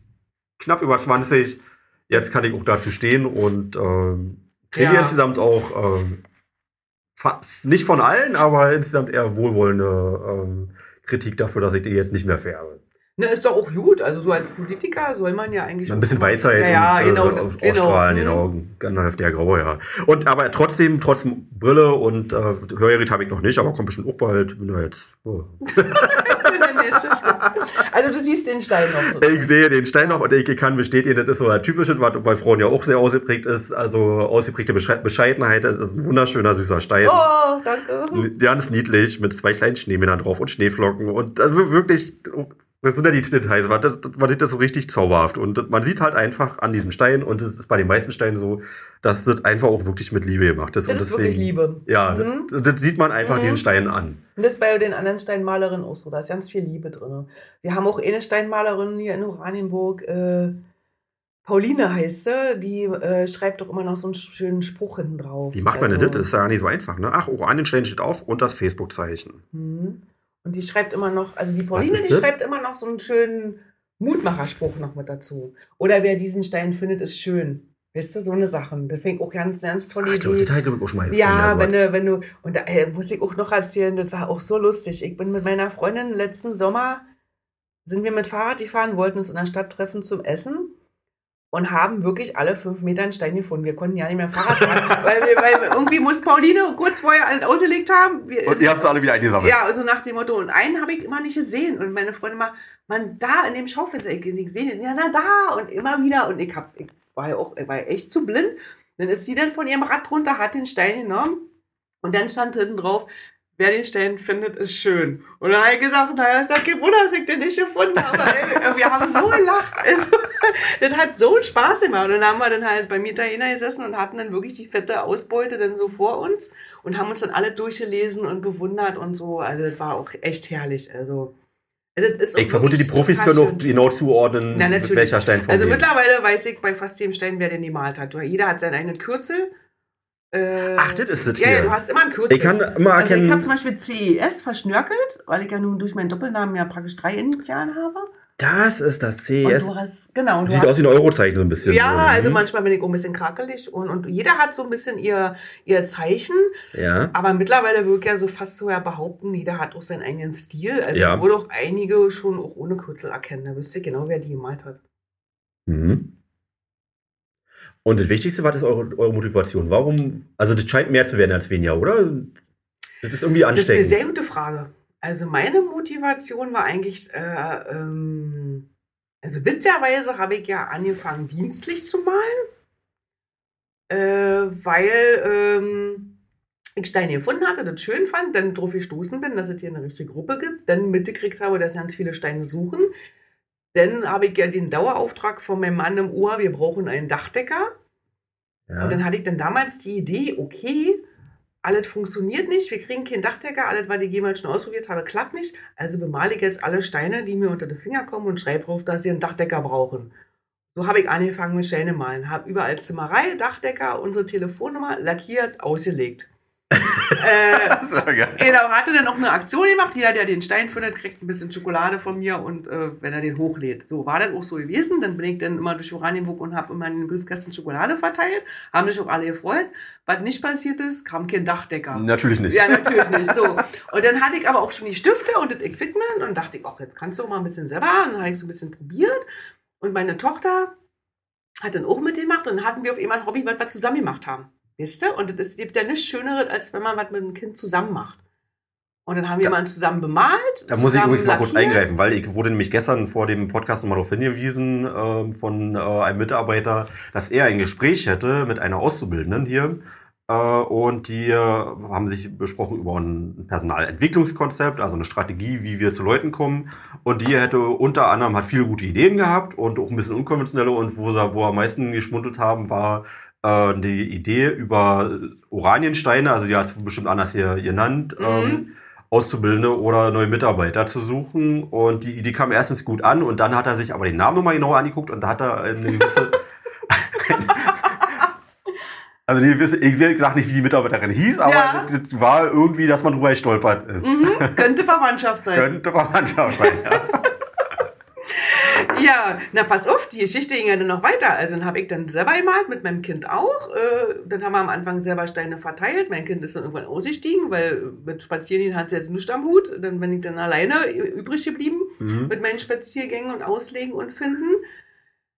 Speaker 2: knapp über 20, jetzt kann ich auch dazu stehen und ähm, kriege
Speaker 3: Ja.
Speaker 2: insgesamt auch ähm, fa- nicht von allen, aber insgesamt eher wohlwollende ähm, Kritik dafür, dass ich die jetzt nicht mehr färbe.
Speaker 3: Ne, ist doch auch gut. Also so als Politiker soll man ja eigentlich...
Speaker 2: Ein bisschen Weisheit
Speaker 3: ja, ja,
Speaker 2: und
Speaker 3: genau,
Speaker 2: äh, auf-
Speaker 3: genau.
Speaker 2: ausstrahlen,
Speaker 3: Hm.
Speaker 2: genau. Der Graue, ja. Und aber trotzdem, trotz Brille und äh, Hörgerät habe ich noch nicht, aber kommt bestimmt auch bald. Bin da jetzt. Oh.
Speaker 3: Also du siehst den Stein noch.
Speaker 2: Ich sehe den Stein noch und ich kann bestätigen, das ist so ein typisches, was bei Frauen ja auch sehr ausgeprägt ist. Also ausgeprägte Besche- Bescheidenheit. Das ist ein wunderschöner, süßer Stein.
Speaker 3: Oh, danke.
Speaker 2: Ganz niedlich mit zwei kleinen Schneemännern drauf und Schneeflocken und also wirklich, das sind ja die Details, man, das, man sieht das so richtig zauberhaft und man sieht halt einfach an diesem Stein und es ist bei den meisten Steinen so, dass das einfach auch wirklich mit Liebe gemacht ist.
Speaker 3: Das
Speaker 2: und
Speaker 3: ist wirklich Liebe.
Speaker 2: Ja,
Speaker 3: Mhm.
Speaker 2: das, das sieht man einfach
Speaker 3: Mhm.
Speaker 2: den Stein an.
Speaker 3: Und das ist bei den anderen Steinmalerinnen auch so. Da ist ganz viel Liebe drin. Wir haben auch eine Steinmalerin hier in Oranienburg. Äh, Pauline heißt sie. Die äh, schreibt doch immer noch so einen schönen Spruch hinten drauf.
Speaker 2: Wie macht man denn
Speaker 3: Also,
Speaker 2: das? Das ist ja nicht so einfach, ne? Ach, Oranienstein steht auf und das Facebook-Zeichen.
Speaker 3: Mhm. Und die schreibt immer noch, also die Pauline, die schreibt immer noch so einen schönen Mutmacherspruch noch mit dazu. Oder wer diesen Stein findet, ist schön. Weißt du, so eine Sache. Das finde ich auch ganz, ganz tolle
Speaker 2: Ach, ich glaube,
Speaker 3: Idee.
Speaker 2: habe ich auch schon mal
Speaker 3: Ja,
Speaker 2: gefunden,
Speaker 3: wenn
Speaker 2: also,
Speaker 3: du, wenn du, und da äh, muss ich auch noch erzählen, das war auch so lustig. Ich bin mit meiner Freundin letzten Sommer, sind wir mit Fahrrad gefahren, wollten uns in der Stadt treffen zum Essen und haben wirklich alle fünf Meter einen Stein gefunden. Wir konnten ja nicht mehr Fahrrad fahren, weil, wir, weil irgendwie muss Pauline kurz vorher alles ausgelegt haben. Wir,
Speaker 2: Und ihr habt es alle wieder eingesammelt.
Speaker 3: ja, also nach dem Motto. Und einen habe ich immer nicht gesehen. Und meine Freundin mal, man, da in dem Schaufenster, ich, ich sehe den, ja, na da. Und immer wieder. Und ich, hab, ich war ja auch, ich war echt zu blind. Dann ist sie dann von ihrem Rad runter, hat den Stein genommen. Und dann stand hinten drauf, wer den Stein findet, ist schön. Und dann habe ich gesagt, naja, ist ja kein Wunder, dass ich den nicht gefunden habe. Ey, wir haben so gelacht. Also, das hat so einen Spaß gemacht. Und dann haben wir dann halt beim Italiener gesessen und hatten dann wirklich die fette Ausbeute dann so vor uns und haben uns dann alle durchgelesen und bewundert und so. Also das war auch echt herrlich. Also, also
Speaker 2: Ich vermute, die Profis können auch genau zuordnen,
Speaker 3: Na,
Speaker 2: welcher Stein
Speaker 3: Also
Speaker 2: vorgeht.
Speaker 3: mittlerweile weiß ich bei fast jedem Stein, wer den gemalt hat. Jeder hat seinen eigenen Kürzel. Äh,
Speaker 2: Ach, das ist es
Speaker 3: ja,
Speaker 2: hier.
Speaker 3: ja, du hast immer einen Kürzel.
Speaker 2: Ich kann immer
Speaker 3: also ich
Speaker 2: erkennen,
Speaker 3: habe zum Beispiel CES verschnörkelt, weil ich ja nun durch meinen Doppelnamen ja praktisch drei Initialen habe.
Speaker 2: Das ist das
Speaker 3: Und
Speaker 2: CES.
Speaker 3: du hast, genau. Du
Speaker 2: Sieht
Speaker 3: hast,
Speaker 2: aus wie ein Eurozeichen so ein bisschen.
Speaker 3: Ja,
Speaker 2: so.
Speaker 3: also
Speaker 2: Mhm.
Speaker 3: manchmal bin ich auch ein bisschen krakelig und, und jeder hat so ein bisschen ihr, ihr Zeichen.
Speaker 2: Ja.
Speaker 3: Aber mittlerweile würde ich ja so fast so ja behaupten, jeder hat auch seinen eigenen Stil. Also
Speaker 2: Ja.
Speaker 3: ich würde auch einige schon auch ohne Kürzel erkennen. Da wüsste ich genau, wer die gemalt hat.
Speaker 2: Mhm. Und das Wichtigste, was ist eure, eure Motivation? Warum? Also, das scheint mehr zu werden als weniger, oder? Das ist irgendwie
Speaker 3: Das ist eine
Speaker 2: ansteckend.
Speaker 3: sehr gute Frage. Also meine Motivation war eigentlich, äh, ähm, also witzigerweise habe ich ja angefangen, dienstlich zu malen, äh, weil ähm, ich Steine gefunden hatte, das schön fand, dann drauf gestoßen bin, dass es hier eine richtige Gruppe gibt, dann mitgekriegt habe, dass ganz viele Steine suchen. Dann habe ich ja den Dauerauftrag von meinem Mann im Ohr, wir brauchen einen Dachdecker.
Speaker 2: Ja.
Speaker 3: Und dann hatte ich dann damals die Idee, okay, alles funktioniert nicht, wir kriegen keinen Dachdecker, alles, was ich jemals schon ausprobiert habe, klappt nicht. Also bemale ich jetzt alle Steine, die mir unter die Finger kommen und schreibe drauf, dass sie einen Dachdecker brauchen. So habe ich angefangen mit Steine malen, habe überall Zimmerei, Dachdecker, unsere Telefonnummer lackiert, ausgelegt. Äh. Genau, hatte dann auch eine Aktion gemacht. Jeder, der den Stein findet, kriegt ein bisschen Schokolade von mir und äh, wenn er den hochlädt. So war dann auch so gewesen. Dann bin ich dann immer durch Oranienburg und habe immer in den Briefkästen Schokolade verteilt. Haben sich auch alle gefreut. Was nicht passiert ist, kam kein Dachdecker.
Speaker 2: Natürlich nicht.
Speaker 3: Ja, natürlich nicht. So. Und dann hatte ich aber auch schon die Stifte und das Equipment und dachte ich, ach, jetzt kannst du auch mal ein bisschen selber. Und dann habe ich so ein bisschen probiert. Und meine Tochter hat dann auch mitgemacht und dann hatten wir auf einmal ein Hobby, was wir zusammen gemacht haben. Weißt du? Und es gibt ja nichts Schöneres, als wenn man was mit einem Kind zusammen macht. Und dann haben wir
Speaker 2: Ja.
Speaker 3: mal zusammen bemalt.
Speaker 2: Da muss ich
Speaker 3: zusammen
Speaker 2: übrigens mal kurz
Speaker 3: lackiert.
Speaker 2: eingreifen, weil ich wurde nämlich gestern vor dem Podcast nochmal darauf hingewiesen ähm, von äh, einem Mitarbeiter, dass er ein Gespräch hätte mit einer Auszubildenden hier. Äh, und die äh, haben sich besprochen über ein Personalentwicklungskonzept, also eine Strategie, wie wir zu Leuten kommen. Und die hätte unter anderem hat viele gute Ideen gehabt und auch ein bisschen unkonventionelle. Und wo, sie, wo am meisten geschmunzelt haben, war äh, die Idee über Oraniensteine, also die hat es bestimmt anders hier genannt.
Speaker 3: Mhm.
Speaker 2: Ähm, Auszubildende oder neue Mitarbeiter zu suchen. Und die Idee kam erstens gut an und dann hat er sich aber den Namen nochmal genauer angeguckt und da hat er eine gewisse. also eine gewisse, ich will gesagt nicht, wie die Mitarbeiterin hieß, aber
Speaker 3: Ja.
Speaker 2: das war irgendwie, dass man drüber gestolpert ist.
Speaker 3: Mhm, könnte Verwandtschaft sein.
Speaker 2: Könnte Verwandtschaft sein, ja.
Speaker 3: Ja, na pass auf, die Geschichte ging ja dann noch weiter. Also dann habe ich dann selber gemalt, mit meinem Kind auch. Äh, dann haben wir am Anfang selber Steine verteilt. Mein Kind ist dann irgendwann ausgestiegen, weil mit Spazieren hat sie jetzt nichts am Hut. Dann bin ich dann alleine übrig geblieben
Speaker 2: Mhm.
Speaker 3: mit meinen Spaziergängen und Auslegen und Finden.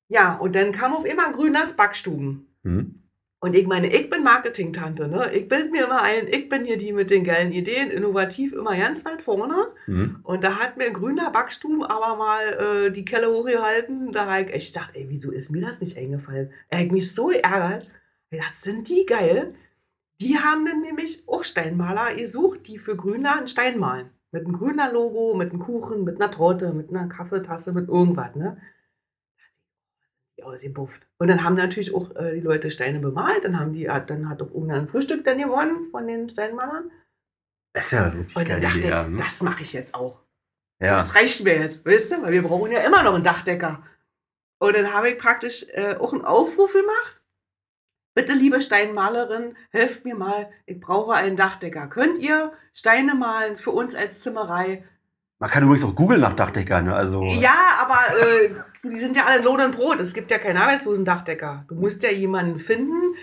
Speaker 3: Ja, und dann kam auf einmal Grüners Backstuben.
Speaker 2: Mhm.
Speaker 3: Und ich meine, ich bin Marketing-Tante, ne? Ich bild mir immer ein, ich bin hier die mit den geilen Ideen, innovativ, immer ganz weit vorne.
Speaker 2: Mhm.
Speaker 3: Und da hat mir grüner Backstuben aber mal äh, die Kelle hochgehalten. Da habe ich echt gedacht, ey, wieso ist mir das nicht eingefallen? Er hat mich so geärgert. Ich dachte, sind die geil? Die haben dann nämlich auch Steinmaler gesucht, die für Grüner einen Stein malen. Mit einem grüner Logo, mit einem Kuchen, mit einer Torte, mit einer Kaffeetasse, mit irgendwas, ne? Die ausgebufft. Und dann haben natürlich auch äh, die Leute Steine bemalt. Dann haben die, dann hat auch irgendein Frühstück dann gewonnen von den Steinmalern.
Speaker 2: Das ist ja wirklich
Speaker 3: Und dann dachte
Speaker 2: Idee. Hm?
Speaker 3: das mache ich jetzt auch.
Speaker 2: ja.
Speaker 3: Das reicht mir jetzt, weißt du? Weil wir brauchen ja immer noch einen Dachdecker. Und dann habe ich praktisch äh, auch einen Aufruf gemacht. Bitte, liebe Steinmalerin, helft mir mal. Ich brauche einen Dachdecker. Könnt ihr Steine malen für uns als Zimmerei?
Speaker 2: Man kann übrigens auch googeln nach Dachdecker, ne? Also,
Speaker 3: Ja, aber äh, die sind ja alle Lohn und Brot. Es gibt ja keinen arbeitslosen Dachdecker. Du musst ja jemanden finden,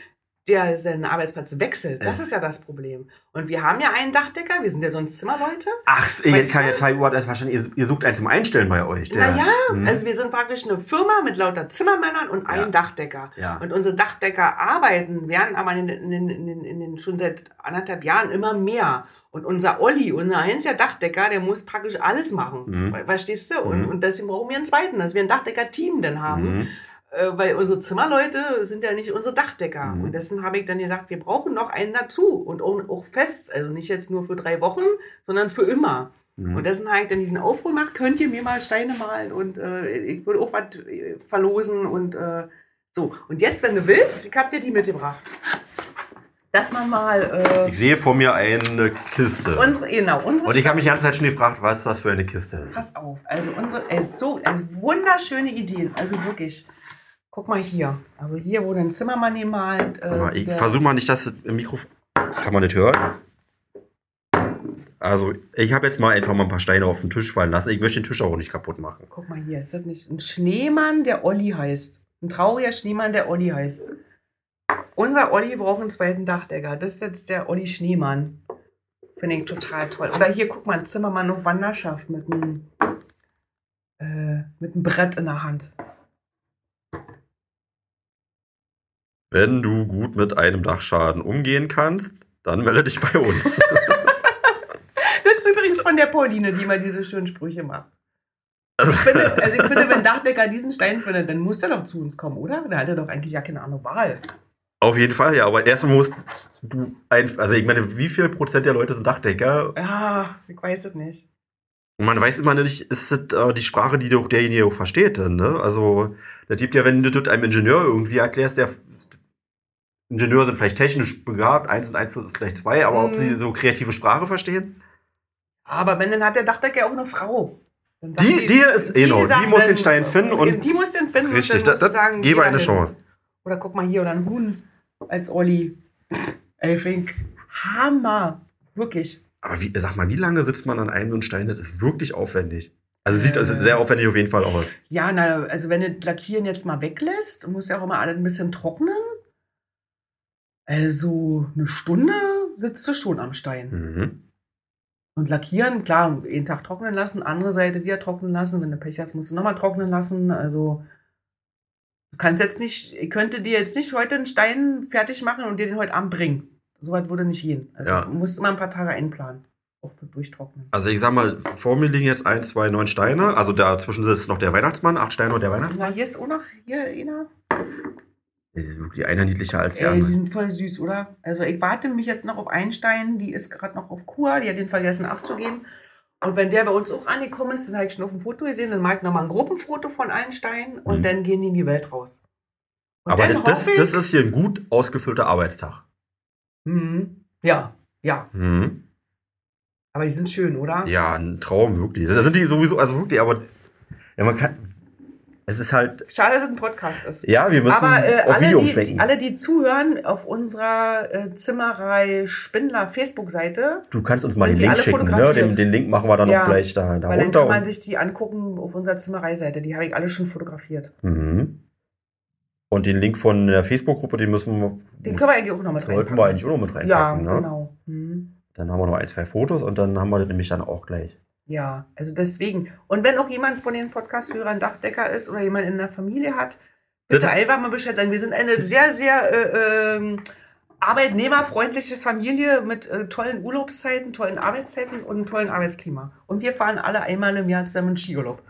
Speaker 3: der seinen Arbeitsplatz wechselt. Das
Speaker 2: Äh.
Speaker 3: ist ja das Problem. Und wir haben ja einen Dachdecker. Wir sind ja sonst Zimmerleute.
Speaker 2: Ach,
Speaker 3: Weißt
Speaker 2: kann
Speaker 3: du?
Speaker 2: jetzt halt, das wahrscheinlich, ihr, ihr sucht einen zum Einstellen bei euch. Der,
Speaker 3: Naja,
Speaker 2: Mhm.
Speaker 3: also wir sind praktisch eine Firma mit lauter Zimmermännern und einem
Speaker 2: Ja.
Speaker 3: Dachdecker.
Speaker 2: Ja.
Speaker 3: Und unsere Dachdecker arbeiten, werden aber in in in den, in den schon seit anderthalb Jahren immer mehr. Und unser Olli, unser einziger Dachdecker, der muss praktisch alles machen.
Speaker 2: Mhm.
Speaker 3: Ver- Verstehst du? Und,
Speaker 2: Mhm.
Speaker 3: und deswegen brauchen wir einen zweiten, dass wir ein Dachdecker-Team dann haben.
Speaker 2: Mhm.
Speaker 3: Äh, weil unsere Zimmerleute sind ja nicht unsere Dachdecker.
Speaker 2: Mhm.
Speaker 3: Und deswegen habe ich dann gesagt, wir brauchen noch einen dazu. Und auch, auch fest. Also nicht jetzt nur für drei Wochen, sondern für immer.
Speaker 2: Mhm.
Speaker 3: Und deswegen habe ich dann diesen Aufruf gemacht, könnt ihr mir mal Steine malen und äh, ich würde auch was äh, verlosen und äh, so. Und jetzt, wenn du willst, ich habe dir die mitgebracht. Dass man mal äh,
Speaker 2: Ich sehe vor mir eine Kiste.
Speaker 3: unsere, genau, unsere
Speaker 2: Und ich habe mich die ganze Zeit schon gefragt, was das für eine Kiste ist.
Speaker 3: Pass auf, also unsere, äh, so, also wunderschöne Ideen, also wirklich. Guck mal hier, also hier wurde ein Zimmermann gemalt. Äh,
Speaker 2: mal, ich versuche mal nicht, dass das im Mikrofon. Kann man nicht hören? Also, ich habe jetzt mal einfach mal ein paar Steine auf den Tisch fallen lassen. Ich möchte den Tisch auch nicht kaputt machen.
Speaker 3: Guck mal hier, ist das nicht ein Schneemann, der Olli heißt? Ein trauriger Schneemann, der Olli heißt. Unser Olli braucht einen zweiten Dachdecker. Das ist jetzt der Olli Schneemann. Finde ich total toll. Oder hier, guck mal, Zimmermann auf Wanderschaft mit einem, äh, mit einem Brett in der Hand.
Speaker 2: Wenn du gut mit einem Dachschaden umgehen kannst, dann melde dich bei uns.
Speaker 3: Das ist übrigens von der Pauline, die immer diese schönen Sprüche macht. Ich finde, also ich finde, wenn Dachdecker diesen Stein findet, dann muss er doch zu uns kommen, oder? Da hat er doch eigentlich ja keine andere Wahl.
Speaker 2: Auf jeden Fall, ja. Aber erstmal musst du ein, also ich meine, wie viel Prozent der Leute sind Dachdecker?
Speaker 3: Ja, ich weiß es nicht.
Speaker 2: Und man weiß immer nicht, ist das äh, die Sprache, die doch derjenige auch versteht, denn, ne? Also, das gibt ja, wenn du das einem Ingenieur irgendwie erklärst, der Ingenieure sind vielleicht technisch begabt, eins und eins plus ist vielleicht zwei, aber ob
Speaker 3: Mhm.
Speaker 2: sie so kreative Sprache verstehen?
Speaker 3: Aber wenn, dann hat der Dachdecker auch eine Frau. Sagt
Speaker 2: Die- die ist- genau, die muss den Stein finden und-
Speaker 3: Die muss den finden
Speaker 2: Richtig,
Speaker 3: und dann
Speaker 2: das, das
Speaker 3: sagen,
Speaker 2: gebe eine. Chance.
Speaker 3: Oder guck mal hier, oder ein Huhn als Olli. Ey, Fink, Hammer. Wirklich.
Speaker 2: Aber wie, sag mal, wie lange sitzt man an einem so Stein? Das ist wirklich aufwendig. Also sieht
Speaker 3: Äh.
Speaker 2: also sehr aufwendig auf jeden Fall aus.
Speaker 3: Ja, na, also wenn du das Lackieren jetzt mal weglässt, muss ja auch immer alles ein bisschen trocknen. Also eine Stunde sitzt du schon am Stein.
Speaker 2: Mhm.
Speaker 3: Und lackieren, klar, jeden Tag trocknen lassen, andere Seite wieder trocknen lassen. Wenn du Pech hast, musst du nochmal trocknen lassen. Also du kannst jetzt nicht, ich könnte dir jetzt nicht heute einen Stein fertig machen und dir den heute Abend bringen. So weit würde nicht gehen. Also
Speaker 2: Ja.
Speaker 3: du musst immer ein paar Tage einplanen. Auch für Durchtrocknen.
Speaker 2: Also ich sag mal, vor mir liegen jetzt ein, zwei, neun Steine. Also dazwischen sitzt noch der Weihnachtsmann, acht Steine und der Weihnachtsmann.
Speaker 3: Na, hier ist auch noch, hier, einer.
Speaker 2: Die ist wirklich einer niedlicher als der
Speaker 3: Ey, die
Speaker 2: andere.
Speaker 3: sind voll süß, oder? Also ich warte mich jetzt noch auf Einstein, die ist gerade noch auf Kur, die hat den vergessen abzugeben. Und wenn der bei uns auch angekommen ist, dann habe ich schon auf dem Foto gesehen, dann mache ich nochmal ein Gruppenfoto von Einstein und
Speaker 2: Mhm.
Speaker 3: dann gehen die in die Welt raus. Und
Speaker 2: Aber das,
Speaker 3: ich-
Speaker 2: das ist hier ein gut ausgefüllter Arbeitstag.
Speaker 3: Mhm. Ja, ja.
Speaker 2: Mhm.
Speaker 3: Aber die sind schön, oder?
Speaker 2: Ja, ein Traum, wirklich. Das sind die sowieso, also wirklich, aber ja, man kann. Es ist halt.
Speaker 3: Schade, dass es ein Podcast ist.
Speaker 2: Ja, wir müssen
Speaker 3: Aber äh,
Speaker 2: auf
Speaker 3: alle,
Speaker 2: Video
Speaker 3: die,
Speaker 2: umschwenken.
Speaker 3: die, alle, die zuhören, auf unserer äh, Zimmerei Spindler Facebook-Seite,
Speaker 2: du kannst uns mal den Link schicken, ne? Den, den Link machen wir dann
Speaker 3: Ja,
Speaker 2: auch gleich da, da
Speaker 3: weil dann
Speaker 2: runter.
Speaker 3: kann man sich die angucken auf unserer Zimmereiseite. Die habe ich alle schon fotografiert.
Speaker 2: Mhm. Und den Link von der Facebook-Gruppe, den müssen wir.
Speaker 3: Den können wir eigentlich auch noch mit
Speaker 2: sollten wir
Speaker 3: reinpacken.
Speaker 2: eigentlich auch noch mit reinpacken.
Speaker 3: Ja,
Speaker 2: ne?
Speaker 3: genau. Mhm.
Speaker 2: Dann haben wir noch ein, zwei Fotos und dann haben wir das nämlich dann auch gleich.
Speaker 3: Ja, also deswegen. Und wenn auch jemand von den Podcast-Hörern Dachdecker ist oder jemand in der Familie hat, bitte einfach mal Bescheid sagen. Wir sind eine sehr, sehr äh, ähm, arbeitnehmerfreundliche Familie mit äh, tollen Urlaubszeiten, tollen Arbeitszeiten und einem tollen Arbeitsklima. Und wir fahren alle einmal im Jahr zusammen in Skiurlaub.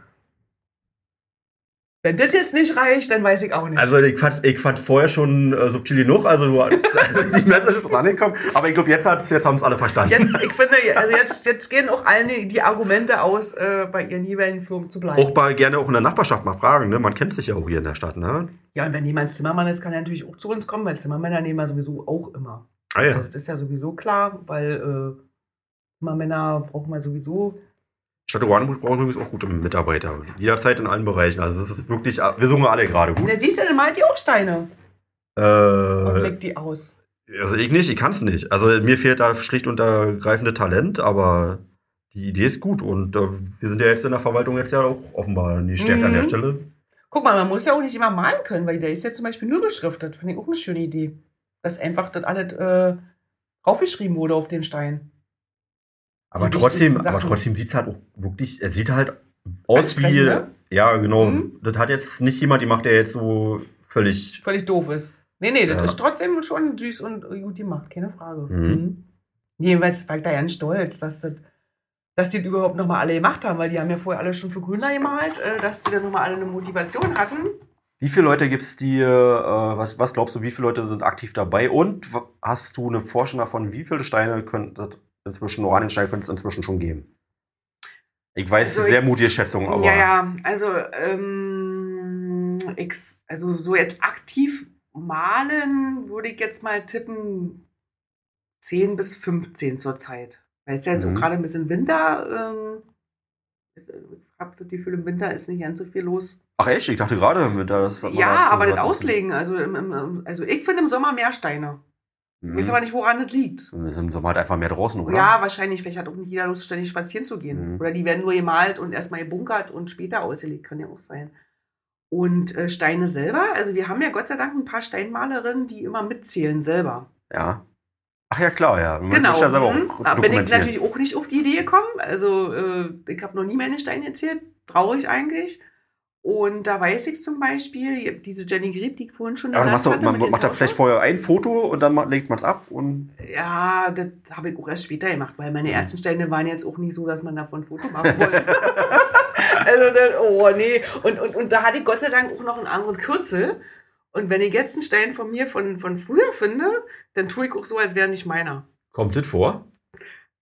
Speaker 3: Wenn das jetzt nicht reicht, dann weiß ich auch nicht.
Speaker 2: Also ich fand, ich fand vorher schon äh, subtil genug, also du, die Message ist angekommen, aber ich glaube, jetzt, jetzt haben es alle verstanden.
Speaker 3: jetzt, ich finde, also jetzt, jetzt gehen auch allen die, die Argumente aus, äh, bei ihren jeweiligen Firmen zu bleiben.
Speaker 2: Auch mal gerne auch in der Nachbarschaft mal fragen, ne? Man kennt sich ja auch hier in der Stadt, ne?
Speaker 3: Ja, und wenn jemand Zimmermann ist, kann er natürlich auch zu uns kommen, weil Zimmermänner nehmen wir sowieso auch immer.
Speaker 2: Ah ja.
Speaker 3: Also das ist ja sowieso klar, weil äh, Zimmermänner brauchen wir sowieso.
Speaker 2: Stadt Oranienburg braucht übrigens auch gute Mitarbeiter. Jederzeit in allen Bereichen. Also das ist wirklich, wir suchen alle gerade gut.
Speaker 3: Da siehst du, dann malt die auch Steine und
Speaker 2: Äh,
Speaker 3: legt die aus.
Speaker 2: also ich nicht, ich kann es nicht. Also mir fehlt da schlicht und ergreifende Talent, aber die Idee ist gut und äh, wir sind ja jetzt in der Verwaltung jetzt ja auch offenbar nicht stärker an der
Speaker 3: Mhm.
Speaker 2: Stelle.
Speaker 3: Guck mal, man muss ja auch nicht immer malen können, weil der ist ja zum Beispiel nur beschriftet. Finde ich auch eine schöne Idee. Dass einfach das alles äh, draufgeschrieben wurde auf den Stein.
Speaker 2: Aber trotzdem, aber trotzdem sieht es halt auch wirklich, es sieht halt aus wie,
Speaker 3: ne?
Speaker 2: ja genau,
Speaker 3: Mhm.
Speaker 2: das hat jetzt nicht jemand gemacht, der jetzt so völlig,
Speaker 3: Völlig doof ist. Nee, nee, das
Speaker 2: Ja.
Speaker 3: ist trotzdem schon süß und gut gemacht, keine Frage.
Speaker 2: Mhm.
Speaker 3: Mhm. Jedenfalls war ich da ganz stolz, dass das dass die das überhaupt nochmal alle gemacht haben, weil die haben ja vorher alle schon für Grünler gemalt, äh, dass die dann nochmal alle eine Motivation hatten.
Speaker 4: Wie viele Leute gibt es, die, äh, was, was glaubst du, wie viele Leute sind aktiv dabei? Und hast du eine Vorstellung davon, wie viele Steine könnte inzwischen, Oraniensteine könnte es inzwischen schon geben? Ich weiß,
Speaker 3: Also
Speaker 4: sehr
Speaker 3: ich-
Speaker 4: mutige Schätzung, aber
Speaker 3: Ja, ja, also, ähm, ich, also so jetzt aktiv malen würde ich jetzt mal tippen 10 bis 15 zurzeit. Weil es ja jetzt
Speaker 4: Mhm.
Speaker 3: gerade ein bisschen Winter. Ähm, ist, ich habe das Gefühl, im Winter ist nicht ganz so viel los.
Speaker 4: Ach echt? Ich dachte gerade mit das. was man
Speaker 3: Ja, aber das. Auslegen, also, im, im, im- also ich finde im Sommer mehr Steine. Ich weiß aber nicht, woran das liegt.
Speaker 2: Wir sind im halt einfach mehr draußen, oder?
Speaker 3: Ja, wahrscheinlich. Vielleicht hat auch nicht jeder Lust, ständig spazieren zu gehen.
Speaker 2: Mhm.
Speaker 3: Oder die werden nur gemalt und erstmal gebunkert und später ausgelegt. Kann ja auch sein. Und äh, Steine selber, also wir haben ja Gott sei Dank ein paar Steinmalerinnen, die immer mitzählen selber.
Speaker 2: Ja. Ach ja, klar, ja. Man
Speaker 3: Genau.
Speaker 2: ja
Speaker 3: mhm. Da bin ich natürlich auch nicht auf die Idee gekommen. Also äh, ich habe noch nie meine Steine gezählt. Traurig eigentlich. Und da weiß ich zum Beispiel, diese Jenny Grieb, die ich vorhin schon
Speaker 2: machst du,
Speaker 3: hatte
Speaker 2: man
Speaker 3: mit den
Speaker 2: macht da vielleicht vorher ein Foto und dann legt man es ab und
Speaker 3: Ja, das habe ich auch erst später gemacht, weil
Speaker 2: Mhm.
Speaker 3: meine ersten Steine waren jetzt auch nicht so, dass man davon ein Foto machen wollte. also dann, oh nee. Und, und, und da hatte ich Gott sei Dank auch noch einen anderen Kürzel. Und wenn ich jetzt einen Stein von mir von, von früher finde, dann tue ich auch so, als wäre nicht meiner.
Speaker 5: Kommt das vor?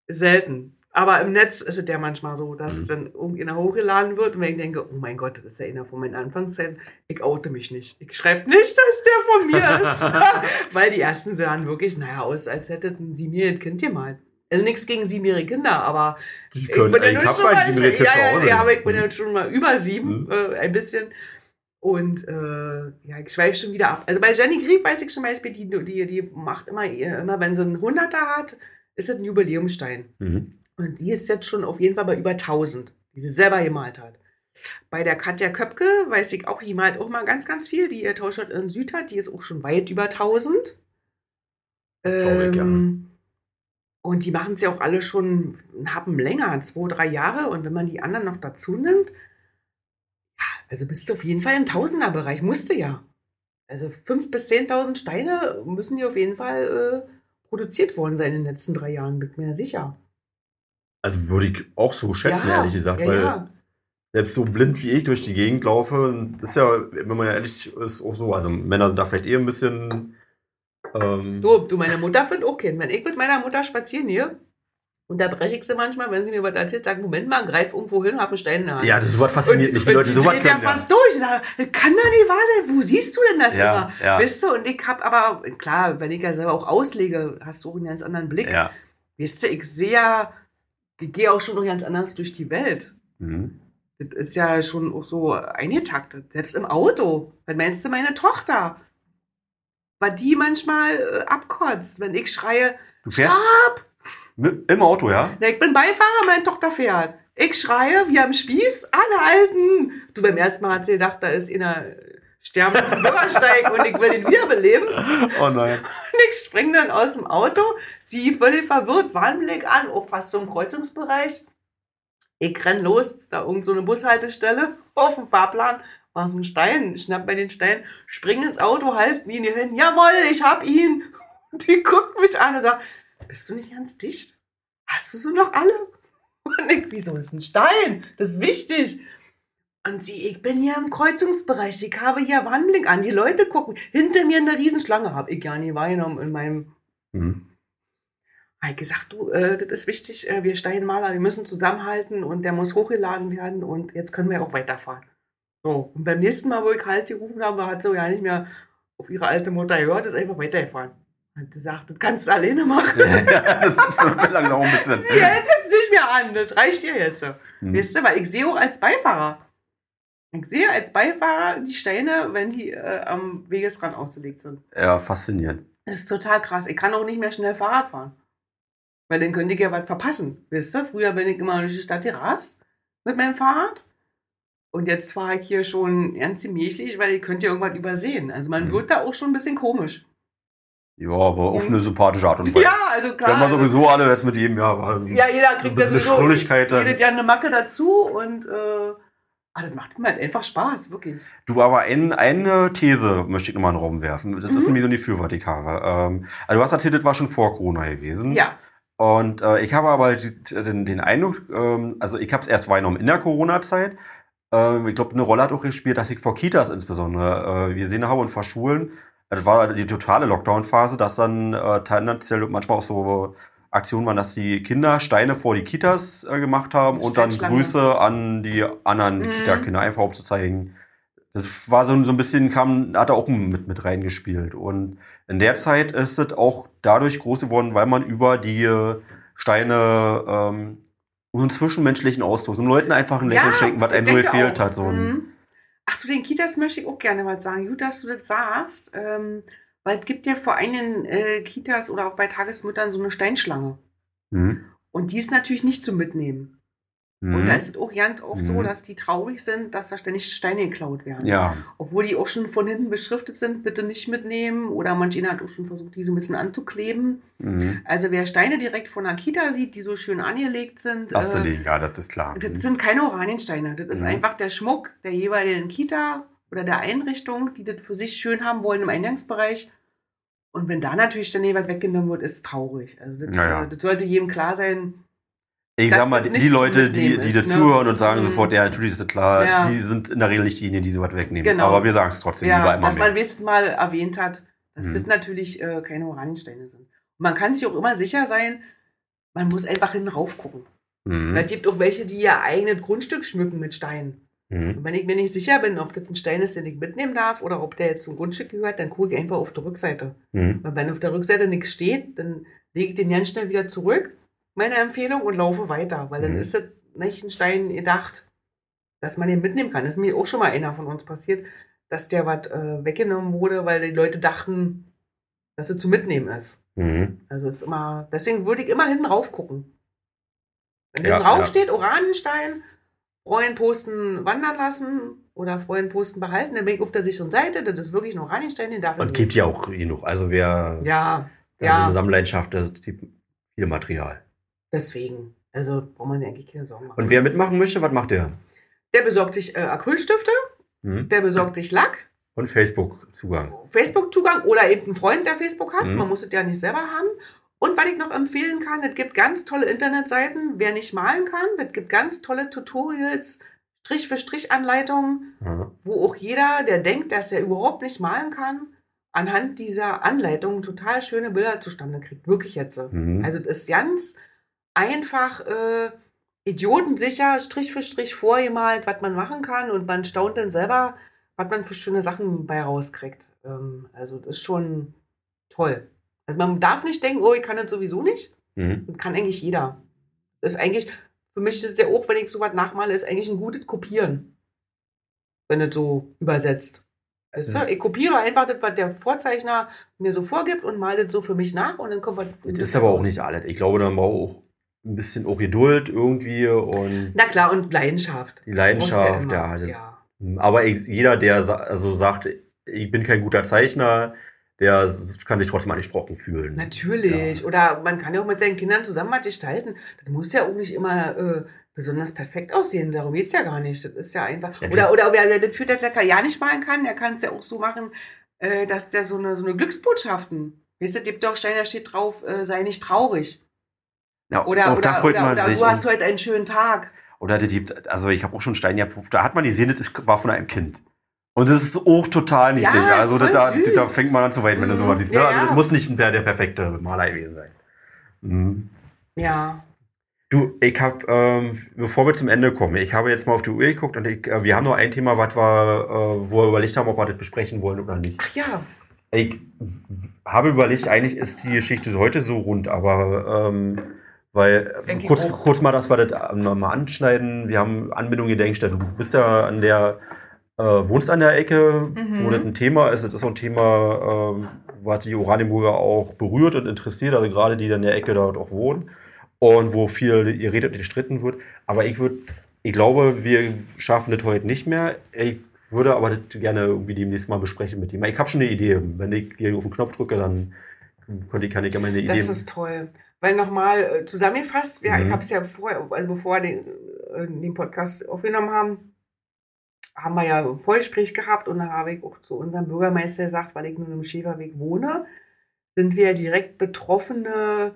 Speaker 3: Selten. Aber im Netz ist es ja manchmal so, dass
Speaker 2: Mhm.
Speaker 3: dann irgendeiner hochgeladen wird und wenn ich denke, oh mein Gott, das ist ja einer von meinen Anfangszeiten, ich oute mich nicht. Ich schreibe nicht, dass der von mir ist. Weil die ersten sahen wirklich, naja, aus, als hätten sie mir ein Kind gemalt. Also nichts gegen siebenjährige Kinder, aber
Speaker 5: Die
Speaker 3: ich
Speaker 5: können,
Speaker 3: bin ja
Speaker 5: ich
Speaker 3: nun
Speaker 5: hab
Speaker 3: schon
Speaker 5: ein
Speaker 3: mal-
Speaker 5: siebenjähriges Kind
Speaker 3: ja, ja, aber ich bin
Speaker 5: Mhm.
Speaker 3: ja schon mal über sieben,
Speaker 5: Mhm.
Speaker 3: äh, ein bisschen. Und äh, ja, ich schweife schon wieder ab. Also bei Jenny Grieb weiß ich zum Beispiel, die, die, die macht immer, immer, wenn sie einen Hunderter hat, ist es ein Jubiläumstein.
Speaker 2: Mhm.
Speaker 3: Und die ist jetzt schon auf jeden Fall bei über 1000, die sie selber gemalt hat. Bei der Katja Köpke weiß ich auch, die malt auch mal ganz, ganz viel. Die ihr Tauschert in Süd hat, die ist auch schon weit über 1000.
Speaker 5: Glaube ich, ja.
Speaker 3: Ähm, Und die machen es ja auch alle schon einen Happen länger, zwei, drei Jahre. Und wenn man die anderen noch dazu nimmt, ja, also bist du auf jeden Fall im Tausenderbereich, musste ja. Also 5.000 bis 10.000 Steine müssen die auf jeden Fall äh, produziert worden sein in den letzten drei Jahren, bin ich mir sicher.
Speaker 5: Also würde ich auch so schätzen, ehrlich gesagt,
Speaker 3: ja,
Speaker 5: weil
Speaker 3: ja.
Speaker 5: selbst so blind wie ich durch die Gegend laufe, das ist ja, wenn man ja ehrlich ist, auch so. Also Männer sind da vielleicht eher ein bisschen. Ähm,
Speaker 3: Du, du, meine Mutter findet auch Kind. Wenn ich mit meiner Mutter spazieren gehe, unterbreche ich sie manchmal, wenn sie mir was erzählt, sag, Moment mal, greif irgendwo hin, hab einen Stein in der Hand.
Speaker 5: ja, das sowas fasziniert mich, wie Leute sowas
Speaker 3: ja
Speaker 5: können. Ja.
Speaker 3: fast durch. Ich sage, das kann doch nicht wahr sein. Wo siehst du denn das
Speaker 2: Ja,
Speaker 3: immer?
Speaker 2: ja.
Speaker 3: Weißt du, und ich hab aber, klar, wenn ich ja selber auch auslege, hast du auch einen ganz anderen Blick.
Speaker 2: ja.
Speaker 3: Weißt du, ich sehe ja, ich gehe auch schon noch ganz anders durch die Welt.
Speaker 2: Mhm.
Speaker 3: Das ist ja schon auch so eingetaktet. Selbst im Auto. Was meinst du, meine Tochter? War die manchmal äh, abkotzt, wenn ich schreie,
Speaker 2: Du fährst
Speaker 3: Stopp!
Speaker 2: mit, im Auto, ja?
Speaker 3: Na, ich bin Beifahrer, meine Tochter fährt. Ich schreie, wir am Spieß, anhalten. Du, beim ersten Mal hat sie gedacht, da ist einer sterben auf dem Bürgersteig und ich will ihn wiederbeleben.
Speaker 2: Oh nein.
Speaker 3: Und ich spring dann aus dem Auto, sie völlig verwirrt, Warnblick an, auch fast zum Kreuzungsbereich. Ich renn los, da irgend so eine Bushaltestelle, auf dem Fahrplan, war so ein Stein, schnapp bei den Stein, spring ins Auto, halt ihn hier hin, jawohl, ich hab ihn. Und die guckt mich an und sagt, bist du nicht ganz dicht? Hast du so noch alle? Und ich, wieso ist ein Stein? Das ist wichtig. Und sie, ich bin hier im Kreuzungsbereich, ich habe hier Warnblick an, die Leute gucken, hinter mir eine Riesenschlange, habe ich gar nicht wahrgenommen in meinem
Speaker 2: Mhm.
Speaker 3: habe ich gesagt, du, äh, das ist wichtig, äh, wir Steinmaler, wir müssen zusammenhalten und der muss hochgeladen werden und jetzt können wir auch weiterfahren. So, und beim nächsten Mal, wo ich halt gerufen habe, hat sie ja nicht mehr auf ihre alte Mutter gehört, ist einfach weitergefahren. Hat gesagt, das kannst du alleine machen.
Speaker 2: das langsam auch ein bisschen.
Speaker 3: Sie hält jetzt nicht mehr an, das reicht ihr jetzt.
Speaker 2: Mhm.
Speaker 3: Weißt du, weil ich sehe auch als Beifahrer. Ich sehe als Beifahrer die Steine, wenn die äh, am Wegesrand ausgelegt sind.
Speaker 2: Ja, faszinierend.
Speaker 3: Das ist total krass. Ich kann auch nicht mehr schnell Fahrrad fahren. Weil dann könnte ich ja was verpassen. Wisst ihr? Früher bin ich immer durch die Stadt gerast mit meinem Fahrrad. Und jetzt fahre ich hier schon ganz gemächlich, weil ich könnte ja irgendwas übersehen. Also man
Speaker 2: Mhm.
Speaker 3: wird da auch schon ein bisschen komisch.
Speaker 2: Ja, aber auf eine sympathische Art und Weise.
Speaker 3: Ja, also klar.
Speaker 2: Wenn wir sowieso alle jetzt mit jedem Jahr waren.
Speaker 3: ja, jeder kriegt ja
Speaker 2: eine
Speaker 3: sowieso
Speaker 2: Schrulligkeit dann.
Speaker 3: jedes Jahr eine Macke dazu und äh, ah, das macht mir halt einfach Spaß, wirklich.
Speaker 2: Du, aber ein, eine These möchte ich nochmal in den Raum werfen. Das ist
Speaker 3: Mhm.
Speaker 2: nämlich so die Fürwahrung, die ich habe. Ähm, also du hast erzählt, das war schon vor Corona gewesen.
Speaker 3: Ja.
Speaker 2: Und äh, ich habe aber den, den Eindruck, ähm, also ich habe es erst wahrgenommen in der Corona-Zeit. Ähm, ich glaube, eine Rolle hat auch gespielt, dass ich vor Kitas insbesondere äh, gesehen habe und vor Schulen. Das war die totale Lockdown-Phase, dass dann äh, tendenziell manchmal auch so Aktionen waren, dass die Kinder Steine vor die Kitas äh, gemacht haben und dann. Grüße an die anderen
Speaker 3: Mhm.
Speaker 2: Kita-Kinder, einfach um zu zeigen. Das war so, so ein bisschen, kam, hat er auch mit, mit reingespielt. Und in der Zeit ist es auch dadurch groß geworden, weil man über die Steine ähm, so einen zwischenmenschlichen Austausch, um Leuten einfach ein Lächeln schenken, was einem so
Speaker 3: denke
Speaker 2: gefehlt
Speaker 3: auch.
Speaker 2: hat. So
Speaker 3: Mhm. Ach, zu den Kitas möchte ich auch gerne was sagen. Gut, dass du das sagst. Ähm, Weil es gibt ja vor einigen äh, Kitas oder auch bei Tagesmüttern so eine Steinschlange.
Speaker 2: Mhm.
Speaker 3: Und die ist natürlich nicht zum Mitnehmen.
Speaker 2: Mhm.
Speaker 3: Und da ist es auch ganz oft so,
Speaker 2: Mhm.
Speaker 3: dass die traurig sind, dass da ständig Steine geklaut werden.
Speaker 2: ja.
Speaker 3: Obwohl die auch schon von hinten beschriftet sind, bitte nicht mitnehmen. Oder manch einer hat auch schon versucht, die so ein bisschen anzukleben.
Speaker 2: Mhm.
Speaker 3: Also wer Steine direkt von der Kita sieht, die so schön angelegt sind,
Speaker 2: Das
Speaker 3: äh,
Speaker 2: ja, das ist klar.
Speaker 3: das sind keine Oraniensteine. Das ist
Speaker 2: Mhm.
Speaker 3: einfach der Schmuck der jeweiligen Kita oder der Einrichtung, die das für sich schön haben wollen im Eingangsbereich. Und wenn da natürlich ständig was weggenommen wird, ist es traurig. Also das,
Speaker 2: Ja, ja.
Speaker 3: äh, das sollte jedem klar sein.
Speaker 2: Ich sag mal, die, Leute, die, die das
Speaker 3: ne?
Speaker 2: zuhören und sagen
Speaker 3: Mhm.
Speaker 2: sofort, ja, natürlich ist das klar,
Speaker 3: Ja.
Speaker 2: die sind in der Regel nicht diejenigen, die sowas wegnehmen.
Speaker 3: Genau.
Speaker 2: Aber wir sagen es trotzdem lieber
Speaker 3: Ja,
Speaker 2: immer
Speaker 3: dass man wenigstens mal erwähnt hat, dass
Speaker 2: Mhm.
Speaker 3: das natürlich äh, keine Oraniensteine sind. Und man kann sich auch immer sicher sein, man muss einfach hinten rauf gucken.
Speaker 2: Mhm.
Speaker 3: Es gibt auch welche, die ihr eigenes Grundstück schmücken mit Steinen.
Speaker 2: Mhm.
Speaker 3: Und wenn ich mir nicht sicher bin, ob das ein Stein ist, den ich mitnehmen darf oder ob der jetzt zum Grundstück gehört, dann gucke ich einfach auf die Rückseite.
Speaker 2: Mhm.
Speaker 3: Weil wenn auf der Rückseite nichts steht, dann lege ich den ganz schnell wieder zurück, meine Empfehlung, und laufe weiter. Weil dann
Speaker 2: Mhm.
Speaker 3: ist das nicht ein Stein gedacht, dass man den mitnehmen kann. Das ist mir auch schon mal einer von uns passiert, dass der was äh, weggenommen wurde, weil die Leute dachten, dass es zu mitnehmen ist.
Speaker 2: Mhm.
Speaker 3: Also ist immer, deswegen würde ich immer hinten rauf gucken. Wenn
Speaker 2: Ja,
Speaker 3: hinten rauf
Speaker 2: ja.
Speaker 3: steht, Oranienstein, Freuen posten wandern lassen oder Freuen posten behalten, dann bin ich auf der sicheren Seite, das ist wirklich ein Oranienstein, den darf
Speaker 2: Und gibt ja auch genug. Also wer
Speaker 3: Ja, ja,
Speaker 2: eine Sammleidenschaft, das gibt viel Material.
Speaker 3: deswegen. Also braucht man eigentlich keine Sorgen machen.
Speaker 2: Und wer mitmachen möchte, was macht der?
Speaker 3: Der besorgt sich äh, Acrylstifte,
Speaker 2: Mhm.
Speaker 3: der besorgt sich Lack,
Speaker 2: Und Facebook-Zugang.
Speaker 3: Facebook-Zugang oder eben ein Freund, der Facebook hat.
Speaker 2: Mhm.
Speaker 3: Man muss es ja nicht selber haben. Und was ich noch empfehlen kann, es gibt ganz tolle Internetseiten, wer nicht malen kann, es gibt ganz tolle Tutorials, Strich für Strich Anleitungen,
Speaker 2: Ja.
Speaker 3: wo auch jeder, der denkt, dass er überhaupt nicht malen kann, anhand dieser Anleitungen total schöne Bilder zustande kriegt. Wirklich jetzt.
Speaker 2: Mhm.
Speaker 3: Also das ist ganz einfach, äh, idiotensicher, Strich für Strich vorgemalt, was man machen kann und man staunt dann selber, was man für schöne Sachen bei rauskriegt. Ähm, also das ist schon toll. Also man darf nicht denken, oh, ich kann das sowieso nicht.
Speaker 2: Mhm.
Speaker 3: Das kann eigentlich jeder. Das ist eigentlich, für mich ist der auch, wenn ich sowas nachmale, ist eigentlich ein gutes Kopieren. Wenn es so übersetzt. Weißt du?
Speaker 2: Ja.
Speaker 3: Ich kopiere einfach das, was der Vorzeichner mir so vorgibt und male das so für mich nach und dann kommt was.
Speaker 2: Das ist aber auch nicht alles. Ich glaube, da braucht auch ein bisschen auch Geduld irgendwie und
Speaker 3: Na klar, und Leidenschaft.
Speaker 2: die Leidenschaft. Ja, ja.
Speaker 3: ja.
Speaker 2: Aber ich, jeder, der also sagt, ich bin kein guter Zeichner, der kann sich trotzdem angesprochen fühlen.
Speaker 3: Natürlich. Oder man kann ja auch mit seinen Kindern zusammen was gestalten. Das muss ja auch nicht immer äh, besonders perfekt aussehen. Darum geht's ja gar nicht. Das ist ja einfach.
Speaker 2: Ja,
Speaker 3: oder, oder wer das führt, dass er ja nicht malen kann, der kann es ja auch so machen, äh, dass der so eine, so eine Glücksbotschaften. Weißt du, gibt doch Stein, da steht drauf, äh, sei nicht traurig.
Speaker 2: Ja,
Speaker 3: Oder,
Speaker 2: auch
Speaker 3: oder, oder,
Speaker 2: man
Speaker 3: oder du hast heute einen schönen Tag.
Speaker 2: Oder die, also ich habe auch schon Steine gehabt, da hat man gesehen, das war von einem Kind. Und das ist auch total niedlich.
Speaker 3: Ja,
Speaker 2: also da, da fängt man an zu weinen, wenn du
Speaker 3: Mhm.
Speaker 2: sowas siehst. Ne?
Speaker 3: Ja,
Speaker 2: Also das muss nicht der, der perfekte Maler gewesen sein. Mhm.
Speaker 3: Ja.
Speaker 2: Du, ich habe, ähm, bevor wir zum Ende kommen, ich habe jetzt mal auf die Uhr geguckt und ich, äh, wir haben noch ein Thema, was wir, äh, wo wir überlegt haben, ob wir das besprechen wollen oder nicht.
Speaker 3: Ach ja.
Speaker 2: Ich habe überlegt, eigentlich ist die Geschichte heute so rund, aber ähm, weil kurz, kurz mal, dass wir das ähm, mal anschneiden. Wir haben Anbindung Gedenkstätte. Du bist ja an der, äh, wohnst an der Ecke,
Speaker 3: Mhm.
Speaker 2: wo das ein Thema ist. Das ist so ein Thema, ähm, was die Oranienburger auch berührt und interessiert, also gerade die in der Ecke dort auch wohnen und wo viel geredet und gestritten wird. Aber ich würde, ich glaube, wir schaffen das heute nicht mehr. Ich würde aber das gerne irgendwie demnächst mal besprechen mit ihm. Ich habe schon eine Idee. Wenn ich hier auf den Knopf drücke, dann könnte ich, kann ich ja meine Idee.
Speaker 3: Das ist toll. Weil nochmal äh, zusammengefasst, ja,
Speaker 2: Mhm.
Speaker 3: ich habe es ja vorher, also bevor wir den, äh, den Podcast aufgenommen haben, haben wir ja ein Vorgespräch gehabt und da habe ich auch zu unserem Bürgermeister gesagt, weil ich nun im Schäferweg wohne, sind wir direkt Betroffene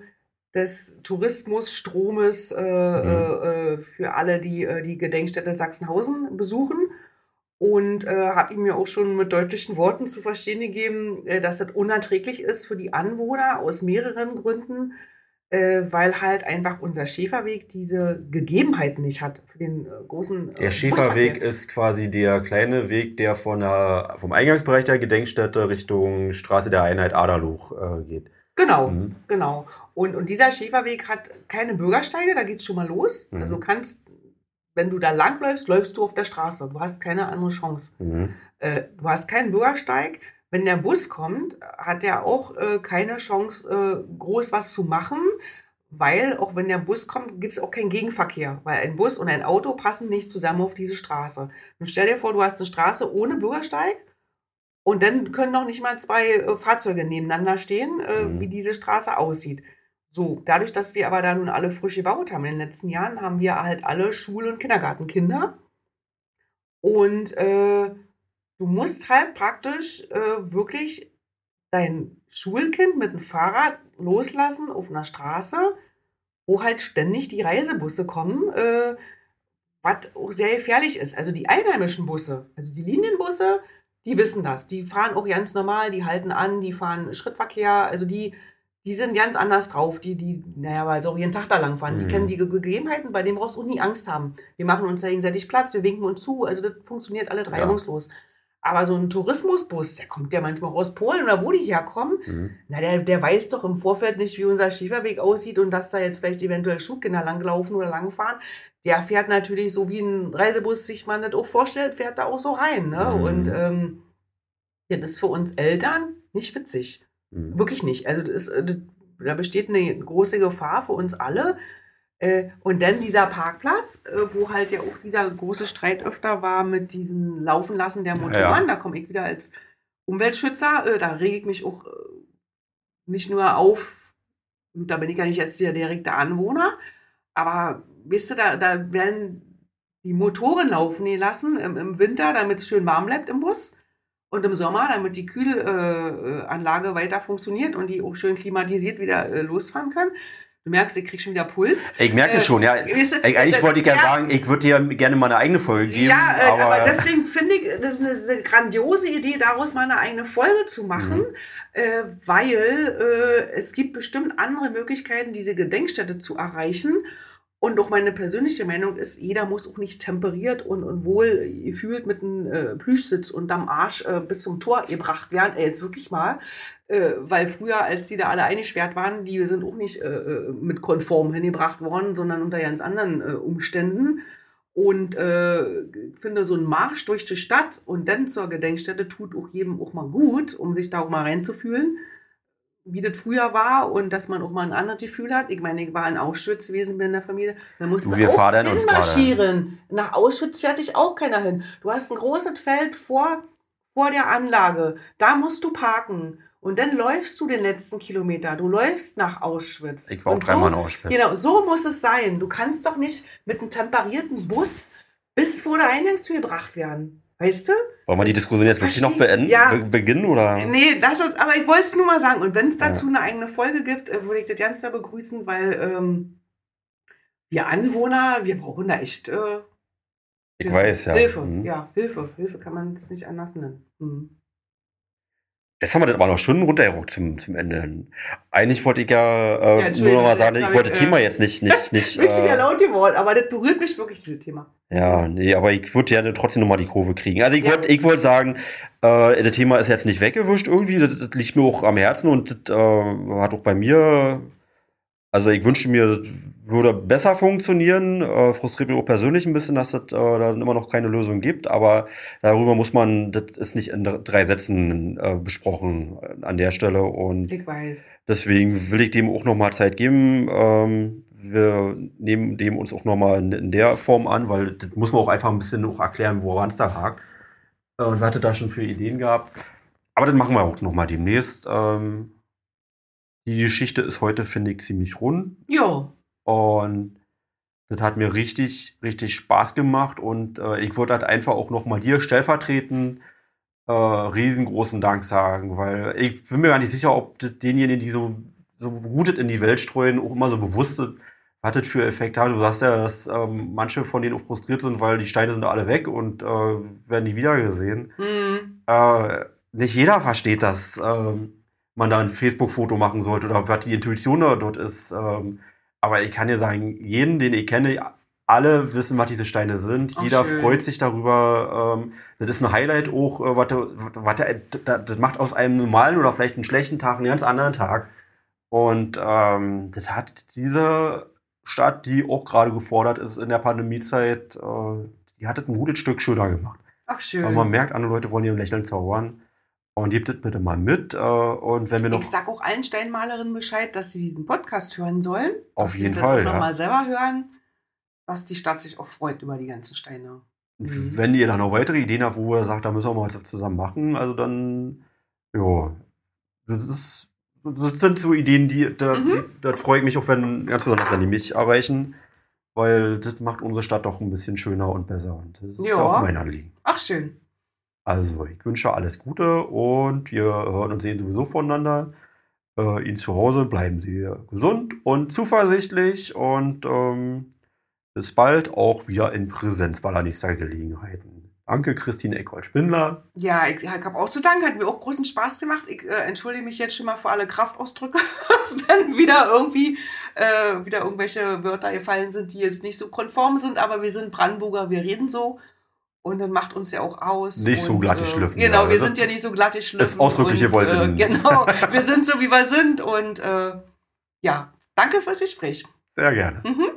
Speaker 3: des Tourismusstromes äh, äh, äh, für alle, die äh, die Gedenkstätte Sachsenhausen besuchen. Und äh, habe ihm ja auch schon mit deutlichen Worten zu verstehen gegeben, äh, dass das unerträglich ist für die Anwohner aus mehreren Gründen, äh, weil halt einfach unser Schäferweg diese Gegebenheiten nicht hat für den äh, großen. äh,
Speaker 2: Der Schäferweg
Speaker 3: Busverkehr.
Speaker 2: ist quasi der kleine Weg, der von der, vom Eingangsbereich der Gedenkstätte Richtung Straße der Einheit Aderloch äh, geht.
Speaker 3: Genau,
Speaker 2: Mhm.
Speaker 3: genau. Und, und dieser Schäferweg hat keine Bürgersteige, da geht's schon mal los.
Speaker 2: Mhm.
Speaker 3: Also du kannst, wenn du da langläufst, läufst du auf der Straße. Du hast keine andere Chance.
Speaker 2: Mhm.
Speaker 3: Äh, du hast keinen Bürgersteig. Wenn der Bus kommt, hat er auch äh, keine Chance, äh, groß was zu machen, weil auch wenn der Bus kommt, gibt es auch keinen Gegenverkehr, weil ein Bus und ein Auto passen nicht zusammen auf diese Straße. Und stell dir vor, du hast eine Straße ohne Bürgersteig und dann können noch nicht mal zwei äh, Fahrzeuge nebeneinander stehen, äh,
Speaker 2: Mhm.
Speaker 3: wie diese Straße aussieht. So, dadurch, dass wir aber da nun alle frisch gebaut haben in den letzten Jahren, haben wir halt alle Schul- und Kindergartenkinder. Und äh, du musst halt praktisch äh, wirklich dein Schulkind mit dem Fahrrad loslassen auf einer Straße, wo halt ständig die Reisebusse kommen, äh, was auch sehr gefährlich ist. Also die einheimischen Busse, also die Linienbusse, die wissen das. Die fahren auch ganz normal, die halten an, die fahren Schrittverkehr, also die, die sind ganz anders drauf. Die, die, naja, weil sie auch jeden Tag da lang fahren. Die
Speaker 2: Mhm.
Speaker 3: kennen die Ge- Gegebenheiten, bei denen brauchst du nie Angst haben. Wir machen uns da gegenseitig Platz, wir winken uns zu, also das funktioniert alles
Speaker 2: Ja.
Speaker 3: reibungslos. Aber so ein Tourismusbus, der kommt ja manchmal aus Polen oder wo die herkommen,
Speaker 2: Mhm.
Speaker 3: na, der, der weiß doch im Vorfeld nicht, wie unser Schieferweg aussieht und dass da jetzt vielleicht eventuell Schulkinder langlaufen oder langfahren. Der fährt natürlich so wie ein Reisebus sich man das auch vorstellt, fährt da auch so rein. Ne?
Speaker 2: Mhm.
Speaker 3: Und ähm, ja, das ist für uns Eltern nicht witzig.
Speaker 2: Mhm.
Speaker 3: Wirklich nicht. Also das, ist, äh, das, da besteht eine große Gefahr für uns alle. Äh, und dann dieser Parkplatz, äh, wo halt ja auch dieser große Streit öfter war mit diesem Laufen lassen der Motoren.
Speaker 2: ja.
Speaker 3: Da komme ich wieder als Umweltschützer. Äh, da rege ich mich auch nicht nur auf, da bin ich ja nicht jetzt der direkte Anwohner, aber wisst ihr, da, da werden die Motoren laufen gelassen im, im Winter, damit es schön warm bleibt im Bus. Und im Sommer, damit die Kühlanlage Anlage weiter funktioniert und die auch schön klimatisiert wieder losfahren können. Du merkst, ich krieg schon wieder Puls.
Speaker 2: Ich merke
Speaker 3: Äh,
Speaker 2: schon, ja.
Speaker 3: weißt du,
Speaker 2: Eigentlich wollte ich ja,
Speaker 3: ja.
Speaker 2: sagen, ich würde dir gerne mal eine eigene Folge geben.
Speaker 3: Ja, äh, aber,
Speaker 2: aber,
Speaker 3: deswegen finde ich, das ist eine, grandiose Idee, daraus mal eine eigene Folge zu machen,
Speaker 2: Mhm.
Speaker 3: äh, weil äh, es gibt bestimmt andere Möglichkeiten, diese Gedenkstätte zu erreichen. Und auch meine persönliche Meinung ist, jeder muss auch nicht temperiert und, und wohl gefühlt mit einem äh, Plüschsitz unterm Arsch äh, bis zum Tor gebracht werden. Ey, jetzt wirklich mal. Äh, weil früher, als die da alle eingesperrt waren, die sind auch nicht äh, äh, mit konform hingebracht worden, sondern unter ganz anderen äh, Umständen. Und äh, finde, so ein Marsch durch die Stadt und dann zur Gedenkstätte tut auch jedem auch mal gut, um sich da auch mal reinzufühlen, wie das früher war und dass man auch mal ein anderes Gefühl hat. Ich meine, ich war in Auschwitz gewesen mit der Familie. Da musste
Speaker 2: Du, wir
Speaker 3: auch
Speaker 2: fahren
Speaker 3: hinmarschieren. Nach Auschwitz fährt dich auch keiner hin. Du hast ein großes Feld vor, vor der Anlage. Da musst du parken. Und dann läufst du den letzten Kilometer. Du läufst nach Auschwitz.
Speaker 2: ich war auch dreimal in
Speaker 3: so,
Speaker 2: Auschwitz.
Speaker 3: Genau, so muss es sein. Du kannst doch nicht mit einem temperierten Bus bis vor der Eingangstür gebracht werden. Weißt du?
Speaker 2: Wollen wir die Diskussion jetzt wirklich noch beenden?
Speaker 3: Ja.
Speaker 2: Be beginnen oder?
Speaker 3: Nee, das, aber ich wollte es nur mal sagen. Und wenn es
Speaker 2: Ja.
Speaker 3: dazu eine eigene Folge gibt, äh, würde ich das ganz sehr begrüßen, weil ähm, wir Anwohner, wir brauchen da echt äh,
Speaker 2: Ich
Speaker 3: Hilfe.
Speaker 2: weiß, ja.
Speaker 3: Hilfe.
Speaker 2: Mhm.
Speaker 3: Ja, Hilfe. Hilfe kann man es nicht anders nennen. Mhm.
Speaker 2: Jetzt haben wir das aber noch schön runtergerockt zum, zum Ende hin. Eigentlich wollte ich ja,
Speaker 3: Ja,
Speaker 2: äh, nur
Speaker 3: Entschuldigung,
Speaker 2: noch mal sagen, ich wollte
Speaker 3: ich,
Speaker 2: das Thema
Speaker 3: äh,
Speaker 2: jetzt nicht, nicht, nicht.
Speaker 3: Ich bin schon wieder
Speaker 2: äh,
Speaker 3: laut geworden, aber das berührt mich wirklich, dieses Thema.
Speaker 2: Ja, nee, aber ich würde gerne trotzdem nochmal die Kurve kriegen. Also ich
Speaker 3: Ja.
Speaker 2: wollte ich sagen, äh, das Thema ist jetzt nicht weggewischt irgendwie, das, das liegt mir auch am Herzen und das äh, hat auch bei mir, also ich wünschte mir, das würde besser funktionieren. Äh, frustriert mich auch persönlich ein bisschen, dass es äh, da immer noch keine Lösung gibt, aber darüber muss man, das ist nicht in drei Sätzen äh, besprochen an der Stelle und
Speaker 3: Ich weiß.
Speaker 2: Deswegen will ich dem auch nochmal Zeit geben. Ähm, wir nehmen dem uns auch nochmal in, in der Form an, weil das muss man auch einfach ein bisschen auch erklären, woran es da hakt. Äh, Und was hat da schon für Ideen gehabt. Aber das machen wir auch nochmal demnächst. Ähm, die Geschichte ist heute, finde ich, ziemlich rund.
Speaker 3: Jo.
Speaker 2: Und das hat mir richtig, richtig Spaß gemacht. Und äh, ich würde halt einfach auch nochmal dir stellvertretend äh, riesengroßen Dank sagen, weil ich bin mir gar nicht sicher, ob das denjenigen, die so, so gut in die Welt streuen, auch immer so bewusst ist, was das für Effekte hat. Du sagst ja, dass ähm, manche von denen auch frustriert sind, weil die Steine sind alle weg und äh, werden nie wieder gesehen.
Speaker 3: Hm.
Speaker 2: Äh, nicht jeder versteht, dass ähm, man da ein Facebook-Foto machen sollte oder was die Intuition da dort ist. Ähm, aber ich kann dir sagen, jeden, den ich kenne, alle wissen, was diese Steine sind.
Speaker 3: Ach,
Speaker 2: Jeder
Speaker 3: schön.
Speaker 2: freut sich darüber. Ähm, das ist ein Highlight auch, äh, was, was das macht aus einem normalen oder vielleicht einen schlechten Tag einen ganz anderen Tag. Und ähm, das hat diese Stadt, die auch gerade gefordert ist in der Pandemiezeit, äh, die hat das ein gutes Stück schöner gemacht.
Speaker 3: Ach, schön.
Speaker 2: Aber man merkt, andere Leute wollen ihrem Lächeln zaubern. Und gebt das bitte mal mit. Äh, und wenn wir noch.
Speaker 3: Ich sag auch allen Steinmalerinnen Bescheid, dass sie diesen Podcast hören sollen.
Speaker 2: Auf
Speaker 3: dass
Speaker 2: jeden
Speaker 3: sie
Speaker 2: Fall, ja.
Speaker 3: nochmal selber hören, dass die Stadt sich auch freut über die ganzen Steine. Mhm.
Speaker 2: Wenn ihr da noch weitere Ideen habt, wo ihr sagt, da müssen wir mal was zusammen machen, also dann, ja, das ist, das sind so Ideen, die, da,
Speaker 3: Mhm.
Speaker 2: da freue ich mich auch, wenn, ganz besonders, wenn die mich erreichen, weil das macht unsere Stadt doch ein bisschen schöner und besser und das ist
Speaker 3: Ja.
Speaker 2: auch mein Anliegen.
Speaker 3: Ach, schön.
Speaker 2: Also, ich wünsche alles Gute und wir hören und sehen sowieso voneinander. Äh, Ihnen zu Hause bleiben Sie gesund und zuversichtlich und ähm, bis bald auch wieder in Präsenz bei der nächsten Gelegenheiten. Danke, Christine Eckhold-Spindler.
Speaker 3: Ja, ich, ich habe auch zu danken. Hat mir auch großen Spaß gemacht. Ich äh, entschuldige mich jetzt schon mal für alle Kraftausdrücke, wenn wieder irgendwie äh, wieder irgendwelche Wörter gefallen sind, die jetzt nicht so konform sind. Aber wir sind Brandenburger, wir reden so. Und dann macht uns ja auch aus.
Speaker 2: Nicht so
Speaker 3: und,
Speaker 2: glatt
Speaker 3: äh,
Speaker 2: geschliffen,
Speaker 3: Genau,
Speaker 2: ja.
Speaker 3: wir
Speaker 2: Das
Speaker 3: sind ja nicht so glatt geschliffen.
Speaker 2: ist ausdrücklich
Speaker 3: und,
Speaker 2: gewollt
Speaker 3: Äh, genau, wir sind so, wie wir sind. Und äh, ja, danke fürs Gespräch.
Speaker 2: Sehr gerne.
Speaker 3: Mhm.